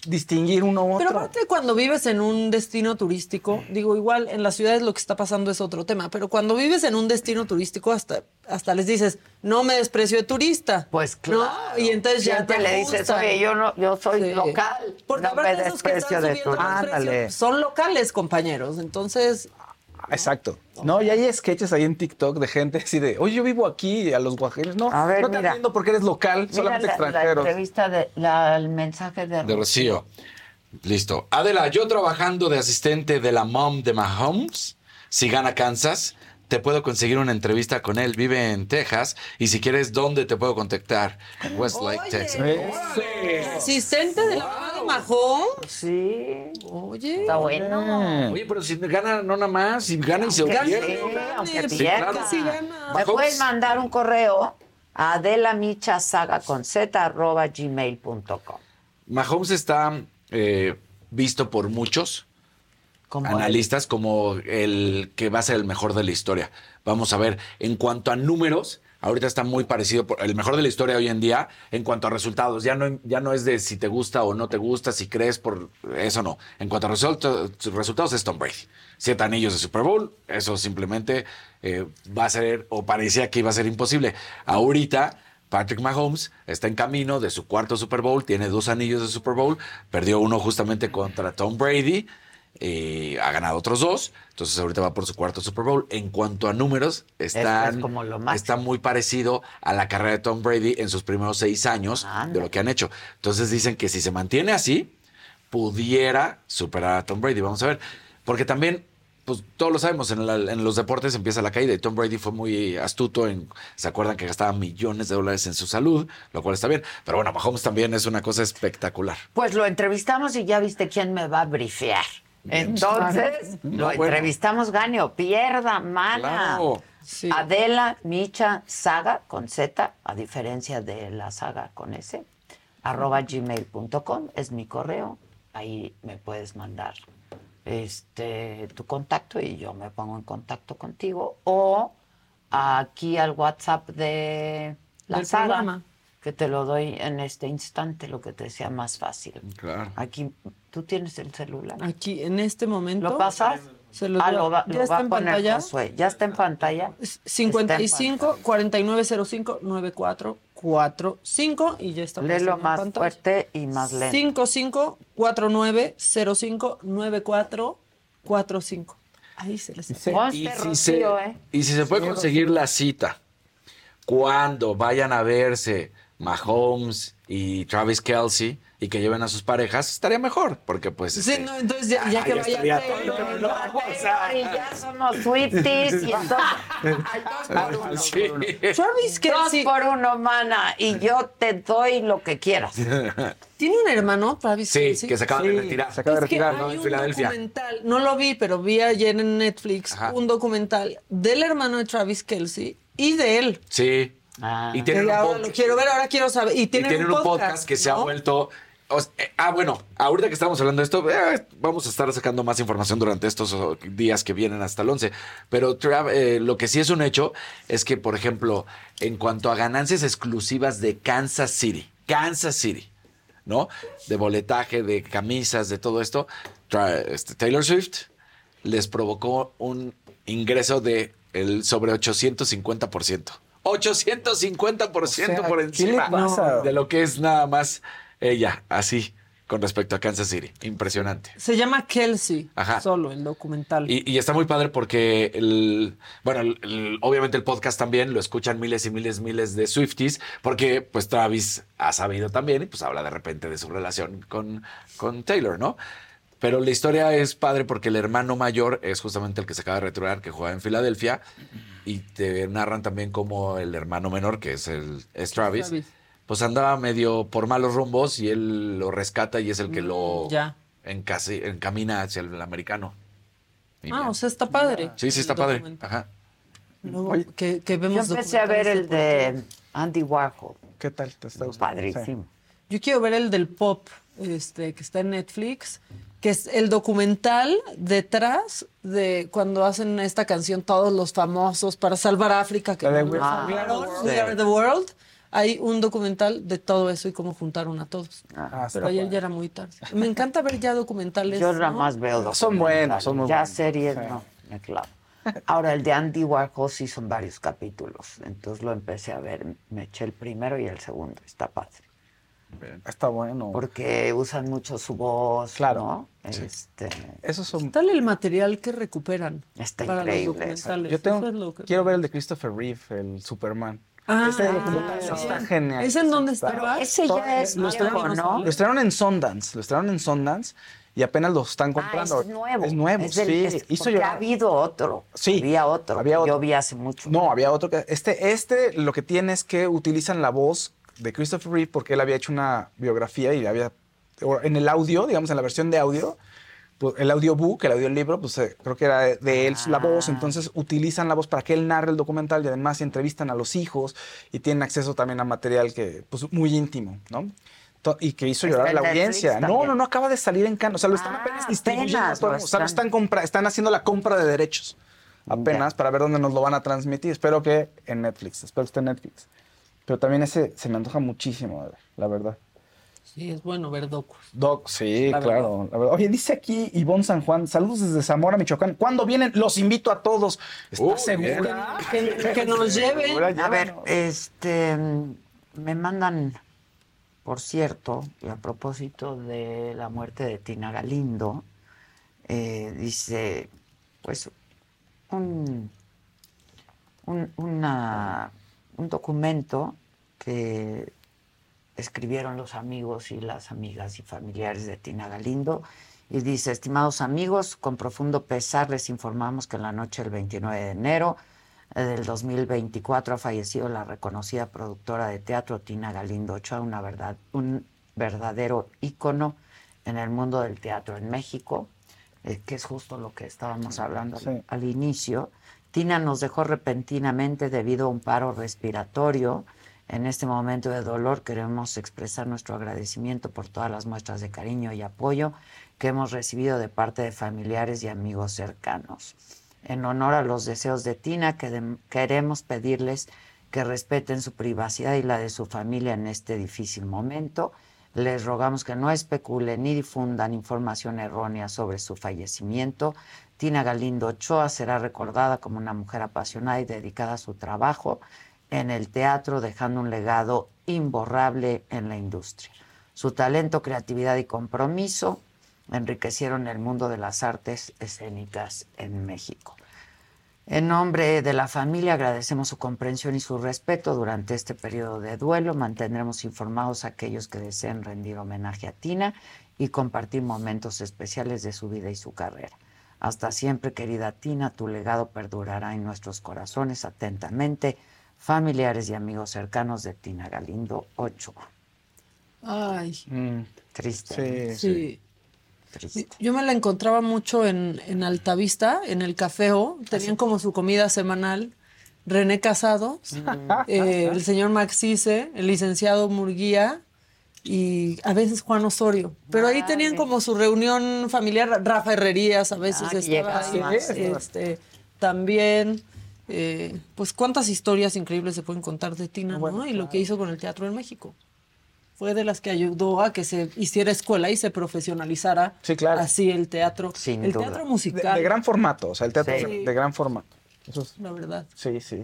K: distinguir uno u
L: Pero
K: otro?
L: aparte cuando vives en un destino turístico, digo, igual en las ciudades lo que está pasando es otro tema, pero cuando vives en un destino turístico hasta, hasta les dices, no me desprecio de turista.
A: Pues claro.
L: Y entonces ya te
A: le dices, oye, yo no, yo soy
L: Sí.
A: local.
L: Porque
A: no
L: aparte
A: me
L: esos que
A: desprecio
L: están
A: de
L: subiendo
A: tu.
L: los precios son locales, compañeros. Entonces,
K: Exacto. No, y hay sketches ahí en TikTok de gente así de, oye, yo vivo aquí, a los guajeros. No,
A: A ver,
K: no te
A: mira.
K: entiendo porque eres local,
A: Mira
K: solamente
A: la, la
K: extranjeros.
A: entrevista de, la, el mensaje de,
M: De Rocío. Listo. Adela, yo trabajando de asistente de la mom de Mahomes, si gana Kansas, te puedo conseguir una entrevista con él. Vive en Texas y si quieres, ¿dónde te puedo contactar? Westlake, Texas.
L: asistente de la Majón.
A: Sí.
L: Oye.
A: Está bueno.
M: Oye, pero si gana, no nada más, si gana y se
A: Aunque
M: pierde.
A: sí, aunque
M: Sí, claro.
A: Me puedes mandar un correo a adelamichasaga con z arroba gmail.com.
M: Mahomes está eh, visto por muchos
A: Como
M: analistas como el que va a ser el mejor de la historia. Vamos a ver, en cuanto a números, ahorita está muy parecido, por- el mejor de la historia hoy en día, en cuanto a resultados. Ya no, ya no es de si te gusta o no te gusta, si crees por eso no. En cuanto a resulta- resultados, es Tom Brady. Siete anillos de Super Bowl, eso simplemente eh, va a ser, o parecía que iba a ser imposible. Ahorita Patrick Mahomes está en camino de su cuarto Super Bowl, tiene dos anillos de Super Bowl, perdió uno justamente contra Tom Brady, eh, ha ganado otros dos, entonces ahorita va por su cuarto Super Bowl. En cuanto a números, están,
A: es como lo
M: está muy parecido a la carrera de Tom Brady en sus primeros seis años de lo que han hecho. Entonces dicen que si se mantiene así, pudiera superar a Tom Brady. Vamos a ver, porque también pues todos lo sabemos, en, la- en los deportes empieza la caída y Tom Brady fue muy astuto en, se acuerdan que gastaba millones de dólares en su salud, lo cual está bien, pero bueno, Mahomes también es una cosa espectacular.
A: Pues lo entrevistamos y ya viste quién me va a brifear. Entonces,
M: No,
A: lo
M: bueno.
A: entrevistamos, gane o pierda, mana.
M: Claro.
A: Adela Micha Saga con Z, a diferencia de la saga con S, arroba gmail.com es mi correo. Ahí me puedes mandar este tu contacto y yo me pongo en contacto contigo. O aquí al WhatsApp de la
L: Del
A: saga,
L: programa.
A: Que te lo doy en este instante, lo que te sea más fácil.
M: Claro.
A: Aquí, ¿tú tienes el celular?
L: Aquí, en este momento.
A: ¿Lo pasas?
L: Se lo
A: Ah, lo va,
L: ¿Ya
A: lo
L: está
A: va a
L: en
A: poner
L: pantalla?
A: Josué. ¿Ya está en pantalla?
L: 55 4905 9445 y ya está.
A: Léelo
L: en
A: más
L: pantalla.
A: fuerte y más lento.
L: 55 4905 9445. Ahí se les
M: Y si, se,
A: ¿eh?
M: y si se puede conseguir la cita cuando vayan a verse Mahomes y Travis Kelsey y que lleven a sus parejas, estaría mejor, porque pues...
L: Sí,
M: este,
L: no, entonces ya, ya que
M: ya
L: vaya
M: estaría
L: Taylor,
M: todo,
A: Y ya somos Swifties y entonces...
M: Sí.
L: Travis Kelce.
A: Dos por uno, mana, y yo te doy lo que quieras.
L: ¿Tiene un hermano, Travis
M: Sí,
L: Kelce?
M: que se acaba de retirar.
K: Se acaba de
L: Es que
K: retirar,
L: hay
K: ¿no?
M: En
L: un
M: Filadelfia.
L: documental, no lo vi, pero vi ayer en Netflix
M: Ajá.
L: un documental del hermano de Travis Kelsey y de él.
M: Sí.
A: Ah.
M: Y tienen un
L: ahora
M: podcast.
L: lo quiero ver, ahora quiero saber. Y
M: Y
L: tienen,
M: un podcast, que se ha vuelto. o sea, eh, ah, bueno, ahorita que estamos hablando de esto, eh, vamos a estar sacando más información durante estos días que vienen hasta el 11. Pero Trav- eh, lo que sí es un hecho es que, por ejemplo, en cuanto a ganancias exclusivas de Kansas City, Kansas City, ¿no? De boletaje, de camisas, de todo esto, este, Taylor Swift les provocó un ingreso de el sobre 850%. 850%
K: O sea,
M: por
K: ¿qué le
M: encima de lo que es nada más ella, así. con respecto a Kansas City. Impresionante.
L: Se llama Kelsey,
M: Ajá.
L: solo el documental.
M: Y, y está muy padre porque, el, bueno, el- el- obviamente el podcast también lo escuchan miles y miles, miles de Swifties, porque pues Travis ha sabido también y pues habla de repente de su relación con, con Taylor, ¿no? Pero la historia es padre porque el hermano mayor es justamente el que se acaba de retirar, que juega en Filadelfia, y te narran también como el hermano menor, que es, el, es Travis,
L: Travis.
M: pues andaba medio por malos rumbos y él lo rescata y es el que lo
L: Mm, ya.
M: encasi- encamina hacia el americano. Y
L: Ah,
M: bien.
L: o sea, está padre.
M: Sí, sí, está padre. Ajá.
L: Que, que
A: Yo
L: vemos
A: empecé a ver el de Andy Warhol.
K: ¿Qué tal? ¿Te está gustando?
A: Padrísimo.
L: Yo quiero ver el del pop, este, que está en Netflix, que es el documental detrás de cuando hacen esta canción todos los famosos para salvar a África, que no
K: We- Ah.
L: We Are the World. Hay un documental de todo eso y cómo juntaron a todos.
K: Ah,
L: Pero ayer ya era muy tarde. Me encanta ver ya documentales.
A: Yo nada
L: ¿no?
A: más veo
K: Son buenos, son muy
A: Ya
K: buenos.
A: series,
K: Sí.
A: no, me clavo. Ahora, el de Andy Warhol sí son varios capítulos. Entonces lo empecé a ver. Me eché el primero y el segundo. Está padre.
K: Está bueno.
A: Porque usan mucho su voz,
K: Claro.
A: ¿no? Este,
K: Esos son.
L: Tal el material que recuperan
A: Está
L: para
A: increíble
L: los documentales.
K: Yo tengo,
L: es lo que-
K: quiero ver el de Christopher Reeve, el Superman.
L: Ah,
K: documental está genial.
L: ¿Es en dónde
K: Está-
L: estaba?
A: ese ya es
K: lo
A: nuevo,
K: estrenaron,
A: ¿no?
K: Lo estrenaron en Sundance, lo estrenaron en Sundance y apenas lo están
A: Ah,
K: comprando.
A: es nuevo.
K: Es nuevo,
A: Es del-
K: sí.
A: es-
K: Hizo
A: ha habido otro.
K: Sí.
A: Había otro.
K: Había otro.
A: Yo vi hace mucho.
K: No, había otro que. Este, este lo que tiene es que utilizan la voz de Christopher Reeve porque él había hecho una biografía y había. En el audio, digamos, en la versión de audio, pues, el audiobook, el audiolibro, pues eh, creo que era de, de él la voz. Entonces utilizan la voz para que él narre el documental y además entrevistan a los hijos y tienen acceso también a material que, pues, muy íntimo, ¿no? Y que hizo llorar a la audiencia. No, no, no acaba de salir en Cannes. O sea, lo están apenas distribuyendo.
A: apenas.
K: O sea, lo
A: están-
K: compra- están haciendo la compra de derechos. Apenas para ver dónde nos lo van a transmitir. Espero que en Netflix. Espero que esté en Netflix. Pero también ese se me antoja muchísimo, la verdad.
L: Sí, es bueno ver docus.
K: Doc, sí,
L: La
K: claro. la verdad. Oye, dice aquí Ivonne San Juan, saludos desde Zamora, Michoacán. ¿Cuándo vienen? Los invito a todos. ¿Estás segura?
L: Que, que nos lleven.
A: A ver, este, me mandan, por cierto, y a propósito de la muerte de Tina Galindo, eh, dice, pues, un, un, una- un documento que escribieron los amigos y las amigas y familiares de Tina Galindo. Y dice, estimados amigos, con profundo pesar les informamos que en la noche del 29 de enero eh, del 2024 ha fallecido la reconocida productora de teatro Tina Galindo Ochoa, una verdad, un verdadero ícono en el mundo del teatro en México, eh, que es justo lo que estábamos hablando al- inicio. Tina nos dejó repentinamente debido a un paro respiratorio. En este momento de dolor queremos expresar nuestro agradecimiento por todas las muestras de cariño y apoyo que hemos recibido de parte de familiares y amigos cercanos. En honor a los deseos de Tina, querem- queremos pedirles que respeten su privacidad y la de su familia en este difícil momento. Les rogamos que no especulen ni difundan información errónea sobre su fallecimiento. Tina Galindo Ochoa será recordada como una mujer apasionada y dedicada a su trabajo en el teatro, dejando un legado imborrable en la industria. Su talento, creatividad y compromiso enriquecieron el mundo de las artes escénicas en México. En nombre de la familia agradecemos su comprensión y su respeto durante este periodo de duelo. Mantendremos informados a aquellos que deseen rendir homenaje a Tina y compartir momentos especiales de su vida y su carrera. Hasta siempre, querida Tina, tu legado perdurará en nuestros corazones. Atentamente, familiares y amigos cercanos de Tina Galindo Ochoa.
L: Ay,
A: Triste.
K: Sí,
L: sí.
A: Triste.
L: Yo me la encontraba mucho en, en Altavista, en el cafeo. Tenían como su comida semanal. René Casados, eh, el señor Maxice, el licenciado Murguía y a veces Juan Osorio. Pero ahí tenían como su reunión familiar. Rafa Herrerías a veces
A: Ah,
L: estaba ahí.
A: más.
L: Este, también. eh, pues cuántas historias increíbles se pueden contar de Tina, ¿no? Y lo que hizo con el teatro en México. Fue de las que ayudó a que se hiciera escuela y se profesionalizara
K: Sí, claro.
L: así el teatro.
A: Sin
L: el
A: duda.
L: teatro
K: De,
L: musical,
K: de gran formato, o sea, el teatro
L: Sí.
K: de, de gran formato. Eso es-
L: la verdad.
K: sí, sí.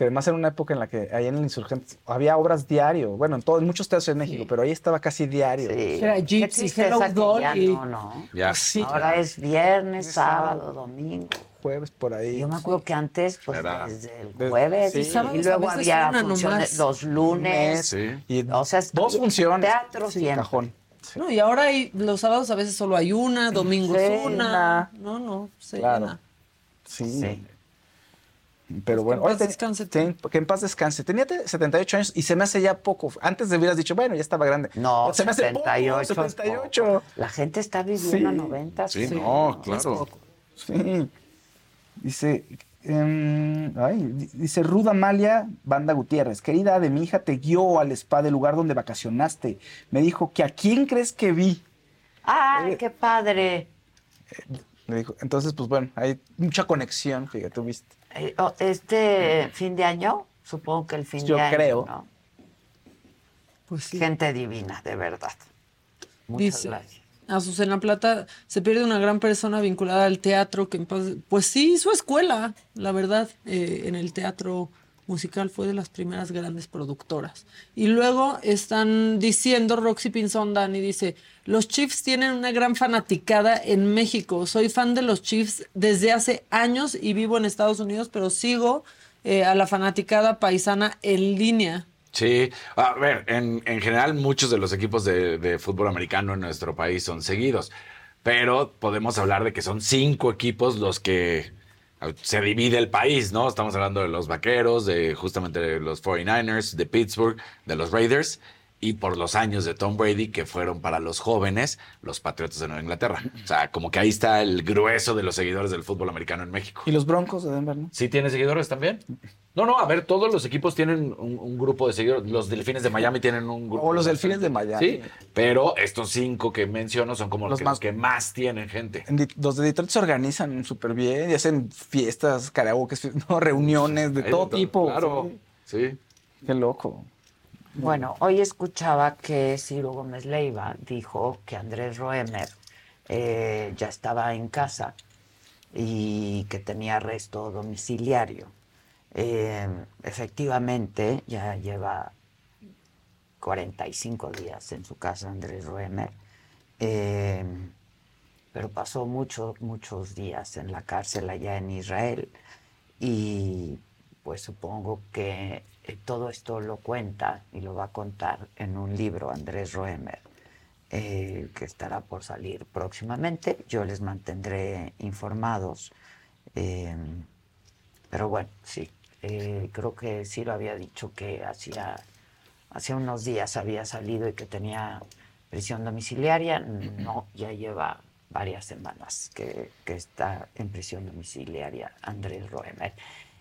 N: Que además era una época en la que ahí en el Insurgente había obras diario, bueno, en, todo, en muchos teatros en México, pero ahí estaba casi diario.
L: Era
A: Qué
L: Gypsy, Hello Dolly.
A: no, ¿no?
M: Ya.
N: Sí.
A: Ahora es viernes, sábado, domingo.
N: Jueves por ahí.
A: Yo me acuerdo que antes, pues
M: Era-
A: desde el
N: Desde-
A: jueves,
N: sí.
A: y luego había funciones
L: nomás.
A: los lunes.
M: Sí.
N: Y
A: O sea,
N: dos funciones.
A: Teatro
N: sí,
A: siempre.
N: cajón.
L: No, y ahora hay, los sábados a veces solo hay una, domingos
A: Sí,
L: una. No, no, se
N: Claro. Sí.
A: Sí.
N: Pero bueno,
L: en paz descanse.
N: ten- que en paz descanse. Tenía te- 78 años y se me hace ya poco. Antes de hubieras dicho, bueno, ya estaba grande.
A: No,
N: se me hace poco,
A: 78. es
N: 78.
A: poco. La gente está viviendo
N: Sí.
A: a 90.
M: Sí, no, claro.
N: Sí. Dice, em, ay, di- dice Ruda Amalia Banda Gutiérrez, querida de mi hija te guió al spa del lugar donde vacacionaste. Me dijo que a quién crees que vi.
A: ¡Ay, qué padre!
N: Me dijo, entonces, pues bueno, hay mucha conexión, fíjate, tú viste.
A: Eh, Este fin de año, supongo que el fin
N: Yo
A: de año.
N: creo.
A: ¿no?
L: Pues sí.
A: Gente divina, de verdad. Muchas
L: Dice,
A: gracias.
L: Azucena Plata, se pierde una gran persona vinculada al teatro que en paz- pues sí, su escuela, la verdad, eh, en el teatro musical fue de las primeras grandes productoras. Y luego están diciendo, Roxy Pinzón Dani dice, los Chiefs tienen una gran fanaticada en México. Soy fan de los Chiefs desde hace años y vivo en Estados Unidos, pero sigo eh, a la fanaticada paisana en línea.
M: Sí, a ver, en, en general muchos de los equipos de, de fútbol americano en nuestro país son seguidos, pero podemos hablar de que son cinco equipos los que eh, se divide el país, ¿no? Estamos hablando de los Vaqueros, de justamente los 49ers, de Pittsburgh, de los Raiders y por los años de Tom Brady que fueron para los jóvenes, los Patriotas de Nueva Inglaterra. O sea, como que ahí está el grueso de los seguidores del fútbol americano en México.
N: Y los Broncos de Denver, ¿no?
M: ¿Sí tiene seguidores también? No, no, a ver, todos los equipos tienen un, un grupo de seguidores. Los Delfines de Miami tienen un grupo.
N: O los Delfines de Miami.
M: Sí, pero estos cinco que menciono son como los,
N: Los
M: que,
N: más-
M: los que más tienen gente.
N: Los de Detroit se organizan súper bien y hacen fiestas, karaoke, no, reuniones de
M: Hay
N: todo
M: de todo,
N: tipo.
M: claro, sí.
N: Qué loco.
A: Bueno, hoy escuchaba que Ciro Gómez Leiva dijo que Andrés Roemer eh, ya estaba en casa y que tenía arresto domiciliario. Eh, efectivamente, ya lleva 45 días en su casa Andrés Roemer, eh, pero pasó muchos, muchos días en la cárcel allá en Israel y pues supongo que todo esto lo cuenta y lo va a contar en un libro Andrés Roemer, eh, que estará por salir próximamente. Yo les mantendré informados. eh, pero bueno, sí, eh, creo que sí lo había dicho que hacía, hacía unos días había salido y que tenía prisión domiciliaria. No, ya lleva varias semanas que, que está en prisión domiciliaria Andrés Roemer.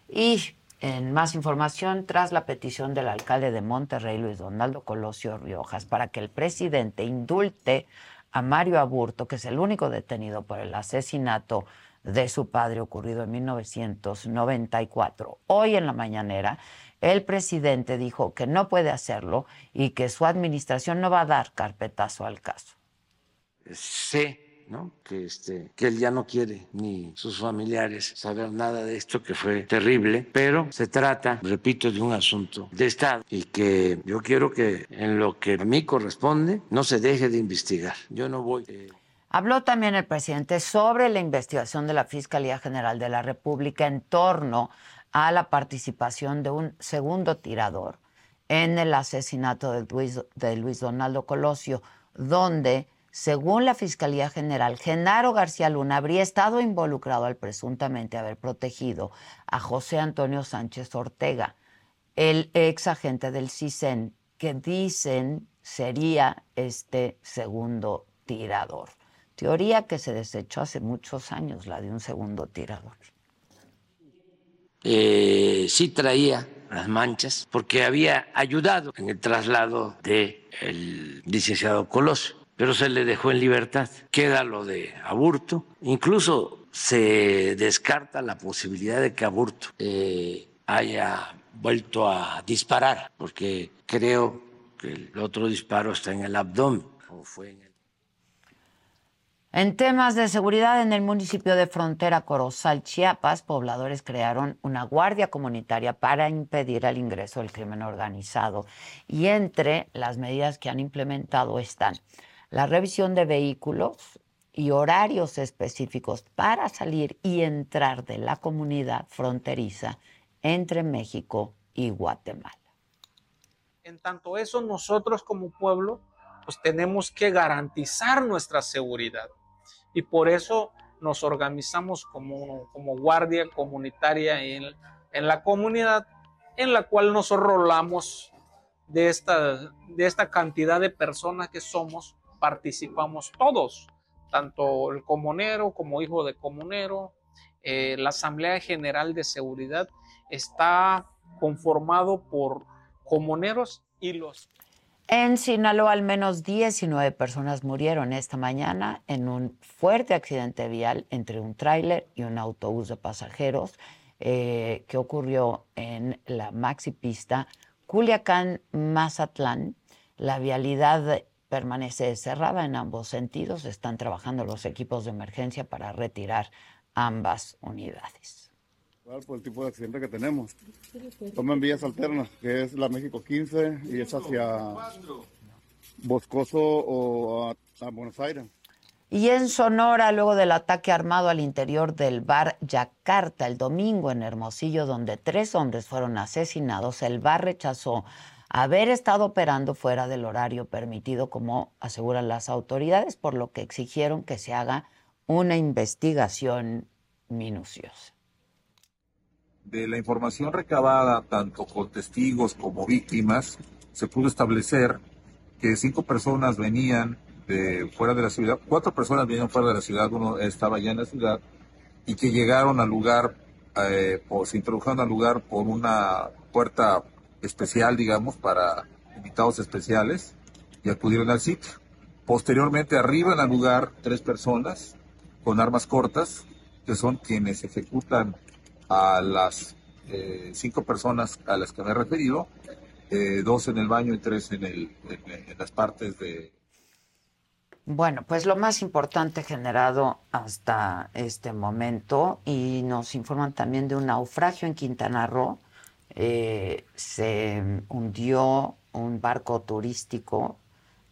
A: Y en más información, tras la petición del alcalde de Monterrey, Luis Donaldo Colosio Riojas, para que el presidente indulte a Mario Aburto, que es el único detenido por el asesinato de su padre ocurrido en 1994. Hoy en la mañanera, el presidente dijo que no puede hacerlo y que su administración no va a dar carpetazo al caso.
E: sé ¿no? que, este, que él ya no quiere ni sus familiares saber nada de esto, que fue terrible, pero se trata, repito, de un asunto de Estado y que yo quiero que en lo que a mí corresponde no se deje de investigar. Yo no voy... eh,
A: Habló también el presidente sobre la investigación de la Fiscalía General de la República en torno a la participación de un segundo tirador en el asesinato de Luis, de Luis Donaldo Colosio, donde, según la Fiscalía General, Genaro García Luna habría estado involucrado al presuntamente haber protegido a José Antonio Sánchez Ortega, el ex agente del CISEN, que dicen sería este segundo tirador. Teoría que se desechó hace muchos años, la de un segundo tirador.
E: eh, sí traía las manchas porque había ayudado en el traslado del licenciado Colosio, pero se le dejó en libertad. Queda lo de Aburto, incluso se descarta la posibilidad de que Aburto eh, haya vuelto a disparar, porque creo que el otro disparo está en el abdomen o fue en el
A: En temas de seguridad en el municipio de Frontera Corozal, Chiapas, pobladores crearon una guardia comunitaria para impedir el ingreso del crimen organizado. Y entre las medidas que han implementado están la revisión de vehículos y horarios específicos para salir y entrar de la comunidad fronteriza entre México y Guatemala.
Q: En tanto eso, nosotros como pueblo, pues tenemos que garantizar nuestra seguridad y por eso nos organizamos como, como guardia comunitaria en, en, la comunidad, en la cual nos rolamos de esta, de esta cantidad de personas que somos, participamos todos, tanto el comunero como hijo de comunero. Eh, la Asamblea General de Seguridad está conformado por comuneros y los
A: en Sinaloa, al menos 19 personas murieron esta mañana en un fuerte accidente vial entre un tráiler y un autobús de pasajeros eh, que ocurrió en la maxi pista Culiacán-Mazatlán. La vialidad permanece cerrada en ambos sentidos. Están trabajando los equipos de emergencia para retirar ambas unidades
R: por el tipo de accidente que tenemos. Tomen vías alternas, que es la México 15 y es hacia Boscoso o a, Buenos Aires.
A: Y en Sonora, luego del ataque armado al interior del bar Yakarta el domingo en Hermosillo, donde tres hombres fueron asesinados, el bar rechazó haber estado operando fuera del horario permitido, como aseguran las autoridades, por lo que exigieron que se haga una investigación minuciosa.
S: De la información recabada tanto con testigos como víctimas, se pudo establecer que cinco personas venían de fuera de la ciudad, cuatro personas venían fuera de la ciudad, uno estaba ya en la ciudad, y que llegaron al lugar, eh, o se introdujeron al lugar por una puerta especial, digamos, para invitados especiales, y acudieron al sitio. Posteriormente arriban al lugar tres personas con armas cortas, que son quienes ejecutan a las eh, cinco personas a las que me he referido, eh, dos en el baño y tres en, el, en, las partes de...
A: Bueno, pues lo más importante generado hasta este momento y nos informan también de un naufragio en Quintana Roo. Eh, se hundió un barco turístico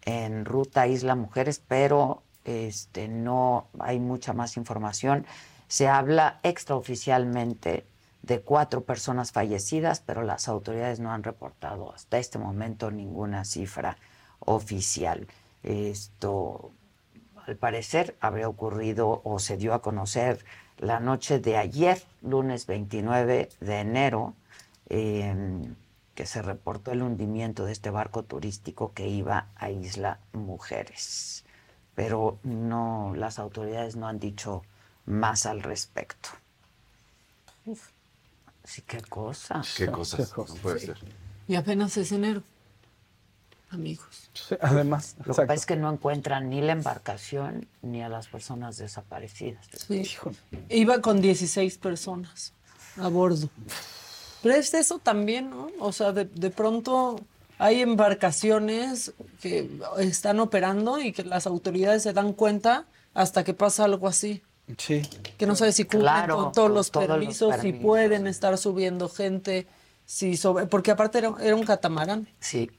A: en ruta Isla Mujeres, pero este, no hay mucha más información. Se habla extraoficialmente de cuatro personas fallecidas, pero las autoridades no han reportado hasta este momento ninguna cifra oficial. Esto, al parecer, habría ocurrido o se dio a conocer la noche de ayer, lunes 29 de enero, que se reportó el hundimiento de este barco turístico que iba a Isla Mujeres. Pero no, las autoridades no han dicho más al respecto. Sí, qué cosa.
M: Qué cosas. puede ser.
L: Y apenas es enero, amigos.
N: además.
A: Lo que pasa es que no encuentran ni la embarcación ni a las personas desaparecidas.
L: Sí. Iba con 16 personas a bordo. Pero es eso también, ¿no? O sea, de, de pronto hay embarcaciones que están operando y que las autoridades se dan cuenta hasta que pasa algo así.
N: Sí.
L: Que no sabe si cumplen con todos, los, permisos, si pueden estar subiendo gente, si sobre, porque aparte era, un catamarán.
A: Sí.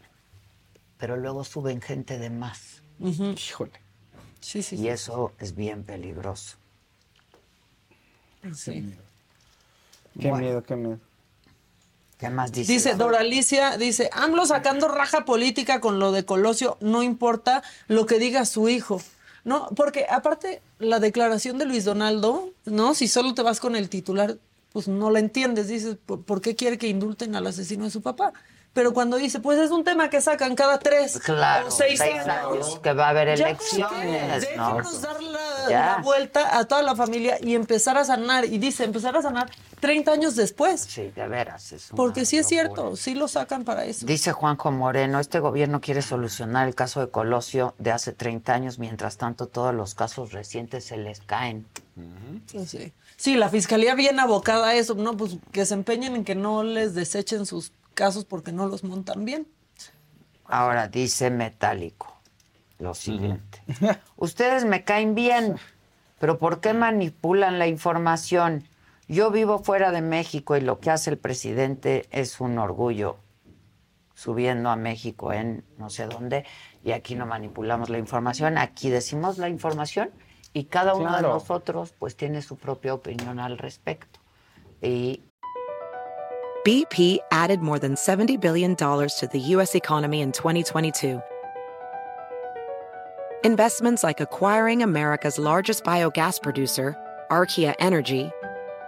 A: Pero luego suben gente de más.
N: Híjole.
L: Sí, sí.
A: Y eso es bien peligroso.
L: Sí.
N: Qué miedo, qué miedo.
A: ¿Qué más dice?
L: Dice Dora Alicia, dice, AMLO sacando raja política con lo de Colosio, no importa lo que diga su hijo. No, porque aparte la declaración de Luis Donaldo, ¿no? Si solo te vas con el titular, pues no la entiendes. Dices, ¿por qué quiere que indulten al asesino de su papá? Pero cuando dice, pues es un tema que sacan cada tres
A: claro,
L: o seis, años,
A: que va a haber elecciones.
L: Déjenos dar la, vuelta a toda la familia y empezar a sanar. Y dice, empezar a sanar 30 años después.
A: Sí, de veras. Es
L: Porque sí es cierto, sí lo sacan para eso.
A: Dice Juanjo Moreno, este gobierno quiere solucionar el caso de Colosio de hace 30 años, mientras tanto todos los casos recientes se les caen.
L: sí, sí. sí, la fiscalía viene abocada a eso, ¿no? Pues que se empeñen en que no les desechen sus casos porque no los montan bien.
A: Ahora dice Metálico. lo siguiente. Ustedes me caen bien, pero ¿por qué manipulan la información? Yo vivo fuera de México y lo que hace el presidente es un orgullo subiendo a México en no sé dónde y aquí no manipulamos la información, aquí decimos la información y cada uno de nosotros pues tiene su propia opinión al respecto. Y
G: BP added more than $70 billion to the U.S. economy in 2022. Investments like acquiring America's largest biogas producer, Archaea Energy,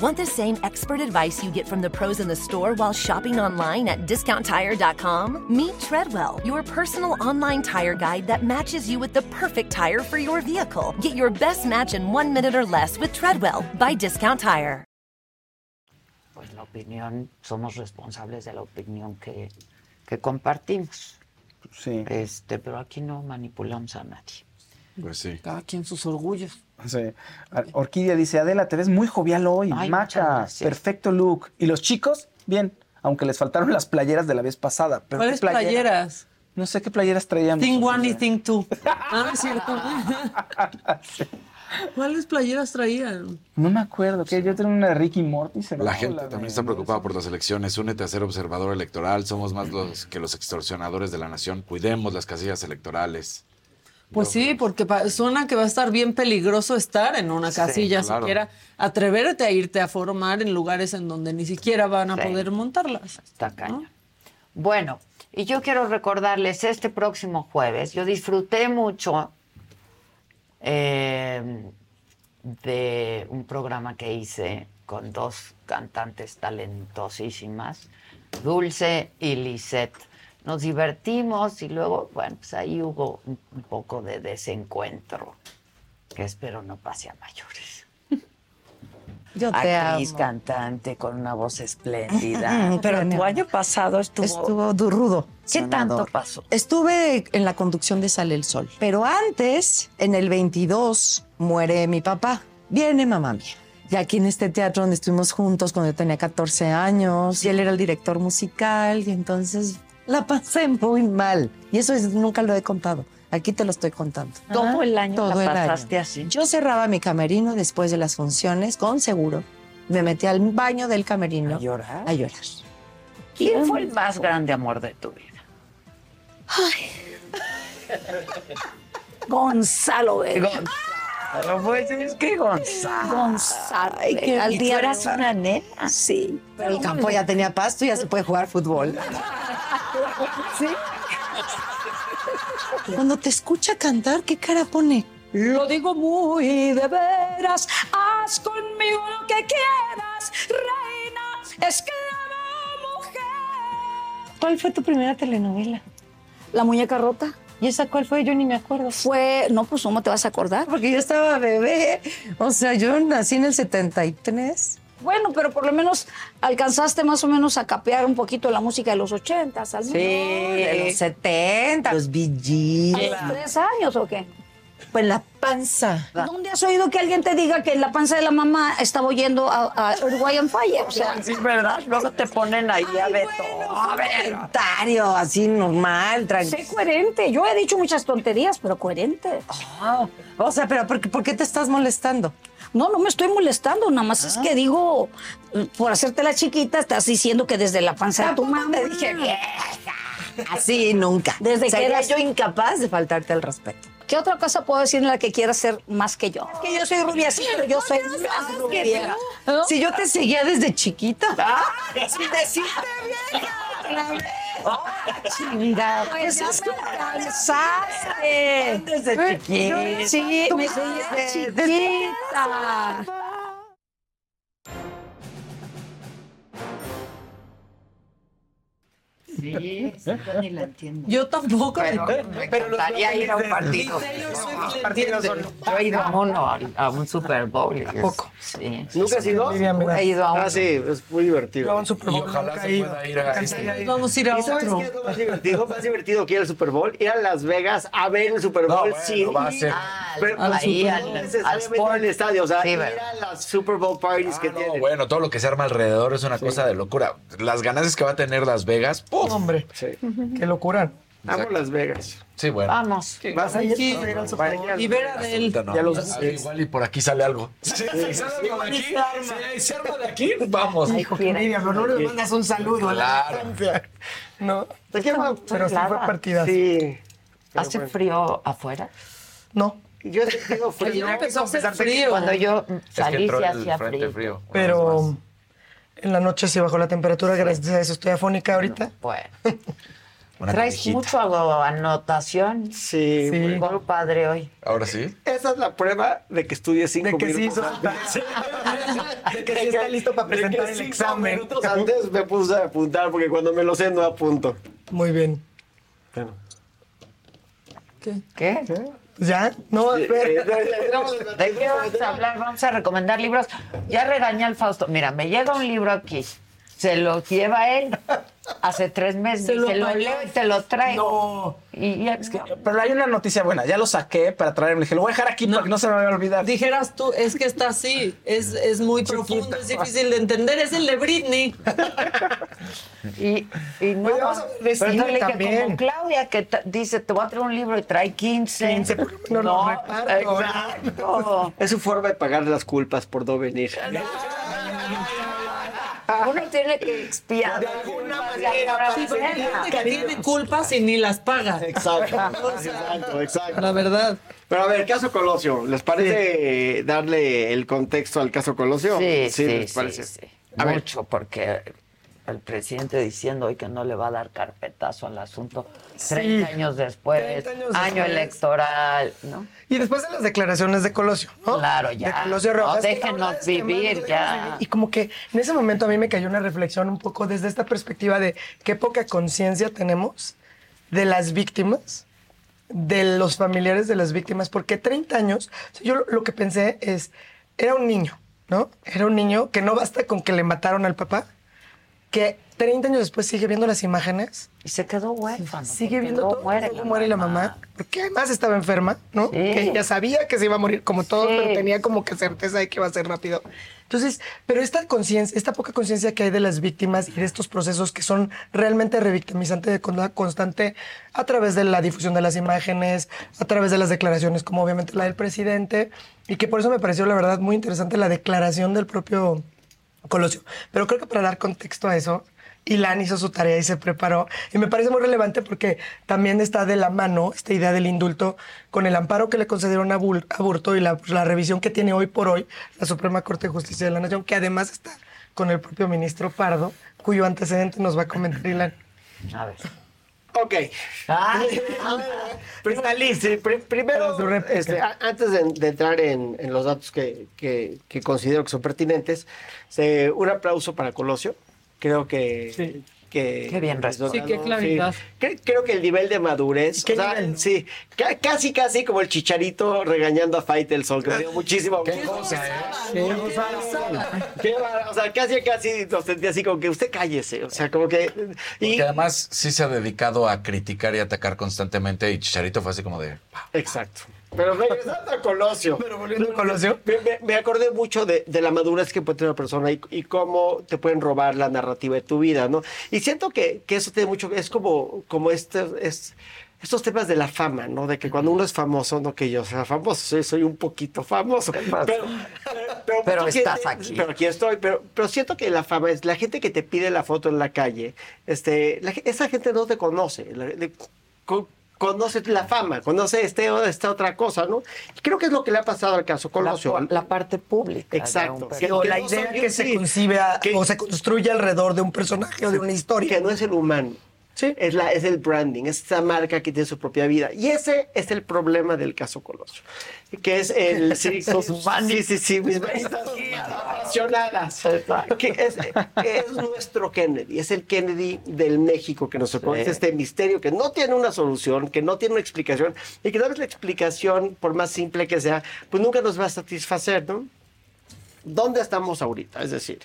P: Want the same expert advice you get from the pros in the store while shopping online at discounttire.com? Meet Treadwell, your personal online tire guide that matches you with the perfect tire for your vehicle. Get your best match in one minute or less with Treadwell by Discount Tire.
A: pues la opinión, somos responsables de la opinión que, que compartimos.
N: Sí.
A: Este, pero aquí no manipulamos a nadie.
M: Pues sí.
L: Cada quien sus orgullos.
N: Sí. Orquídea dice, Adela, te ves muy jovial hoy.
A: Ay,
N: Maca, perfecto look. Y los chicos, bien, aunque les faltaron las playeras de la vez pasada. Pero
L: ¿Cuáles playeras?
N: No sé qué playeras traían.
L: Thing one y Thing two. Ah, no es cierto. ¿Cuáles playeras traían?
N: No me acuerdo, que yo tengo una de Ricky Morty. ¿será?
M: La gente también está preocupada por las elecciones. Únete a ser observador electoral. Somos más los que los extorsionadores de la nación. Cuidemos las casillas electorales.
L: Pues sí, porque suena que va a estar bien peligroso estar en una casilla,
M: claro.
L: siquiera atreverte a irte a formar en lugares en donde ni siquiera van a
A: Sí.
L: poder montarlas.
A: Está cañón. Bueno, y yo quiero recordarles este próximo jueves, yo disfruté mucho eh, de un programa que hice con dos cantantes talentosísimas, Dulce y Lisette. Nos divertimos y luego, bueno, pues ahí hubo un, un poco de desencuentro, que espero no pase a mayores.
T: Yo te
A: Actriz,
T: amo.
A: cantante con una voz espléndida.
T: Pero tu año pasado estuvo, estuvo rudo.
A: ¿Qué tanto pasó?
T: Estuve en la conducción de Sale el Sol. Pero antes, en el 22, muere mi papá. Viene mamá mía. Y aquí en este teatro donde estuvimos juntos cuando yo tenía 14 años, y él era el director musical, y entonces la pasé muy mal. Y eso es- nunca lo he contado. Aquí te lo estoy contando.
A: Todo el año
T: Todo
A: la
T: el año.
A: pasaste así.
T: Yo cerraba mi camerino después de las funciones con seguro. Me metí al baño del camerino.
A: ¿A llorar?
T: A llorar.
A: ¿Quién fue el más grande amor de tu vida?
T: Gonzalo Vega.
A: Pero pues es que Gonzalo.
T: Gonzalo.
A: Ay, que-
T: Al día
A: eras una nena.
T: Sí. Pero el campo ya tenía pasto y ya se puede jugar fútbol. ¿Sí? Cuando te escucha cantar, ¿qué cara pone?
U: Lo digo muy de veras, haz conmigo lo que quieras, reina, esclava, mujer.
T: ¿Cuál fue tu primera telenovela?
U: La muñeca rota.
T: ¿Y esa cuál fue? Yo ni me acuerdo.
U: Fue, no, pues ¿cómo te vas a acordar?
T: Porque yo estaba bebé. O sea, yo nací en el 73.
U: Bueno, pero por lo menos alcanzaste más o menos a capear un poquito la música de los ochentas, al menos.
T: de los 70, los
U: ¿A
T: VGs.
U: los tres años o qué?
T: Pues la panza.
U: ¿Dónde has oído que alguien te diga que en la panza de la mamá estaba oyendo a, a Uruguayan Fire? O sea,
A: Sí, ¿verdad? Luego te ponen ahí a ver
T: A ver, comentario así normal,
U: sé
T: tranquilo.
U: coherente. Yo he dicho muchas tonterías, pero coherente.
T: O sea, pero ¿por qué, por qué te estás molestando?
U: No, no me estoy molestando, nada más es que digo, por hacerte la chiquita, estás diciendo que desde la panza de tu mamá.
T: te dije Así nunca.
U: Desde que eras-
T: yo incapaz de faltarte al respeto.
U: ¿Qué otra cosa puedo decir en la que quieras ser más que yo?
T: Que yo soy rubia, sí, pero yo soy más rubia. Si yo te seguía desde chiquita. Sin decirte vieja. Oh, chinga.
U: Pues es
T: es
U: que me cansaste.
T: Desde chiquita.
U: Sí, me
T: desde-
U: chiquita.
A: Sí, ni la entiendo.
L: Yo tampoco.
A: Pero me encantaría ir a un partido.
L: partidos
A: Yo he ido a uno, al- a un Super Bowl.
V: poco?
A: Sí.
V: ¿Nunca has ido?
A: He ido a uno.
V: Ah, sí, es muy divertido.
W: un Super
M: Y ojalá se pueda ir a este.
L: Vamos a ir a
V: ¿Y sabes
L: otro.
V: qué es lo más divertido? Más divertido que ir al Super Bowl, ir a Las Vegas a ver el Super Bowl
M: bueno,
V: sin
M: va a ser-
V: pero,
A: al-
V: ahí al,
A: al- al
V: necesariamente al estadio, o sea,
A: Sí,
V: ir
A: ¿verdad?
V: a las Super Bowl parties que
M: Ah, no,
V: tienen.
M: bueno, todo lo que se arma alrededor es una cosa de locura. Las ganancias que va a tener Las Vegas, ¡puf!
V: Hombre,
W: Qué locura.
V: amo Las Vegas.
M: Sí, bueno.
A: Vamos.
V: Vas a ir
L: Sí.
V: a.
L: Y ver a.
M: Puta, no.
V: Ya los-
M: Ah, igual y por aquí sale algo. Sí, sí, sale algo de aquí. Sí, se arma de aquí, vamos.
A: Ay, mira.
W: Envidia, pero no le mandas un saludo a la
M: Claro.
W: distancia. No,
V: ¿De qué va?
W: pero sí fue partida.
V: Sí.
A: ¿Hace
V: bueno.
A: frío afuera?
W: No,
V: Yo he sentido
L: Pues
V: frío.
L: ya empezó a hacer
W: que
L: frío.
A: Cuando yo
M: que
A: salí, sí
M: el
A: hacía frío.
W: pero en la noche sí bajó la temperatura, gracias a eso estoy afónica ahorita.
A: Bueno. ¿Traes mucho algo, anotación?
V: Sí,
W: Sí.
A: Muy padre hoy.
M: Ahora sí.
V: Esa es la prueba de que estudies cinco
W: De que sí
V: minutos
W: hizo-
V: antes.
W: De que sí está listo para
V: De que
W: presentar el
V: cinco
W: examen.
V: minutos antes me puse a apuntar porque cuando me lo sé no apunto.
W: Muy bien.
V: Bueno.
A: ¿Qué?
W: ¿Ya? No,
V: Eh,
W: espera.
A: ¿De qué vamos a hablar? Vamos a recomendar libros. Ya regañé al Fausto. Mira, me llega un libro aquí. Se lo lleva él hace tres meses.
L: Se lo
A: lo, leo y te lo traigo. Y ya,
W: Pero hay una noticia buena. Ya lo saqué para traerme. Le dije, lo voy a dejar aquí para que no se me vaya a olvidar.
L: Dijeras tú, es que está así, es, es muy profundo, es difícil de entender, es el de Britney.
A: y, y no.
W: Oye, vamos a también.
A: como Claudia, que dice, te voy a traer un libro y trae 15.
W: 15, por lo menos
A: no,
W: los reparto.
A: exacto.
V: Es su forma de pagar las culpas por no venir.
A: Uno tiene que expiar. De alguna manera.
L: Sí, pero hay gente que tiene culpas y ni las paga.
V: Exacto, exacto, exacto.
L: La verdad.
V: Pero a ver, caso Colosio, ¿les parece darle el contexto al caso Colosio?
A: Sí, sí,
V: ¿les
A: sí,
V: parece?
A: sí.
V: A ver.
A: Mucho, porque el presidente diciendo hoy que no le va a dar carpetazo al asunto 30 años después,
W: 30 años
A: año
W: después.
A: electoral, ¿no?
W: Y después de las declaraciones de Colosio, ¿no?
A: Claro, ya.
W: De Colosio
A: No,
W: Rojas.
A: déjenos
W: que
A: vivir, ya.
W: vivir. Y como que en ese momento a mí me cayó una reflexión un poco desde esta perspectiva de qué poca conciencia tenemos de las víctimas, de los familiares de las víctimas, porque 30 años, yo lo que pensé es, era un niño, ¿no? Era un niño que no basta con que le mataron al papá, que 30 años después sigue viendo las imágenes.
A: Y se quedó huérfano.
W: Sigue viendo todo,
A: muere
W: cómo
A: la
W: muere la
A: mamá.
W: porque además estaba enferma, ¿no?
A: Sí.
W: Que ella sabía que se iba a morir como todos,
A: Sí.
W: pero tenía como que certeza de que iba a ser rápido. Entonces, pero esta conciencia, esta poca conciencia que hay de las víctimas y de estos procesos que son realmente revictimizantes de con- constante a través de la difusión de las imágenes, a través de las declaraciones, como obviamente la del presidente, y que por eso me pareció la verdad muy interesante la declaración del propio Colosio. Pero creo que para dar contexto a eso, Ilan hizo su tarea y se preparó. Y me parece muy relevante porque también está de la mano esta idea del indulto con el amparo que le concedieron a Burto y la, pues, la revisión que tiene hoy por hoy la Suprema Corte de Justicia de la Nación, que además está con el propio ministro Pardo, cuyo antecedente nos va a comentar Ilan.
A: A ver.
V: Ok. Pri- primero, este, antes de, de entrar en, en los datos que, que- que considero que son pertinentes, un aplauso para Colosio. Creo que... que
A: Qué bien respondido.
L: Sí, qué claridad.
V: Cre- Creo que el nivel de madurez,
W: ¿Qué
V: o sea,
W: nivel?
V: sí, ca- casi casi como el chicharito regañando a Faitelson, que me dio muchísimo
M: Qué
V: gusto.
M: cosa, ¿eh?
V: Qué bárbaro, o sea, casi casi lo sentí así como que usted cállese, o sea, como que y
M: Porque además sí se ha dedicado a criticar y atacar constantemente y Chicharito fue así como de...
V: Exacto. Pero regresando a Colosio.
W: Pero volviendo a Colosio.
V: Me, me- me acordé mucho de, de la madurez que puede tener una persona y, y cómo te pueden robar la narrativa de tu vida, ¿no? Y siento que, que eso tiene mucho, es como, como este, es, estos temas de la fama, ¿no? De que cuando uno es famoso, no que yo sea famoso, soy, soy un poquito famoso. Pero, pero,
A: estás
V: gente-
A: aquí.
V: Pero aquí estoy, pero, pero siento que la fama es la gente que te pide la foto en la calle, este, la esa gente no te conoce. la- de- conoce la fama, conoce este, o esta otra cosa, ¿no? Y creo que es lo que le ha pasado al caso Colosio.
A: La, la parte pública.
V: Exacto. Que-
W: O
V: que
W: la
V: no
W: idea
V: son-
W: que se concibe a-
V: que-
W: o se construye alrededor de un personaje o de una historia.
V: que no es el humano. Es, la, es el branding, es esta marca que tiene su propia vida. Y ese es el problema del caso Colosio, que es el... sí, sí, sí, sí, mis apasionadas. Que es, es nuestro Kennedy, es el Kennedy del México que nos tocó. Es este misterio que no tiene una solución, que no tiene una explicación, y que tal vez la explicación, por más simple que sea, pues nunca nos va a satisfacer, ¿no? ¿Dónde estamos ahorita? Es decir,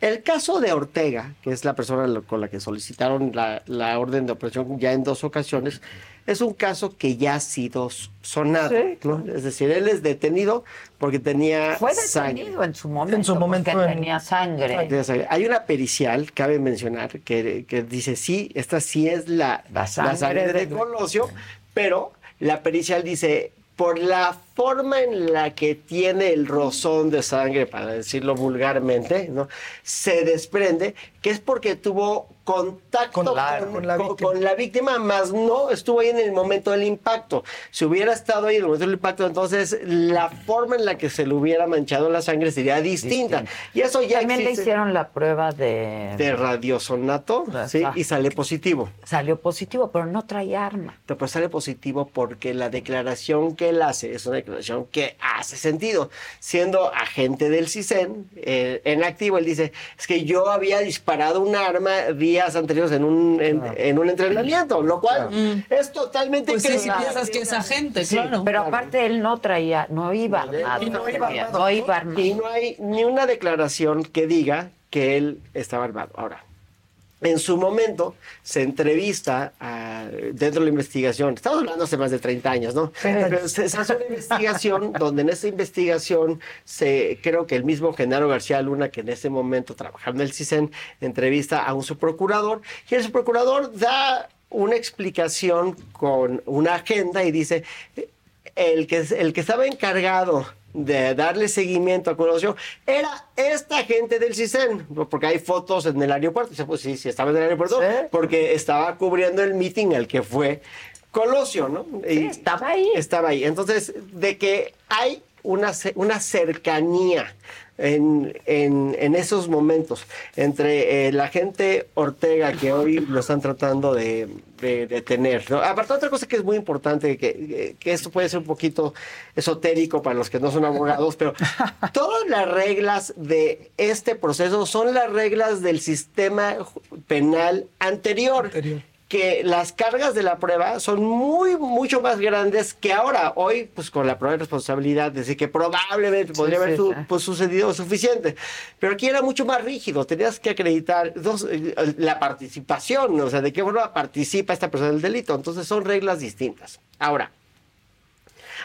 V: el caso de Ortega, que es la persona con la que solicitaron la, la orden de operación ya en dos ocasiones, es un caso que ya ha sido sonado. ¿no? Es decir, él es detenido porque tenía
A: Fue
V: sangre.
A: detenido en su momento.
V: En su momento,
A: porque
V: en-
A: tenía sangre.
V: Sangre. Hay una pericial, cabe mencionar, que, que dice, sí, esta sí es la, la
A: sangre
V: sangre,
A: de-
V: de Colosio, pero la pericial dice, por la forma en la que tiene el rozón de sangre, para decirlo vulgarmente, ¿no? se desprende que es porque tuvo contacto con, con la, con la víctima, más no estuvo ahí en el momento del impacto. Si hubiera estado ahí en el momento del impacto, entonces la forma en la que se le hubiera manchado la sangre sería distinta. Y eso ya
A: También le hicieron la prueba de...
V: de radiosonato, ¿sí? y sale positivo.
A: Salió positivo, pero no traía arma.
V: Pero pues sale positivo porque la declaración que él hace es una declaración que hace sentido. Siendo agente del CISEN eh, en activo, él dice, es que yo había disparado un arma días anteriores en un, en, en un entrenamiento, lo cual es totalmente
L: Pues sí, si piensas que es agente,
V: Sí,
L: claro.
A: Pero aparte él no traía, no iba armado.
V: Y no iba armado.
A: No iba armado.
V: Y no hay ni una declaración que diga que él estaba armado. Ahora, en su momento se entrevista a- dentro de la investigación, estamos hablando hace más de 30 años, ¿no? Pero se, se hace una investigación donde en esa investigación se, creo que el mismo Genaro García Luna, que en ese momento trabajaba en el CISEN, entrevista a un subprocurador y el subprocurador da una explicación con una agenda y dice, el que, el que estaba encargado de darle seguimiento a Colosio era esta gente del CISEN, porque hay fotos en el aeropuerto. Dice, pues sí, sí, estaba en el aeropuerto, porque estaba cubriendo el meeting al que fue Colosio, ¿no? Y
A: estaba ahí.
V: Estaba ahí. Entonces, de que hay una, una cercanía en, en- en esos momentos entre eh, la gente Ortega que hoy lo están tratando de, de detener. ¿no? Aparte, otra cosa que es muy importante, que, que esto puede ser un poquito esotérico para los que no son abogados, pero todas las reglas de este proceso son las reglas del sistema penal anterior que las cargas de la prueba son muy, mucho más grandes que ahora. Hoy, pues con la prueba de responsabilidad, decir que probablemente podría
A: Sí,
V: haber su- pues, sucedido suficiente. Pero aquí era mucho más rígido. Tenías que acreditar dos, eh, la participación, o sea, de qué forma participa esta persona del delito. Entonces son reglas distintas. Ahora,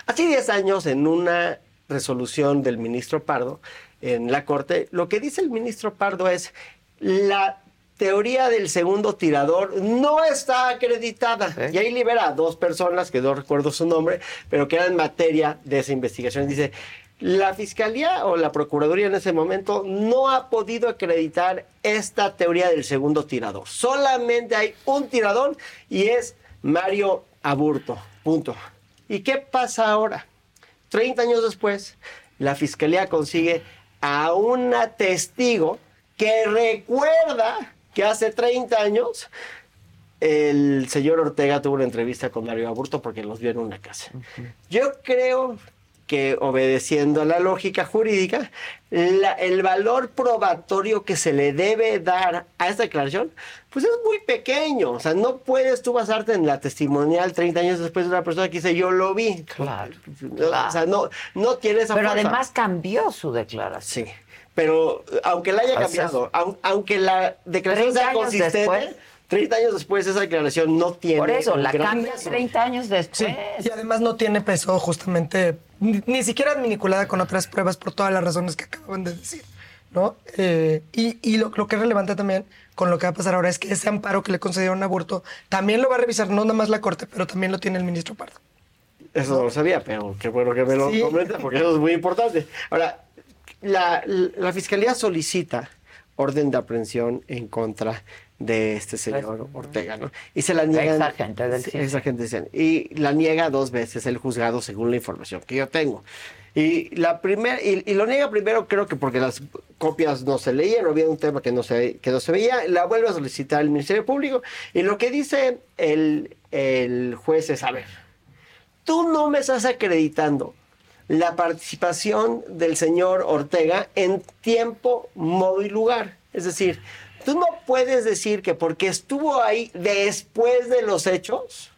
V: Hace 10 años, en una resolución del ministro Pardo en la Corte, lo que dice el ministro Pardo es la teoría del segundo tirador no está acreditada. Y ahí libera a dos personas, que no recuerdo su nombre, pero que eran materia de esa investigación. Dice, la Fiscalía o la Procuraduría en ese momento no ha podido acreditar esta teoría del segundo tirador. Solamente hay un tirador y es Mario Aburto. Punto. ¿Y qué pasa ahora? 30 años después, la Fiscalía consigue a una testigo que recuerda que hace 30 años el señor Ortega tuvo una entrevista con Mario Aburto porque los vio en una casa. Yo creo que obedeciendo a la lógica jurídica, la- el valor probatorio que se le debe dar a esta declaración, pues es muy pequeño. O sea, no puedes tú basarte en la testimonial 30 años después de una persona que dice yo lo vi.
A: Claro.
V: O sea, no, no tiene esa
A: Pero
V: fuerza.
A: además cambió su declaración.
V: Sí. Pero aunque la haya
A: O sea,
V: cambiado, aun- aunque la declaración
A: 30
V: sea consistente,
A: después.
V: 30 años después esa declaración no tiene.
A: Por eso, la
V: gran
A: cambias
V: peso.
A: 30 años después.
W: Y además no tiene peso justamente, ni, ni siquiera vinculada con otras pruebas por todas las razones que acaban de decir, ¿no? Eh, y y lo, lo que es relevante también con lo que va a pasar ahora es que ese amparo que le concedieron a aborto también lo va a revisar no nada más la Corte, pero también lo tiene el ministro Pardo.
V: Eso no lo sabía, pero qué bueno que me lo
W: Sí.
V: comenta, porque eso es muy importante. Ahora, la, la fiscalía solicita orden de aprehensión en contra de este señor Ortega, ¿no? Y se la niega.
A: Ex agente del
V: Sí,
A: CISEN.
V: ex agente del. Y la niega dos veces el juzgado según la información que yo tengo. Y la primera y, y lo niega primero creo que porque las copias no se leían, o había un tema que no se que no se veía, la vuelve a solicitar el Ministerio Público y lo que dice el, el juez es, a ver, tú no me estás acreditando la participación del señor Ortega en tiempo, modo y lugar. Es decir, tú no puedes decir que porque estuvo ahí después de los hechos,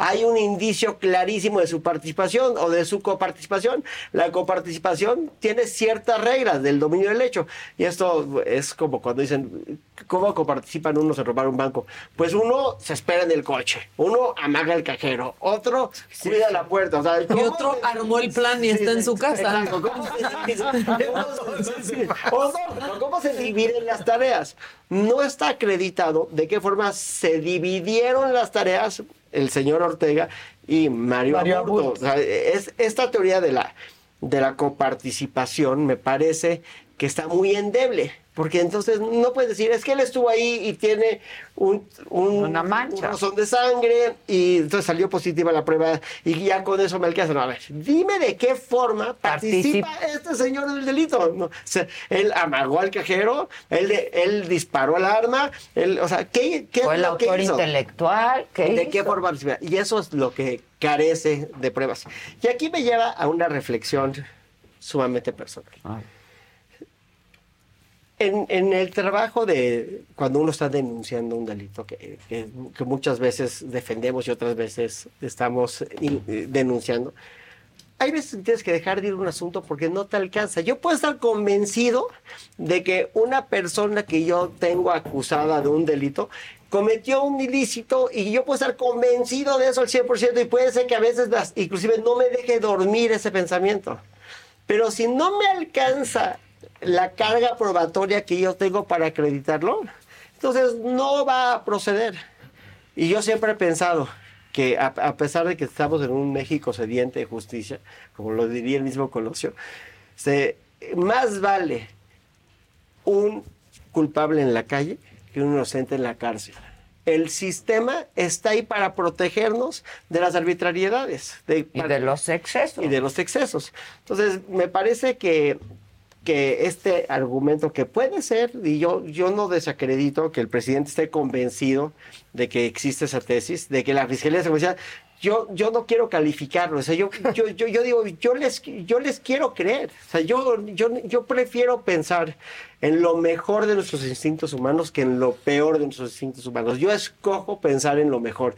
V: hay un indicio clarísimo de su participación o de su coparticipación. La coparticipación tiene ciertas reglas del dominio del hecho. Y esto es como cuando dicen, ¿cómo coparticipan unos en robar un banco? Pues uno se espera en el coche, uno amaga el cajero, otro cuida la puerta. O sea,
L: Y
V: ¿cómo
L: otro armó el plan y está en su casa.
V: Exacto. ¿Cómo se, o no, ¿Cómo se dividen las tareas? No está acreditado de qué forma se dividieron las tareas el señor Ortega y Mario,
W: Mario
V: Aburto.
W: Aburto.
V: O sea, es, esta teoría de la, de la coparticipación me parece que está muy endeble. Porque entonces no puedes decir, es que él estuvo ahí y tiene un, un,
A: Una mancha.
V: un de sangre y entonces salió positiva la prueba y ya con eso me alcanza. No, a ver, dime de qué forma participa este señor del delito. No, o sea, él amagó al cajero, él, él disparó el arma, él, o sea, ¿qué, qué
A: Fue
V: es
A: el
V: que
A: autor
V: hizo?
A: intelectual. ¿qué
V: ¿De
A: hizo?
V: qué forma participa? Y eso es lo que carece de pruebas. Y aquí me lleva a una reflexión sumamente personal. En, el trabajo de cuando uno está denunciando un delito que, que- muchas veces defendemos y otras veces estamos eh, denunciando, hay veces que tienes que dejar de ir un asunto porque no te alcanza. Yo puedo estar convencido de que una persona que yo tengo acusada de un delito cometió un ilícito y yo puedo estar convencido de eso al 100% y puede ser que a veces inclusive no me deje dormir ese pensamiento. Pero si no me alcanza la carga probatoria que yo tengo para acreditarlo, entonces no va a proceder. Y yo siempre he pensado que a, a pesar de que estamos en un México sediente de justicia, como lo diría el mismo Colosio, se- más vale un culpable en la calle que un inocente en la cárcel. El sistema está ahí para protegernos de las arbitrariedades. De,
A: Y de los excesos.
V: Y de los excesos. Entonces, me parece que, que este argumento que puede ser, y yo, yo no desacredito que el presidente esté convencido de que existe esa tesis, de que la Fiscalía de Seguridad, yo, yo no quiero calificarlo, o sea, yo, yo, yo, yo digo, yo les, yo les quiero creer, o sea, yo, yo, yo prefiero pensar en lo mejor de nuestros instintos humanos que en lo peor de nuestros instintos humanos. Yo escojo pensar en lo mejor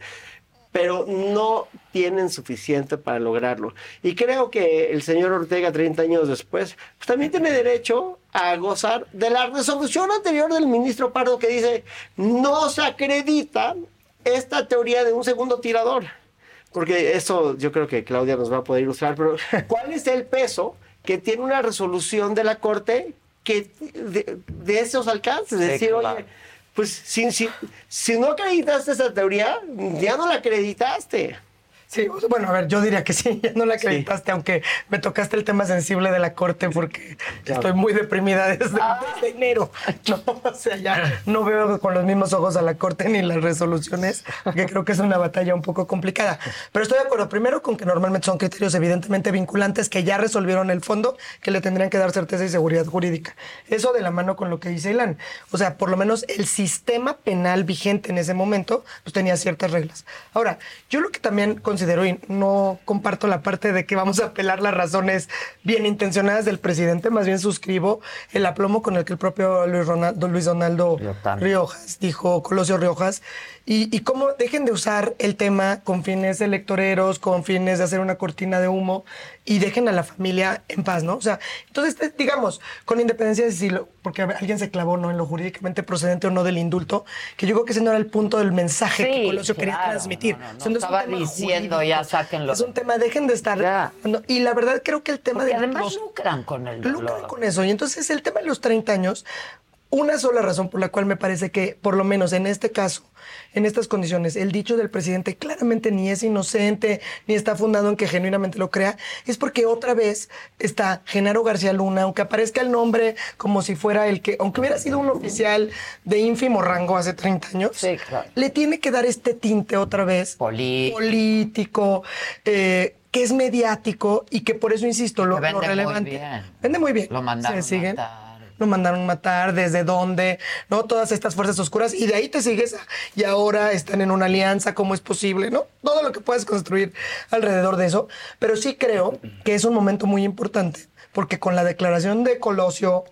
V: pero no tienen suficiente para lograrlo. Y creo que el señor Ortega, 30 años después, pues también tiene derecho a gozar de la resolución anterior del ministro Pardo que dice, no se acredita esta teoría de un segundo tirador. Porque eso yo creo que Claudia nos va a poder ilustrar, pero ¿cuál es el peso que tiene una resolución de la Corte que de, de esos alcances?
A: Sí,
V: Es decir,
A: claro.
V: oye, pues si, si, si no acreditaste esa teoría, ya no la acreditaste.
W: Sí, bueno, a ver, yo diría que sí, ya no la acreditaste, aunque me tocaste el tema sensible de la corte porque estoy muy deprimida desde, desde enero. No, o sea, ya no veo con los mismos ojos a la corte ni las resoluciones, porque creo que es una batalla un poco complicada. Pero estoy de acuerdo, primero con que normalmente son criterios evidentemente vinculantes que ya resolvieron el fondo, que le tendrían que dar certeza y seguridad jurídica. Eso de la mano con lo que dice Ilan. O sea, por lo menos el sistema penal vigente en ese momento, pues tenía ciertas reglas. Ahora, yo lo que también considero, y no comparto la parte de que vamos a apelar las razones bien intencionadas del presidente, más bien suscribo el aplomo con el que el propio Luis, Ronaldo, Luis Donaldo Riojas dijo, Colosio Riojas, y, y cómo dejen de usar el tema con fines electoreros, con fines de hacer una cortina de humo, y dejen a la familia en paz, ¿no? O sea, entonces, te- digamos, con independencia de si, lo- porque alguien se clavó, ¿no? En lo jurídicamente procedente o no del indulto, que yo creo que ese no era el punto del mensaje que Colosio quería
A: claro,
W: transmitir.
A: no, no, no
W: O sea, es un
A: estaba
W: tema
A: diciendo,
W: jurídico.
A: ya sáquenlo.
W: Es un tema, dejen de estar... y la verdad creo que el tema
A: Porque
W: de
A: además
W: los-
A: lucran con el
W: lucran
A: dolor.
W: con eso. Y entonces el tema de los 30 años, una sola razón por la cual me parece que, por lo menos en este caso, en estas condiciones, el dicho del presidente claramente ni es inocente, ni está fundado en que genuinamente lo crea, es porque otra vez está Genaro García Luna, aunque aparezca el nombre como si fuera el que, aunque hubiera sido un oficial de ínfimo rango hace 30 años, le tiene que dar este tinte otra vez político, eh, que es mediático y que por eso, insisto, lo,
A: Que vende
W: lo
A: muy
W: relevante.
A: bien.
W: Vende muy bien.
A: Lo mandaron
W: Se siguen.
A: matar.
W: Mandaron matar, desde dónde, ¿no? Todas estas fuerzas oscuras y de ahí te sigues y ahora están en una alianza, ¿cómo es posible, no? Todo lo que puedes construir alrededor de eso. Pero sí creo que es un momento muy importante porque con la declaración de Colosio,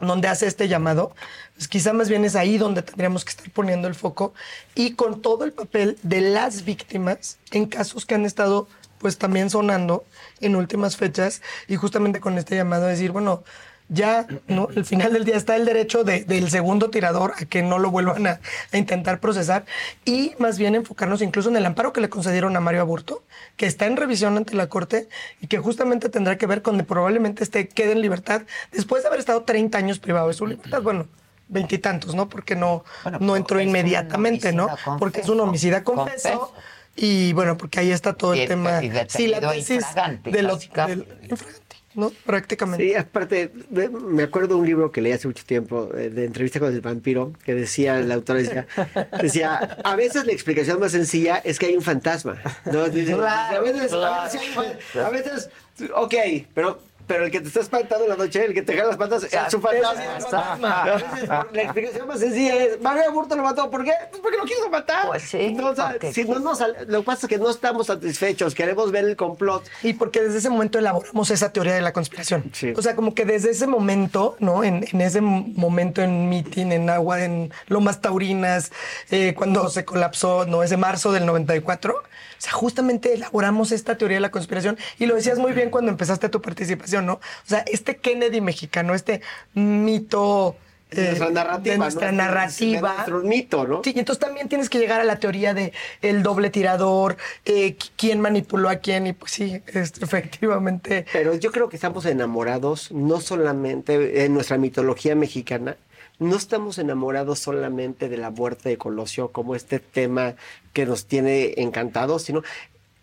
W: donde hace este llamado, pues quizá más bien es ahí donde tendríamos que estar poniendo el foco y con todo el papel de las víctimas en casos que han estado pues también sonando en últimas fechas y justamente con este llamado a decir, bueno, ya, ¿no? Al final del día está el derecho de- del segundo tirador a que no lo vuelvan a, a intentar procesar y más bien enfocarnos incluso en el amparo que le concedieron a Mario Aburto, que está en revisión ante la Corte y que justamente tendrá que ver con que probablemente este quede en libertad después de haber estado 30 años privado de su libertad. Bueno, veintitantos, ¿no? Porque no, no entró inmediatamente, ¿no? Porque es un homicida confeso. Y bueno, porque ahí está todo el
A: Y-
W: tema. Sí, la tesis
A: infragante,
W: de los,
A: casi, casi.
W: del- infragante, ¿no? Prácticamente.
V: Sí, aparte, me- me acuerdo de un libro que leí hace mucho tiempo, eh, de entrevista con el vampiro, que decía, el autor decía, decía, a veces la explicación más sencilla es que hay un fantasma. ¿no? Dice, a, veces, a, veces, a veces, ok, pero, pero el que te está espantando en la noche, el que te jala las patas, es un fantasma. La explicación más sencilla es, Mario Aburto lo mató, ¿por qué? Pues porque lo quiso matar.
A: Pues sí.
V: No, o sea,
A: porque
V: si no nos, lo que pasa es que no estamos satisfechos, queremos ver el complot.
W: Y porque desde ese momento elaboramos esa teoría de la conspiración. O sea, como que desde ese momento, ¿no? En, en ese momento en meeting, en agua, en Lomas Taurinas, eh, cuando se colapsó, ¿no? Ese marzo del 94. O sea, justamente elaboramos esta teoría de la conspiración y lo decías muy bien cuando empezaste tu participación, ¿no? O sea, este Kennedy mexicano, este mito...
V: De
W: eh,
V: nuestra narrativa,
W: de nuestra
V: ¿no?
W: narrativa.
V: De nuestro mito, ¿no?
W: Sí, y entonces también tienes que llegar a la teoría de el doble tirador, eh, qui- quién manipuló a quién, y pues sí, es- efectivamente.
V: Pero yo creo que estamos enamorados no solamente en nuestra mitología mexicana, no estamos enamorados solamente de la muerte de Colosio como este tema que nos tiene encantados, sino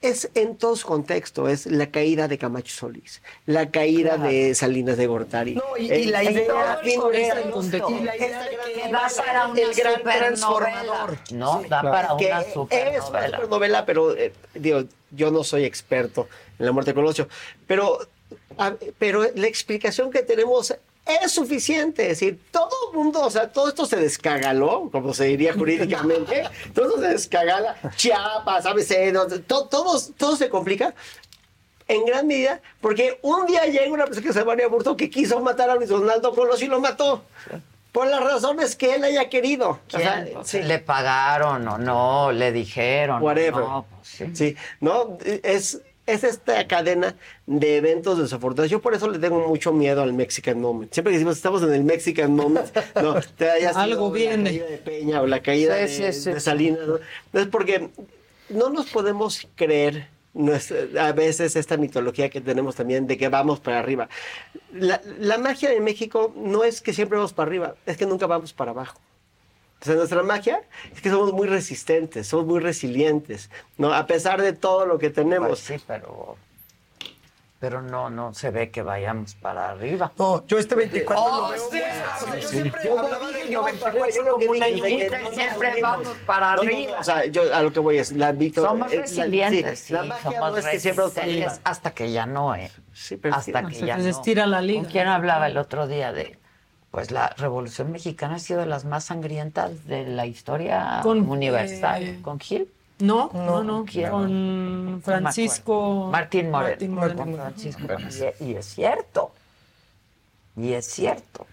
V: es en todo su contexto, es la caída de Camacho Solís, la caída de Salinas de Gortari.
W: No, y,
V: El-
W: contexto, y la idea de que va a ser
A: para una
W: el gran
A: supernovela,
W: transformador.
A: ¿no? Da para
V: que
A: una
V: Es una
A: supernovela.
V: supernovela, pero eh, digo, yo no soy experto en la muerte de Colosio, pero, a- pero la explicación que tenemos es suficiente. Es decir, todo el mundo, o sea, todo esto se descagaló, como se diría jurídicamente, todo se descagala, Chiapas, ABC, no, to- todos- todo se complica. En gran medida, porque un día llega una persona que se llama Burto que quiso matar a Luis Donaldo Colosio y lo mató. Por las razones que él haya querido. O sea, sí.
A: ¿Le pagaron o no? ¿Le dijeron?
V: Whatever.
A: No, pues sí.
V: Sí, ¿no? Es, es esta cadena de eventos desafortunados. Yo por eso le tengo mucho miedo al Mexican Moment. Siempre que decimos estamos en el Mexican Moment, no, te haya sido
L: Algo viene.
V: La caída de Peña o la caída
L: Sí,
V: de,
L: sí, sí.
V: de Salinas. ¿no? Es porque no nos podemos creer a veces esta mitología que tenemos también de que vamos para arriba. La, la magia de México no es que siempre vamos para arriba, es que nunca vamos para abajo. O sea, nuestra magia es que somos muy resistentes, somos muy resilientes, ¿no? A pesar de todo lo que tenemos.
A: Pues sí, pero, pero no, no se ve que vayamos para arriba.
W: No, yo este 24
A: Oh,
W: lo veo
A: sí.
W: muy-
A: Yo
W: siempre
A: no
W: hablaba del
A: que vamos
W: 94
A: para arriba,
W: como una
A: que siempre vamos para
V: no,
A: arriba.
V: o sea, yo a lo que voy es la victoria.
A: Somos resilientes, sí,
V: la magia
A: somos
V: no es que siempre
A: hasta que ya no, ¿eh?
V: pero
A: hasta
V: sí.
A: que
V: Se
A: ya
V: les
A: no.
L: estira la liga.
A: ¿Con quién hablaba el otro día de, pues la Revolución Mexicana ha sido de las más sangrientas de la historia
L: Con,
A: universal?
L: eh,
A: ¿Con Gil?
L: No, no, no.
A: ¿Quién?
L: Con Francisco.
A: Martín Moreno.
L: Martín Moreno.
A: Con Francisco. Y, y es cierto. Y es cierto.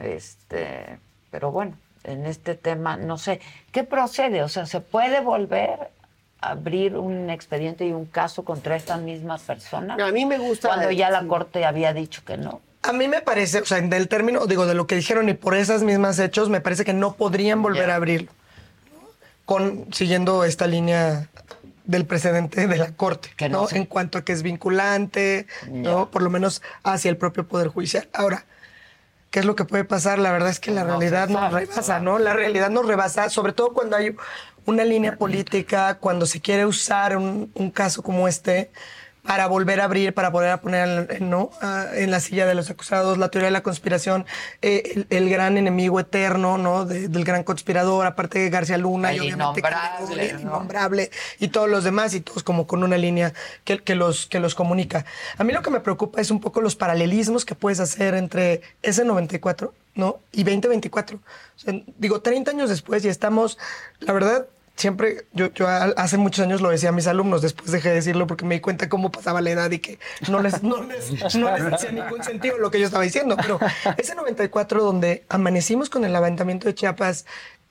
A: Este, pero bueno, en este tema, no sé, ¿qué procede? O sea, ¿se puede volver a abrir un expediente y un caso contra esta misma persona?
V: A mí me gusta.
A: Cuando ya la corte había dicho que no.
W: A mí me parece, o sea, del término, digo, de lo que dijeron y por esas mismas hechos, me parece que no podrían volver a abrirlo. Con, siguiendo esta línea del precedente de la Corte, ¿no? En cuanto a que es vinculante, ¿no? Por lo menos hacia el propio Poder Judicial. Ahora, qué es lo que puede pasar. La verdad es que la realidad nos rebasa, ¿no? La realidad nos rebasa, sobre todo cuando hay una línea política, cuando se quiere usar un, un caso como este para volver a abrir, para volver a poner el- ¿no? Ah, en la silla de los acusados, la teoría de la conspiración, eh, el, el gran enemigo eterno, ¿no? De- del gran conspirador, aparte de García Luna y
A: El
W: obviamente
A: innombrable, ¿no?
W: innombrable y todos los demás y todos como con una línea que, que los, que los comunica. A mí lo que me preocupa es un poco los paralelismos que puedes hacer entre ese 94, ¿no? Y 2024. O sea, digo, 30 años después y estamos, la verdad, siempre, yo, yo hace muchos años lo decía a mis alumnos, después dejé de decirlo porque me di cuenta cómo pasaba la edad y que no les, no les, no les hacía ningún sentido lo que yo estaba diciendo. Pero ese 94 donde amanecimos con el levantamiento de Chiapas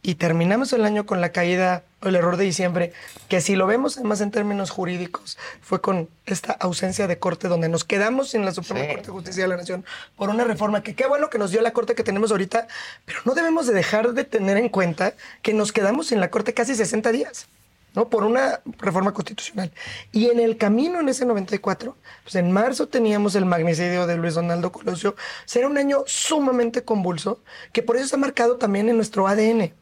W: y terminamos el año con la caída o el error de diciembre, que si lo vemos además en términos jurídicos, fue con esta ausencia de corte donde nos quedamos en la Suprema
A: Sí.
W: Corte de Justicia de la Nación por una reforma que qué bueno que nos dio la corte que tenemos ahorita, pero no debemos de dejar de tener en cuenta que nos quedamos en la corte casi 60 días. ¿no? Por una reforma constitucional. Y en el camino en ese 94, pues en marzo teníamos el magnicidio de Luis Donaldo Colosio. Será un año sumamente convulso, que por eso está marcado también en nuestro ADN.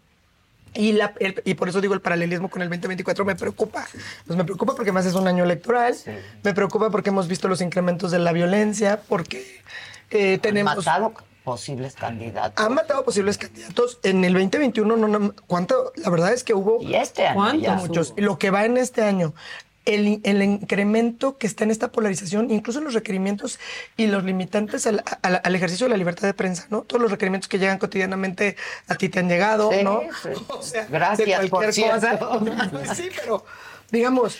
W: Y, la- el- y por eso digo el paralelismo con el 2024 me preocupa. Pues me preocupa porque más es un año electoral. Me preocupa porque hemos visto los incrementos de la violencia, porque eh, tenemos...
A: matado posibles candidatos.
W: Han matado posibles candidatos. En el 2021, no, no, ¿cuánto? La verdad es que hubo...
A: Y este año
W: ¿Cuántos?
A: ya
W: Muchos.
A: hubo.
W: Lo que va en este año. El, el incremento que está en esta polarización, incluso los requerimientos y los limitantes al, al- al ejercicio de la libertad de prensa, ¿no? Todos los requerimientos que llegan cotidianamente a ti te han llegado,
A: Sí,
W: ¿no?
A: sí.
W: O sea,
A: Gracias,
W: de
A: por
W: cualquier
A: cierto.
W: cosa. Pues sí, pero digamos,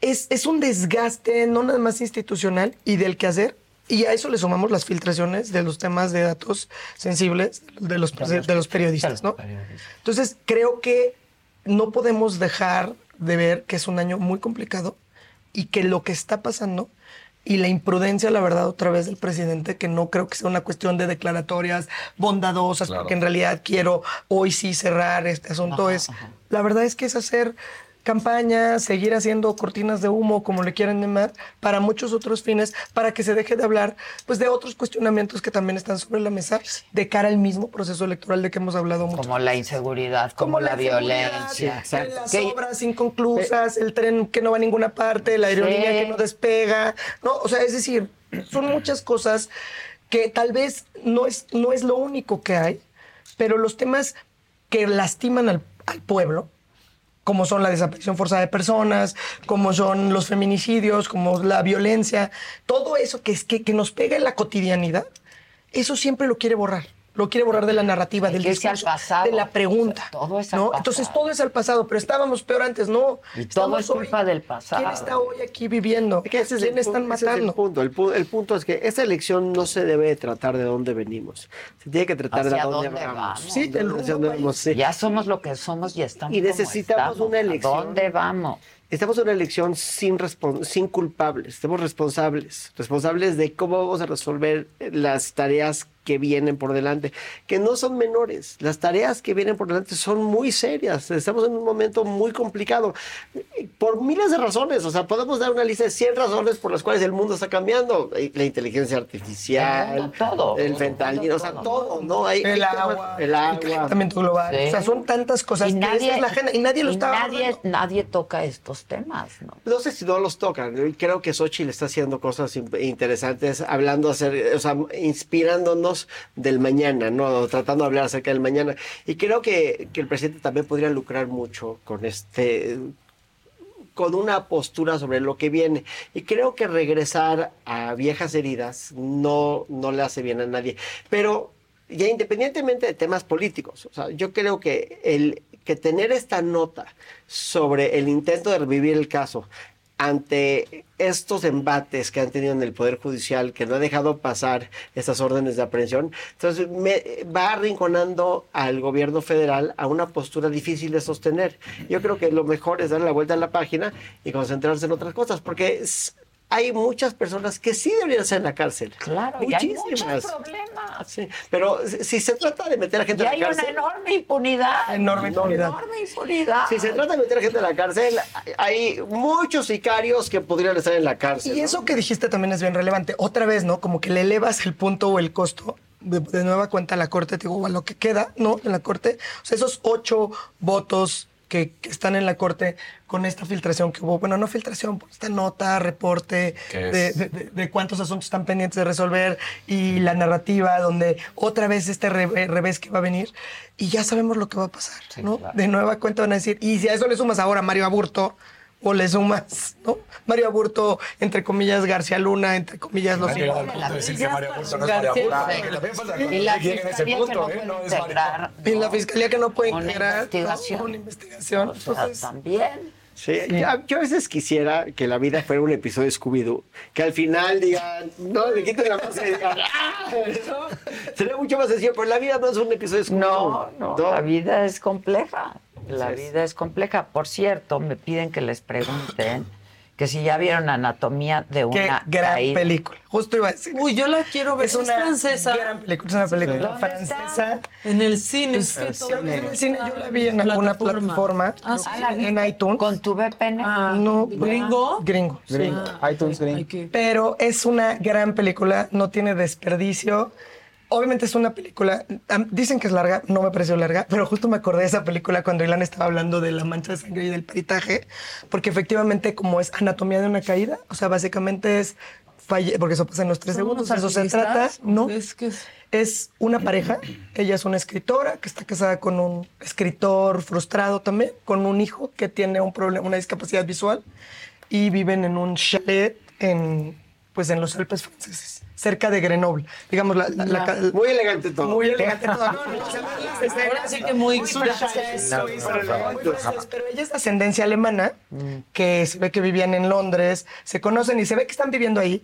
W: es, es un desgaste no nada más institucional y del quehacer. Y a eso le sumamos las filtraciones de los temas de datos sensibles de los, de los periodistas, ¿no? Entonces, creo que no podemos dejar de ver que es un año muy complicado y que lo que está pasando y la imprudencia, la verdad, otra vez del presidente, que no creo que sea una cuestión de declaratorias bondadosas,
X: Claro.
W: porque en realidad quiero hoy sí cerrar este asunto, es, la verdad es que es hacer campaña, seguir haciendo cortinas de humo, como le quieran llamar, para muchos otros fines, para que se deje de hablar pues de otros cuestionamientos que también están sobre la mesa de cara al mismo proceso electoral de que hemos hablado mucho.
A: Como la inseguridad, como, la, violencia.
W: Las obras inconclusas, el tren que no va a ninguna parte, la aerolínea que no despega, ¿no? O sea, es decir, son muchas cosas que tal vez no es, no es lo único que hay, pero los temas que lastiman al, al pueblo, como son la desaparición forzada de personas, como son los feminicidios, como la violencia, todo eso que, es, que, que nos pega en la cotidianidad, eso siempre lo quiere borrar. Lo quiere borrar de la narrativa, del discurso,
A: pasado.
W: de la pregunta.
A: Todo es al
W: ¿no?
A: pasado.
W: Entonces todo es al pasado, pero estábamos peor antes, no.
A: Y todo
W: Estamos
A: es culpa del pasado.
W: ¿Quién está hoy aquí viviendo?
V: Que ese es
W: ¿Quién
V: el
W: están
V: ese es el
W: matando?
V: punto. El, pu- el punto es que esta elección no se debe de tratar de dónde venimos. Se tiene que tratar de
A: ¿Hacia
V: dónde,
A: dónde
V: vamos. Sí, dónde vamos, sí.
A: Ya somos lo que somos y estamos
V: Y
A: como
V: necesitamos
A: estamos.
V: una
A: ¿A
V: elección.
A: ¿Dónde vamos?
V: Estamos en una elección sin, sin culpables, estamos responsables, responsables de cómo vamos a resolver las tareas que vienen por delante, que no son menores. Las tareas que vienen por delante son muy serias. Estamos en un momento muy complicado por miles de razones. O sea, podemos dar una lista de 100 razones por las cuales el mundo está cambiando. Eh, La inteligencia artificial,
A: El mundo, todo.
V: el fentanilo, o sea, todo, ¿no? Hay,
W: El agua,
V: el
W: el
V: agua.
W: calentamiento global.
A: Sí.
W: O sea, son tantas cosas
A: Y
W: que
A: nadie-
W: esa es la agenda y nadie lo
A: y
W: está
A: nadie, nadie toca estos temas, ¿no?
V: No sé si no los tocan. Creo que Xochitl está haciendo cosas in- interesantes, hablando, hacer, o sea, inspirándonos del mañana, ¿no? Tratando de hablar acerca del mañana. Y creo que, que el presidente también podría lucrar mucho con este con una postura sobre lo que viene. Y creo que regresar a viejas heridas no, no le hace bien a nadie. Pero ya independientemente de temas políticos, o sea, yo creo que el que tener esta nota sobre el intento de revivir el caso ante estos embates que han tenido en el Poder Judicial, que no ha dejado pasar estas órdenes de aprehensión, entonces me, va arrinconando al gobierno federal a una postura difícil de sostener. Yo creo que lo mejor es darle la vuelta a la página y concentrarse en otras cosas, porque hay muchas personas que sí deberían estar en la cárcel.
A: Claro, y hay
V: Muchísimas.
A: muchos problemas.
V: Sí, pero si se trata de meter a gente
A: Y
V: a
A: hay
V: la
A: una
V: cárcel...
A: enorme impunidad.
W: Enorme impunidad.
A: Enorme impunidad.
V: Si se trata de meter a gente a la cárcel, hay muchos sicarios que podrían estar en la cárcel.
W: Y
V: ¿no?
W: eso que dijiste también es bien relevante. Otra vez, ¿no? Como que le elevas el punto o el costo de, de nueva cuenta la corte, te digo, a lo que queda, ¿no? En la corte. O sea, esos ocho votos que, que están en la corte con esta filtración que hubo, bueno, no filtración, pues, esta nota, reporte
M: ¿Qué
W: de,
M: es?
W: de- de- de cuántos asuntos están pendientes de resolver y la narrativa donde otra vez este re- revés que va a venir y ya sabemos lo que va a pasar, ¿no? De nueva cuenta van a decir, y si a eso le sumas ahora a Mario Aburto, o le sumas, ¿no? Mario Aburto, entre comillas, García Luna, entre comillas, los
M: Mario no
W: Y la fiscalía que no
M: ¿eh?
W: puede
M: No
A: integrar,
W: Y la fiscalía que no puede
A: Una
W: integrar ¿no?
A: investigación.
W: Entonces,
A: también.
V: Sí, ya- yo a veces quisiera que la vida fuera un episodio de Scooby-Doo. Que al final digan, no, le quiten la máscara y digan, ¡ah! ¿no? Sería mucho más sencillo, pero la vida no es un episodio de Scooby-Doo.
A: No, no, la vida es compleja. La vida es compleja. Por cierto, me piden que les pregunten que si ya vieron anatomía de
W: qué
A: una
W: gran
A: caída.
W: película. Justo iba a decir.
L: Uy, yo la quiero ver.
W: Es
L: Es,
W: una
L: francesa.
W: gran película, es una película
L: ¿Dónde
W: francesa.
L: En el cine. Es que todo
W: en el cine yo la vi en alguna plataforma,
L: Ah, sí.
W: en iTunes.
A: ¿Con tu VPN?
W: no,
L: ¿Gringo?
W: Gringo. sí.
N: Gringo. iTunes Green.
W: Pero es una gran película, no tiene desperdicio. Obviamente es una película, dicen que es larga, no me pareció larga, pero justo me acordé de esa película cuando Ilan estaba hablando de la mancha de sangre y del peritaje, porque efectivamente como es anatomía de una caída, o sea, básicamente es falle, porque eso pasa en los tres
L: ¿Son
W: segundos, eso se trata? ¿no?
L: Es que es-
W: Es una pareja, ella es una escritora que está casada con un escritor frustrado también, con un hijo que tiene un problema, una discapacidad visual y viven en un chalet en, pues en los Alpes franceses, cerca de Grenoble. Digamos, la, la-
V: Muy elegante todo.
W: Muy elegante todo. No, no,
L: Ahora sí que muy
W: francés, Pero ella es de ascendencia alemana, que se ve que vivían en Londres, se conocen y se ve que están viviendo ahí.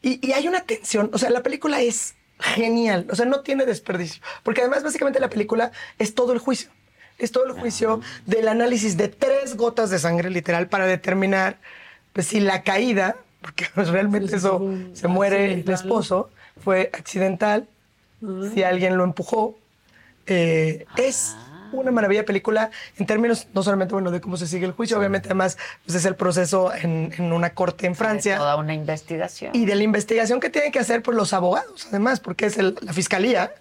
W: Y, y hay una tensión, o sea, la película es genial, o sea, no tiene desperdicio. Porque además, básicamente, la película es todo el juicio. Es todo el juicio del análisis de tres gotas de sangre, literal, para determinar pues, si la caída, porque realmente eso se muere el esposo, fue accidental, si alguien lo empujó. Eh, Es una maravilla de película en términos no solamente bueno de cómo se sigue el juicio, obviamente además pues, es el proceso en, en una corte en Francia.
A: Toda una investigación.
W: Y de la investigación que tienen que hacer pues, los abogados, además, porque es el- la fiscalía,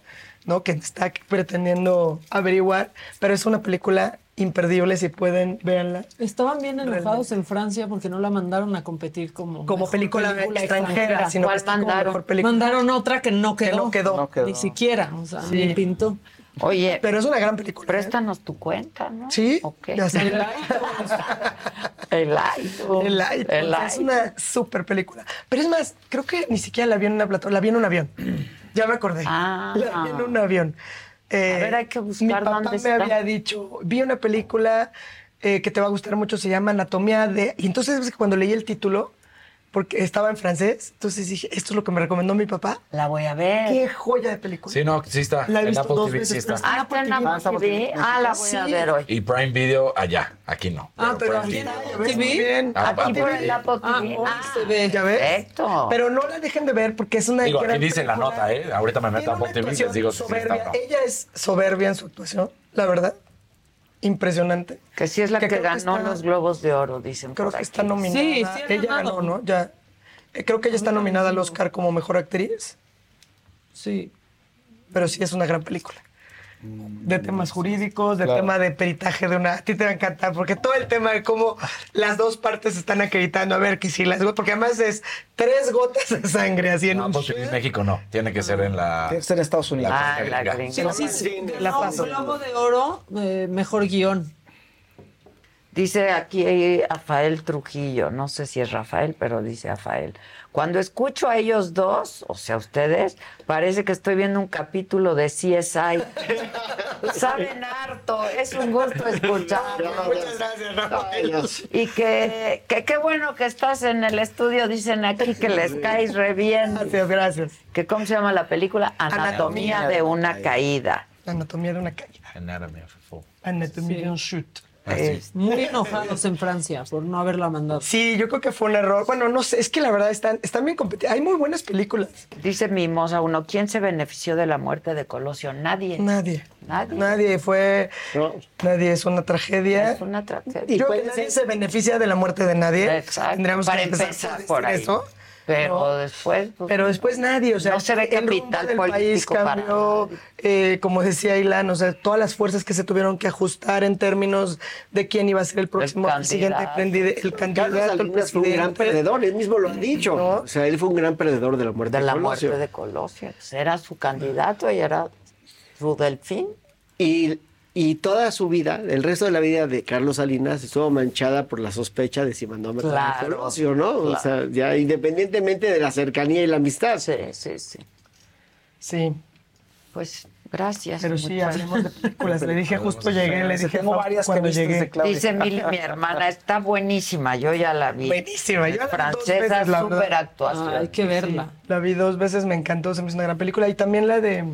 W: ¿no? Que está pretendiendo averiguar, pero es una película imperdible, si pueden, véanla.
L: Estaban bien enojados en Francia porque no la mandaron a competir como,
W: Como película extranjera, sino que
L: ¿Cuál
W: está como
L: mandaron?
W: mejor película.
L: Mandaron otra que no quedó.
W: no quedó. No quedó.
L: Ni siquiera, o sea,
W: Sí.
L: ni pintó.
A: Oye,
W: pero es una gran película.
A: Préstanos tu cuenta, ¿no?
W: Sí,
A: Ok.
W: ya sé.
A: El iTunes.
W: El iTunes.
A: El
W: Es una súper película. Pero es más, creo que ni siquiera la vi en una plataforma, la vi en un avión. Ya me acordé.
A: Ah.
W: La vi en un avión. Eh,
A: A ver, hay que buscar
W: Mi papá
A: dónde
W: me
A: está.
W: había dicho, vi una película eh, que te va a gustar mucho, se llama Anatomía de... Y entonces cuando leí el título, porque estaba en francés, entonces dije, esto es lo que me recomendó mi papá.
A: La voy a ver.
W: Qué joya de película.
M: Sí, no, sí está.
W: La he
M: en
W: visto
M: Apple
W: dos
M: TV
W: veces,
M: sí está.
W: está en
A: Ah, está en
W: Apple TV.
A: TV. Ah, la voy a ver hoy.
M: Y Prime Video allá, aquí no.
W: Ah, pero aquí. Muy bien.
M: Ah,
A: Aquí por el Apple TV. Ah,
L: se ve.
W: ¿Ya ves?
A: Perfecto.
W: Pero no la dejen de ver porque es una
M: Digo, aquí dice la nota, ¿eh? Ahorita me meto a Apple TV y les digo está.
W: Ella es soberbia en su actuación, la verdad. Impresionante.
A: Que sí es la que, ganó
W: está-
A: los Globos de Oro, dicen
W: Creo
A: por
W: que
A: aquí.
W: está nominada.
L: Sí,
W: ella
L: ganado.
W: ganó, ¿no? Ya. Eh, Creo que ella está nominada al Oscar como mejor actriz,
L: Sí.
W: pero sí es una gran película. De temas jurídicos, de
N: Claro.
W: tema de peritaje de una. A ti te va a encantar, porque todo el tema de cómo las dos partes están acreditando a ver que si las gotas. Porque además es tres gotas de sangre así en
M: No,
W: un.
M: Apple TV México no. Tiene que ser en la.
N: Tiene que ser en Estados Unidos.
A: Ah, la
M: gringa.
A: gringa.
L: Sí, sí, sí.
W: La
L: No,
W: paso.
L: Globo de Oro, eh, mejor guion.
A: Dice aquí Rafael Trujillo, no sé si es Rafael, pero dice Rafael. Cuando escucho a ellos dos, o sea, ustedes, parece que estoy viendo un capítulo de CSI. Saben harto, es un gusto escucharlos.
W: Muchas gracias, Rafael.
A: Y que, que qué bueno que estás en el estudio, dicen aquí que les caes re bien.
W: Gracias, gracias.
A: Que ¿Cómo se llama la película? Anatomía,
W: Anatomía
A: de una caída.
W: Anatomía de una caída.
M: Anatomy of a Fall.
W: Anatomía de un shoot.
L: Muy enojados en Francia por no haberla mandado.
W: Sí, yo creo que fue un error. Bueno, no sé, es que la verdad están, están bien competitivas. Hay muy buenas películas.
A: Dice Mimosa uno, ¿quién se benefició de la muerte de Colosio? Nadie.
W: Nadie.
A: Nadie.
W: Nadie fue. Nadie es una tragedia.
A: Es una tragedia.
W: Yo creo que nadie se beneficia de la muerte de nadie.
A: Exacto.
W: Tendríamos
A: Para
W: que
A: empezar por ahí.
W: Eso.
A: Pero
W: ¿no?
A: después. pues,
W: Pero después nadie, o sea,
A: no se ve
W: el
A: capital
W: del país
A: para
W: cambió, eh, como decía Ilan, o sea, todas las fuerzas que se tuvieron que ajustar en términos de quién iba a ser el próximo presidente,
V: candidato.
W: prendi- el candidato,
V: Carlos
W: el
V: Salinas fue un gran
W: presidente.
V: perdedor, él mismo lo ha dicho. O sea, él fue un gran perdedor de la muerte
A: de
V: de,
A: la
V: Colosio.
A: muerte de Colosio. Era su candidato y era su delfín.
V: Y, y toda su vida, el resto de la vida de Carlos Salinas estuvo manchada por la sospecha de si mandó a matar a
A: Claro,
V: Colosio, ¿no? O sea, ya independientemente de la cercanía y la amistad.
A: Sí, sí, sí.
W: Sí.
A: Pues gracias.
W: Pero sí, hablemos de películas. Le dije, justo llegué, le dije,
N: Tengo varias que
W: cuando
N: visto
W: llegué.
N: de Claudia.
A: Dice mi, mi hermana, está buenísima, yo ya la vi.
W: Buenísima, yo la vi dos
A: Francesa,
W: veces, la verdad.
A: súper actuación.
W: Sí, la vi dos veces, me encantó, se me hizo una gran película. Y también la de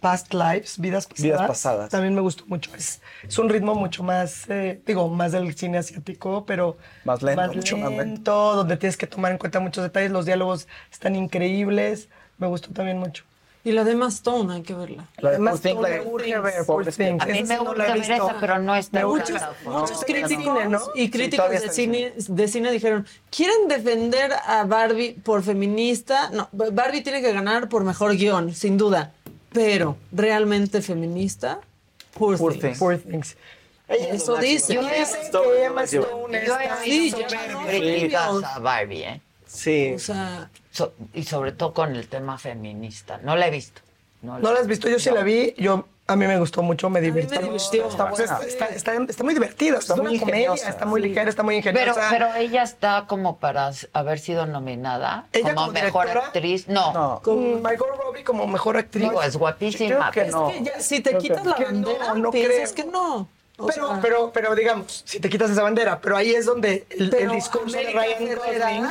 W: Past Lives, Vidas Pasadas.
N: Vidas Pasadas.
W: También me gustó mucho. Es, es un ritmo mucho más, eh, digo, más del cine asiático, pero
N: Más lento, mucho más lento.
W: lento, donde tienes que tomar en cuenta muchos detalles. Los diálogos están increíbles. Me gustó también mucho.
L: Y la de Emma Stone, hay que verla.
W: La de Emma Stone me urge ver.
A: A mí me
W: sí no
A: gusta
W: la he
A: ver esa, pero no está.
L: Muchos
W: No,
L: críticos
W: cine, ¿no?
L: y
W: Sí,
L: críticos
W: todavía
L: de, cine, de cine dijeron, ¿quieren defender a Barbie por feminista? No, Barbie tiene que ganar por mejor guion, sin duda. Pero, ¿realmente feminista? Poor,
W: Poor
L: Things.
W: Things. Poor Things.
L: Eso dice.
W: Yo dicen que Emma Stone
A: Yo
W: está-
A: he
L: Sí,
A: visto
L: no,
A: críticas
L: sí.
A: a Barbie, ¿eh?
V: Sí.
L: O sea,
A: So- y sobre todo con el tema feminista. No la he visto.
W: ¿No la has visto? Yo sí la vi. Yo, a mí me gustó mucho, me divirtió.
L: divirtió.
W: Está, buena. está, está, está muy divertida.
N: Está
W: es
N: muy
W: comedia,
N: ingeniosa.
W: está muy ligera, está muy
A: Pero,
W: ingeniosa.
A: pero ella está como para haber sido nominada
W: ¿Ella
A: como,
W: como
A: mejor actriz. No,
W: Con Margot Robbie como mejor actriz.
A: digo, es guapísima.
N: Creo que
A: pero-
N: no.
L: es que ya, si te
N: Creo
L: quitas
N: que-
L: la
W: que no,
L: bandera,
W: no
L: piensas
W: creo.
L: que no.
W: Pero,
L: sea,
W: pero, pero digamos, si te quitas esa bandera, pero ahí es donde el, el
L: Pero
W: discurso de Ryan Gosling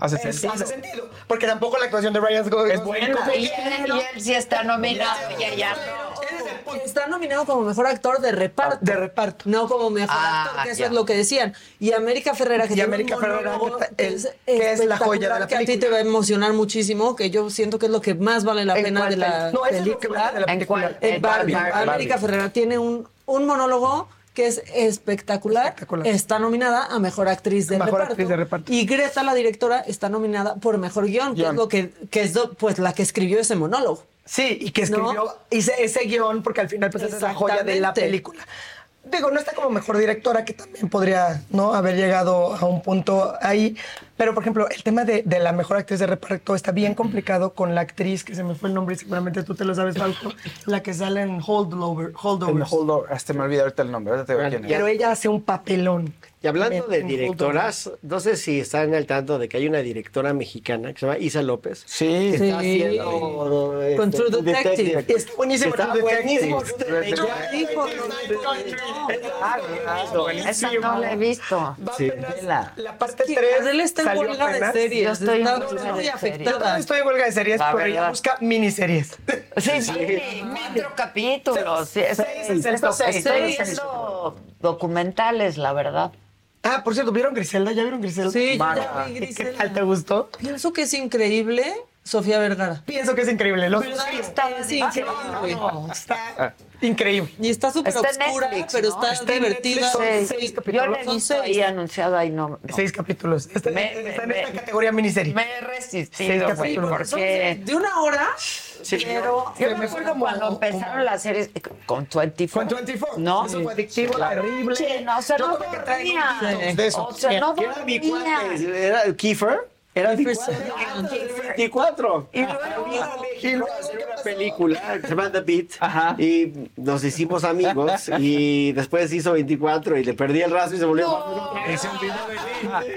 N: Hace
W: es-
N: sentido.
W: hace sentido. Porque tampoco la actuación de Ryan Gosling
N: Es buena.
A: Y él, y él sí está nominado y ella no.
L: Está nominado como mejor actor de reparto.
W: De reparto.
L: No como mejor
A: Ah,
L: actor, que eso
A: ya.
L: es lo que decían. Y América Ferrera, que
W: Y
L: tiene
W: América
L: un
W: Ferrera, que
L: es,
W: que es la joya de la
L: que a ti
W: película.
L: te va a emocionar muchísimo, que yo siento que es lo que más vale la
A: ¿En
L: pena de la
W: No, eso es lo que
L: película.
W: vale de la
A: ¿En
W: película.
A: cuál?
L: En
A: En
L: Barbie.
A: Barbie.
L: América Ferrera tiene un, un monólogo que es espectacular.
W: Espectacular.
L: Está nominada a Mejor Actriz de,
W: Mejor
L: reparto.
W: Actriz de reparto.
L: Y Greta, la directora, está nominada por Mejor Guión, que es, lo que, que es lo- pues, la que escribió ese monólogo.
W: Sí, y que escribió
L: ¿No?
W: hice ese guion porque al final pues esa es la joya de la película. Digo, no está como mejor directora, que también podría no haber llegado a un punto ahí. Pero, por ejemplo, el tema de, de la mejor actriz de reparto está bien complicado con la actriz, que se me fue el nombre y seguramente tú te lo sabes, Fausto, la que sale en Holdover,
N: El
W: Holdovers.
N: hold over, hasta me olvidé ahorita el nombre, ahorita te quién es.
W: Pero ella hace un papelón.
V: Y hablando de directoras, no sé si están al tanto de que hay una directora mexicana que se llama Isa López.
N: Sí,
V: que está
L: Sí.
V: haciendo este,
L: Con True Detective.
W: Está buenísimo.
V: Está buenísimo.
A: Esa no la he visto.
V: Sí.
W: La parte
L: Sí,
W: 3
L: Adele está en huelga de series.
A: Yo estoy en
L: está
A: huelga de
L: muy
A: series.
L: afectada.
W: Estoy en huelga de series,
A: La
W: pero ella
A: verdad.
W: busca miniseries.
A: Sí, sí, cuatro capítulos. Sí, es-
W: Seis,
A: esto-
W: seis,
A: Estoy
W: seis.
A: viendo documentales, la verdad.
W: Ah, por cierto, ¿vieron Griselda? ¿Ya vieron Griselda?
L: Sí, yo ya vi
W: ¿Qué
L: Griselda.
W: tal te gustó?
L: Pienso que es increíble Sofía Vergara.
W: Pienso que es increíble. Los
L: ¿Verdad?
A: Está
L: Es increíble.
W: Está increíble.
L: Y está súper
A: en
L: oscura,
A: Netflix,
L: pero
A: ¿no?
L: está,
W: Está en
L: divertida.
W: Son
A: Sí.
W: seis
A: Yo
W: capítulos.
A: la he
L: Son
A: visto ahí anunciado ahí no. no.
W: Seis capítulos. Está,
A: Me-
W: está en
A: me-
W: esta categoría miniserie.
A: Me he resistido,
W: Seis capítulos.
A: porque
L: De una hora,
A: Pero yo me acuerdo cuando empezaron las series con 24.
W: Con 24.
A: ¿No?
W: Eso fue adictivo, terrible.
A: Sí, no, o sea,
W: Yo
A: no
W: que
A: dormía.
W: un de eso.
A: O sea, no
V: Era mi
A: dormía.
V: cuate, era el Kiefer. Era el 24.
A: Y luego-
V: Y luego hacer una película que se llama The Beat y nos hicimos amigos y después hizo 24 y le perdí el rastro y se volvió
W: Y se olvidó de mí.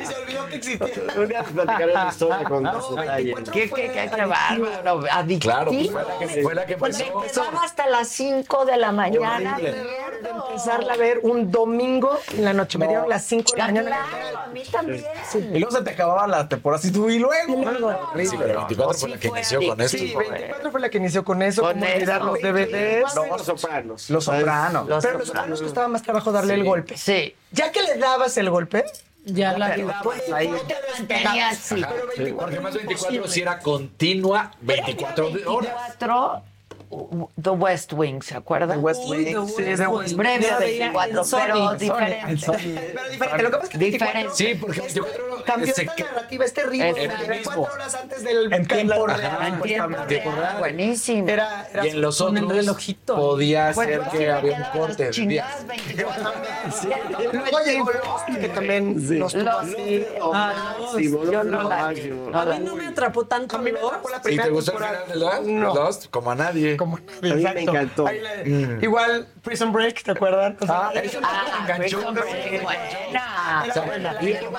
W: Y se olvidó que existía.
V: un día les platicaré la historia con más detalle.
A: ¿Qué, qué, qué, qué bárbaro? Adictivo.
M: Claro, pues fue la que, fue la que
A: Pues
M: empezó.
A: empezaba hasta las 5 de la mañana.
W: de empezarla a ver un domingo en la noche. Me dieron las 5 de la mañana.
A: Claro, a mí también.
N: Y luego se te acababan las temporadas y tú, y luego.
M: Sí, pero 24 fue la que inició con esto.
W: Sí, 24 fue la que inició con eso.
A: Con
W: olvidar los DVDs.
V: Los Sopranos.
N: Los Sopranos.
A: Los
W: Pero los sopranos costaba más trabajo darle el golpe.
A: Sí.
W: Ya que le dabas el golpe,
L: Ya la
W: te dabas ahí.
M: Ajá, sí, porque más 24 si era continua 24 horas.
A: 24, uh, The West Wing, ¿se acuerdan?
W: The West Wing, sí, The West
A: Breve de
L: veía
A: 24,
L: en Sony,
A: pero
L: Sony,
A: diferente.
W: Pero diferente. Lo que pasa es que
A: Diferente.
W: 24
M: Sí, porque 24
W: cambió esta
M: que-
W: narrativa, este ritmo.
A: Es
W: de
A: el
W: 24
M: mismo.
W: horas antes del
N: En tiempo real.
A: En tiempo
M: tiempo
A: real,
M: real.
A: Buenísimo.
W: Era, era
M: Y en los otros
L: relojito.
M: podía ser
A: sí
M: que había un corte
A: chingadas 24
W: Luego llegó Lost, que también nos tuvo así.
L: Ah,
A: Yo no la
L: A mí no me atrapó tanto
W: A mí me
L: Lost.
W: atrapó la
M: ¿Y te gustó el final de Lost?
W: No.
M: Lost? Como a nadie.
W: Como
V: A mí me
W: Exacto.
V: encantó.
W: Igual Prison Break, ¿te acuerdan? O sea, eso
A: Ah,
W: enganchó.
A: Prison Break, buena.
W: Era buena.
A: Era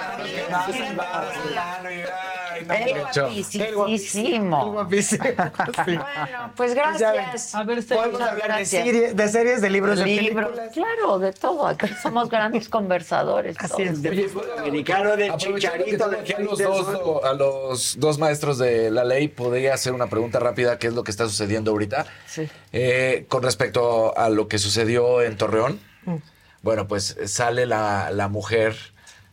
A: guapísimo.
W: Guapísimo. Sí.
A: Bueno, pues gracias.
L: A ver,
W: Podemos hablar de, serie- de series, de libros, de
A: Libros,
W: películas.
A: claro, de todo. Aquí somos grandes conversadores.
W: Así es.
V: De del
M: Aprovechando que
V: chicharito,
M: aquí a los, dos, a los dos maestros de la ley, podría hacer una pregunta rápida, ¿qué es lo que está sucediendo ahorita?
A: Sí.
M: Eh, con respecto a lo que sucedió en Torreón, bueno, pues sale la, la mujer,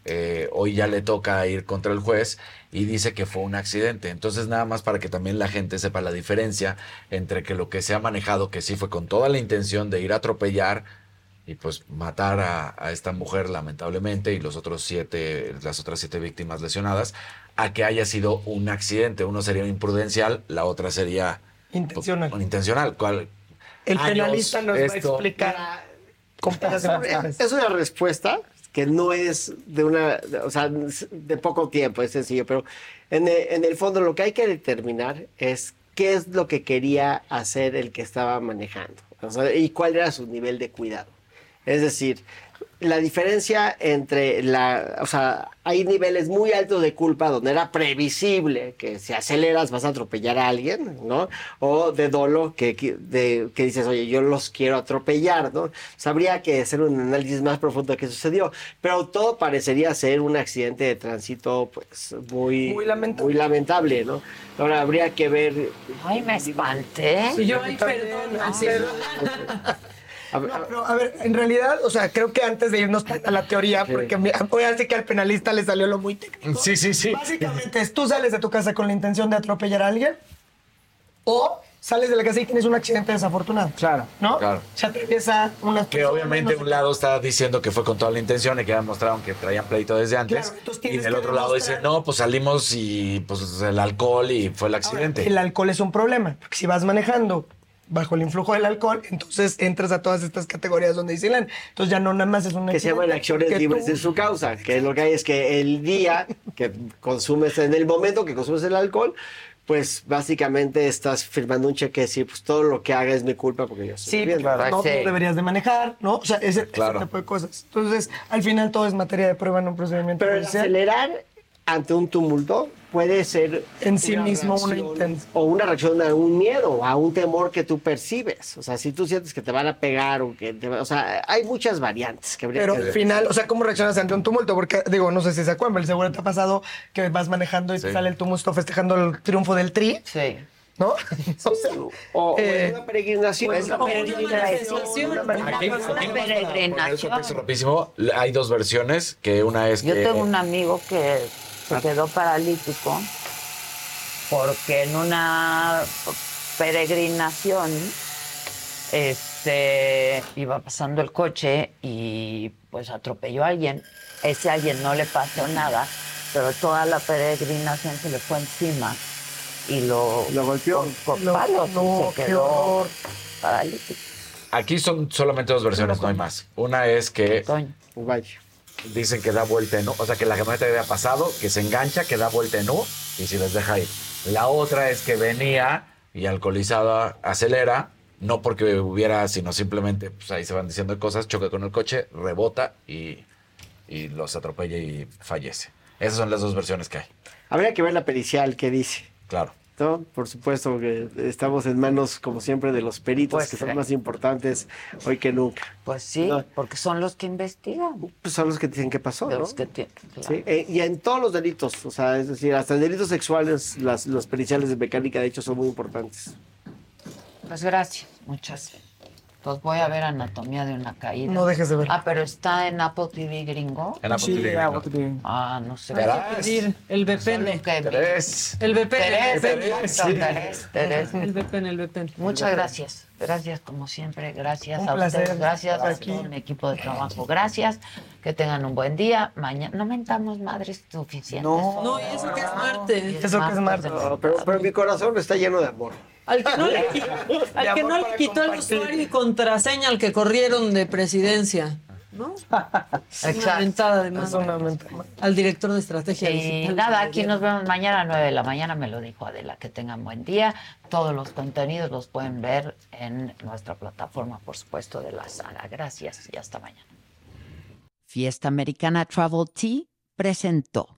M: eh, hoy ya le toca ir contra el juez y dice que fue un accidente. Entonces, nada más para que también la gente sepa la diferencia entre que lo que se ha manejado, que sí fue con toda la intención de ir a atropellar y pues matar a, a esta mujer lamentablemente y los otros siete, las otras siete víctimas lesionadas, a que haya sido un accidente. Uno sería imprudencial, la otra sería
W: Intencional.
M: un intencional. ¿Cuál?
W: El
M: años,
W: penalista nos va a explicar con manzanas.
V: Es una respuesta que no es de una, o sea, de poco tiempo, es sencillo, pero en el, en el fondo lo que hay que determinar es qué es lo que quería hacer el que estaba manejando o sea, y cuál era su nivel de cuidado. Es decir, la diferencia entre la, o sea, hay niveles muy altos de culpa donde era previsible que si aceleras vas a atropellar a alguien, ¿no? O de dolo que, que- de, que dices, oye, yo los quiero atropellar, ¿no? O sea, habría que hacer un análisis más profundo de qué sucedió, pero todo parecería ser un accidente de tránsito, pues, muy,
W: Muy lamentable.
V: muy lamentable, ¿no? Ahora habría que ver...
A: Ay, me espanté.
L: Y yo, ay, perdón. así.
V: a-
W: No, pero a ver, en realidad, o sea, creo que antes de irnos a la teoría, porque voy a decir que al penalista le salió lo muy técnico.
M: Sí, sí, sí.
W: Básicamente es tú sales de tu casa con la intención de atropellar a alguien o sales de la casa y tienes un accidente desafortunado.
N: Claro.
W: ¿No?
M: Claro.
W: Se atraviesa una
M: Que obviamente un lado está diciendo que fue con toda la intención y que ya demostraron que traían pleito desde antes.
W: Claro, entonces
M: y del otro lado dice, no, pues salimos y pues el alcohol y fue el accidente.
W: El alcohol es un problema, porque si vas manejando bajo el influjo del alcohol, entonces entras a todas estas categorías donde dicen, entonces ya no nada más es un
V: que se llaman acciones libres
W: tú-
V: de su causa, que lo que hay es que el día que consumes, en el momento que consumes el alcohol, pues básicamente estás firmando un cheque de decir, pues todo lo que haga es mi culpa porque yo estoy
W: Sí,
V: bebiendo.
W: porque no,
A: Sí.
W: no deberías de manejar, ¿no? O sea, ese, ese
M: Claro.
W: tipo de cosas. Entonces, al final todo es materia de prueba en un procedimiento
V: Pero
W: judicial.
V: acelerar ante un tumulto puede ser
W: En sí
V: una
W: mismo una intención.
V: o una reacción a un miedo, a un temor que tú percibes. O sea, si tú sientes que te van a pegar o que te va- o sea, hay muchas variantes que habría
W: Pero
V: que
W: al final, o sea, ¿cómo reaccionas ante un tumulto? Porque, digo, no sé si se acuerdan, pero seguro te ha pasado que vas manejando y te
M: Sí.
W: sale el tumulto festejando el triunfo del tri,
A: Sí.
W: ¿no? o sea,
V: o, o
W: eh,
V: en una peregrinación.
A: pues,
V: una peregrinación.
A: una
M: eso
A: peregrinación.
M: rapidísimo, hay dos versiones, que una es
A: Yo
M: que...
A: tengo un amigo que se quedó paralítico porque en una peregrinación este iba pasando el coche y pues atropelló a alguien. Ese alguien no le pasó nada, pero toda la peregrinación se le fue encima y lo,
V: lo golpeó
A: con
W: Lo-
A: palos y se quedó paralítico.
M: Aquí son solamente dos versiones, no hay más. Una es que
V: Vaya.
M: Dicen que da vuelta en U, o sea, que la camioneta había pasado, que se engancha, que da vuelta en U y si les deja ir. La otra es que venía y alcoholizada acelera, no porque hubiera, sino simplemente, pues ahí se van diciendo cosas, choca con el coche, rebota y, y los atropella y fallece. Esas son las dos versiones que hay.
V: Habría que ver la pericial que dice.
M: Claro.
V: ¿No? Por supuesto que estamos en manos, como siempre, de los peritos
A: Pues,
V: que son más importantes hoy que nunca.
A: Pues sí, porque son los que investigan.
V: Pues son los que dicen qué pasó, ¿no?
A: los que tienen, claro.
V: Sí, eh, y en todos los delitos, o sea, es decir, hasta en delitos sexuales, las, los periciales de mecánica, de hecho, son muy importantes.
A: Pues gracias, muchas. Pues voy a ver Anatomía de una caída.
W: No dejes de ver.
A: Ah, pero está en Apple TV gringo.
M: En Apple Sí, TV gringo. Apple
K: TV.
A: Ah, no sé.
L: Hay que pedir el VPN.
M: Tres.
L: El VPN.
A: Terés,
L: el VPN.
A: Terés, Terés.
L: El VPN, el VPN.
A: Muchas gracias. Gracias como siempre. Gracias
W: Un
A: a
W: placer
A: ustedes. Gracias a todo mi equipo de trabajo. Gracias. Que tengan un buen día. Mañana no mentamos madres suficientes.
V: No.
L: No, y eso que es martes.
W: Eso que es martes.
V: No, pero, pero mi corazón está lleno de amor.
L: Al que no le, al que no le quitó el usuario y contraseña al que corrieron de presidencia. ¿No? Una mentada de
W: Es
L: madre.
W: una mentada.
L: Al director de estrategia
A: Y
L: digital.
A: nada, aquí nos vemos mañana a 9 de la mañana, me lo dijo Adela, que tengan buen día. Todos los contenidos los pueden ver en nuestra plataforma, por supuesto, de la saga. Gracias y hasta mañana. Fiesta Americana Travel Tea presentó.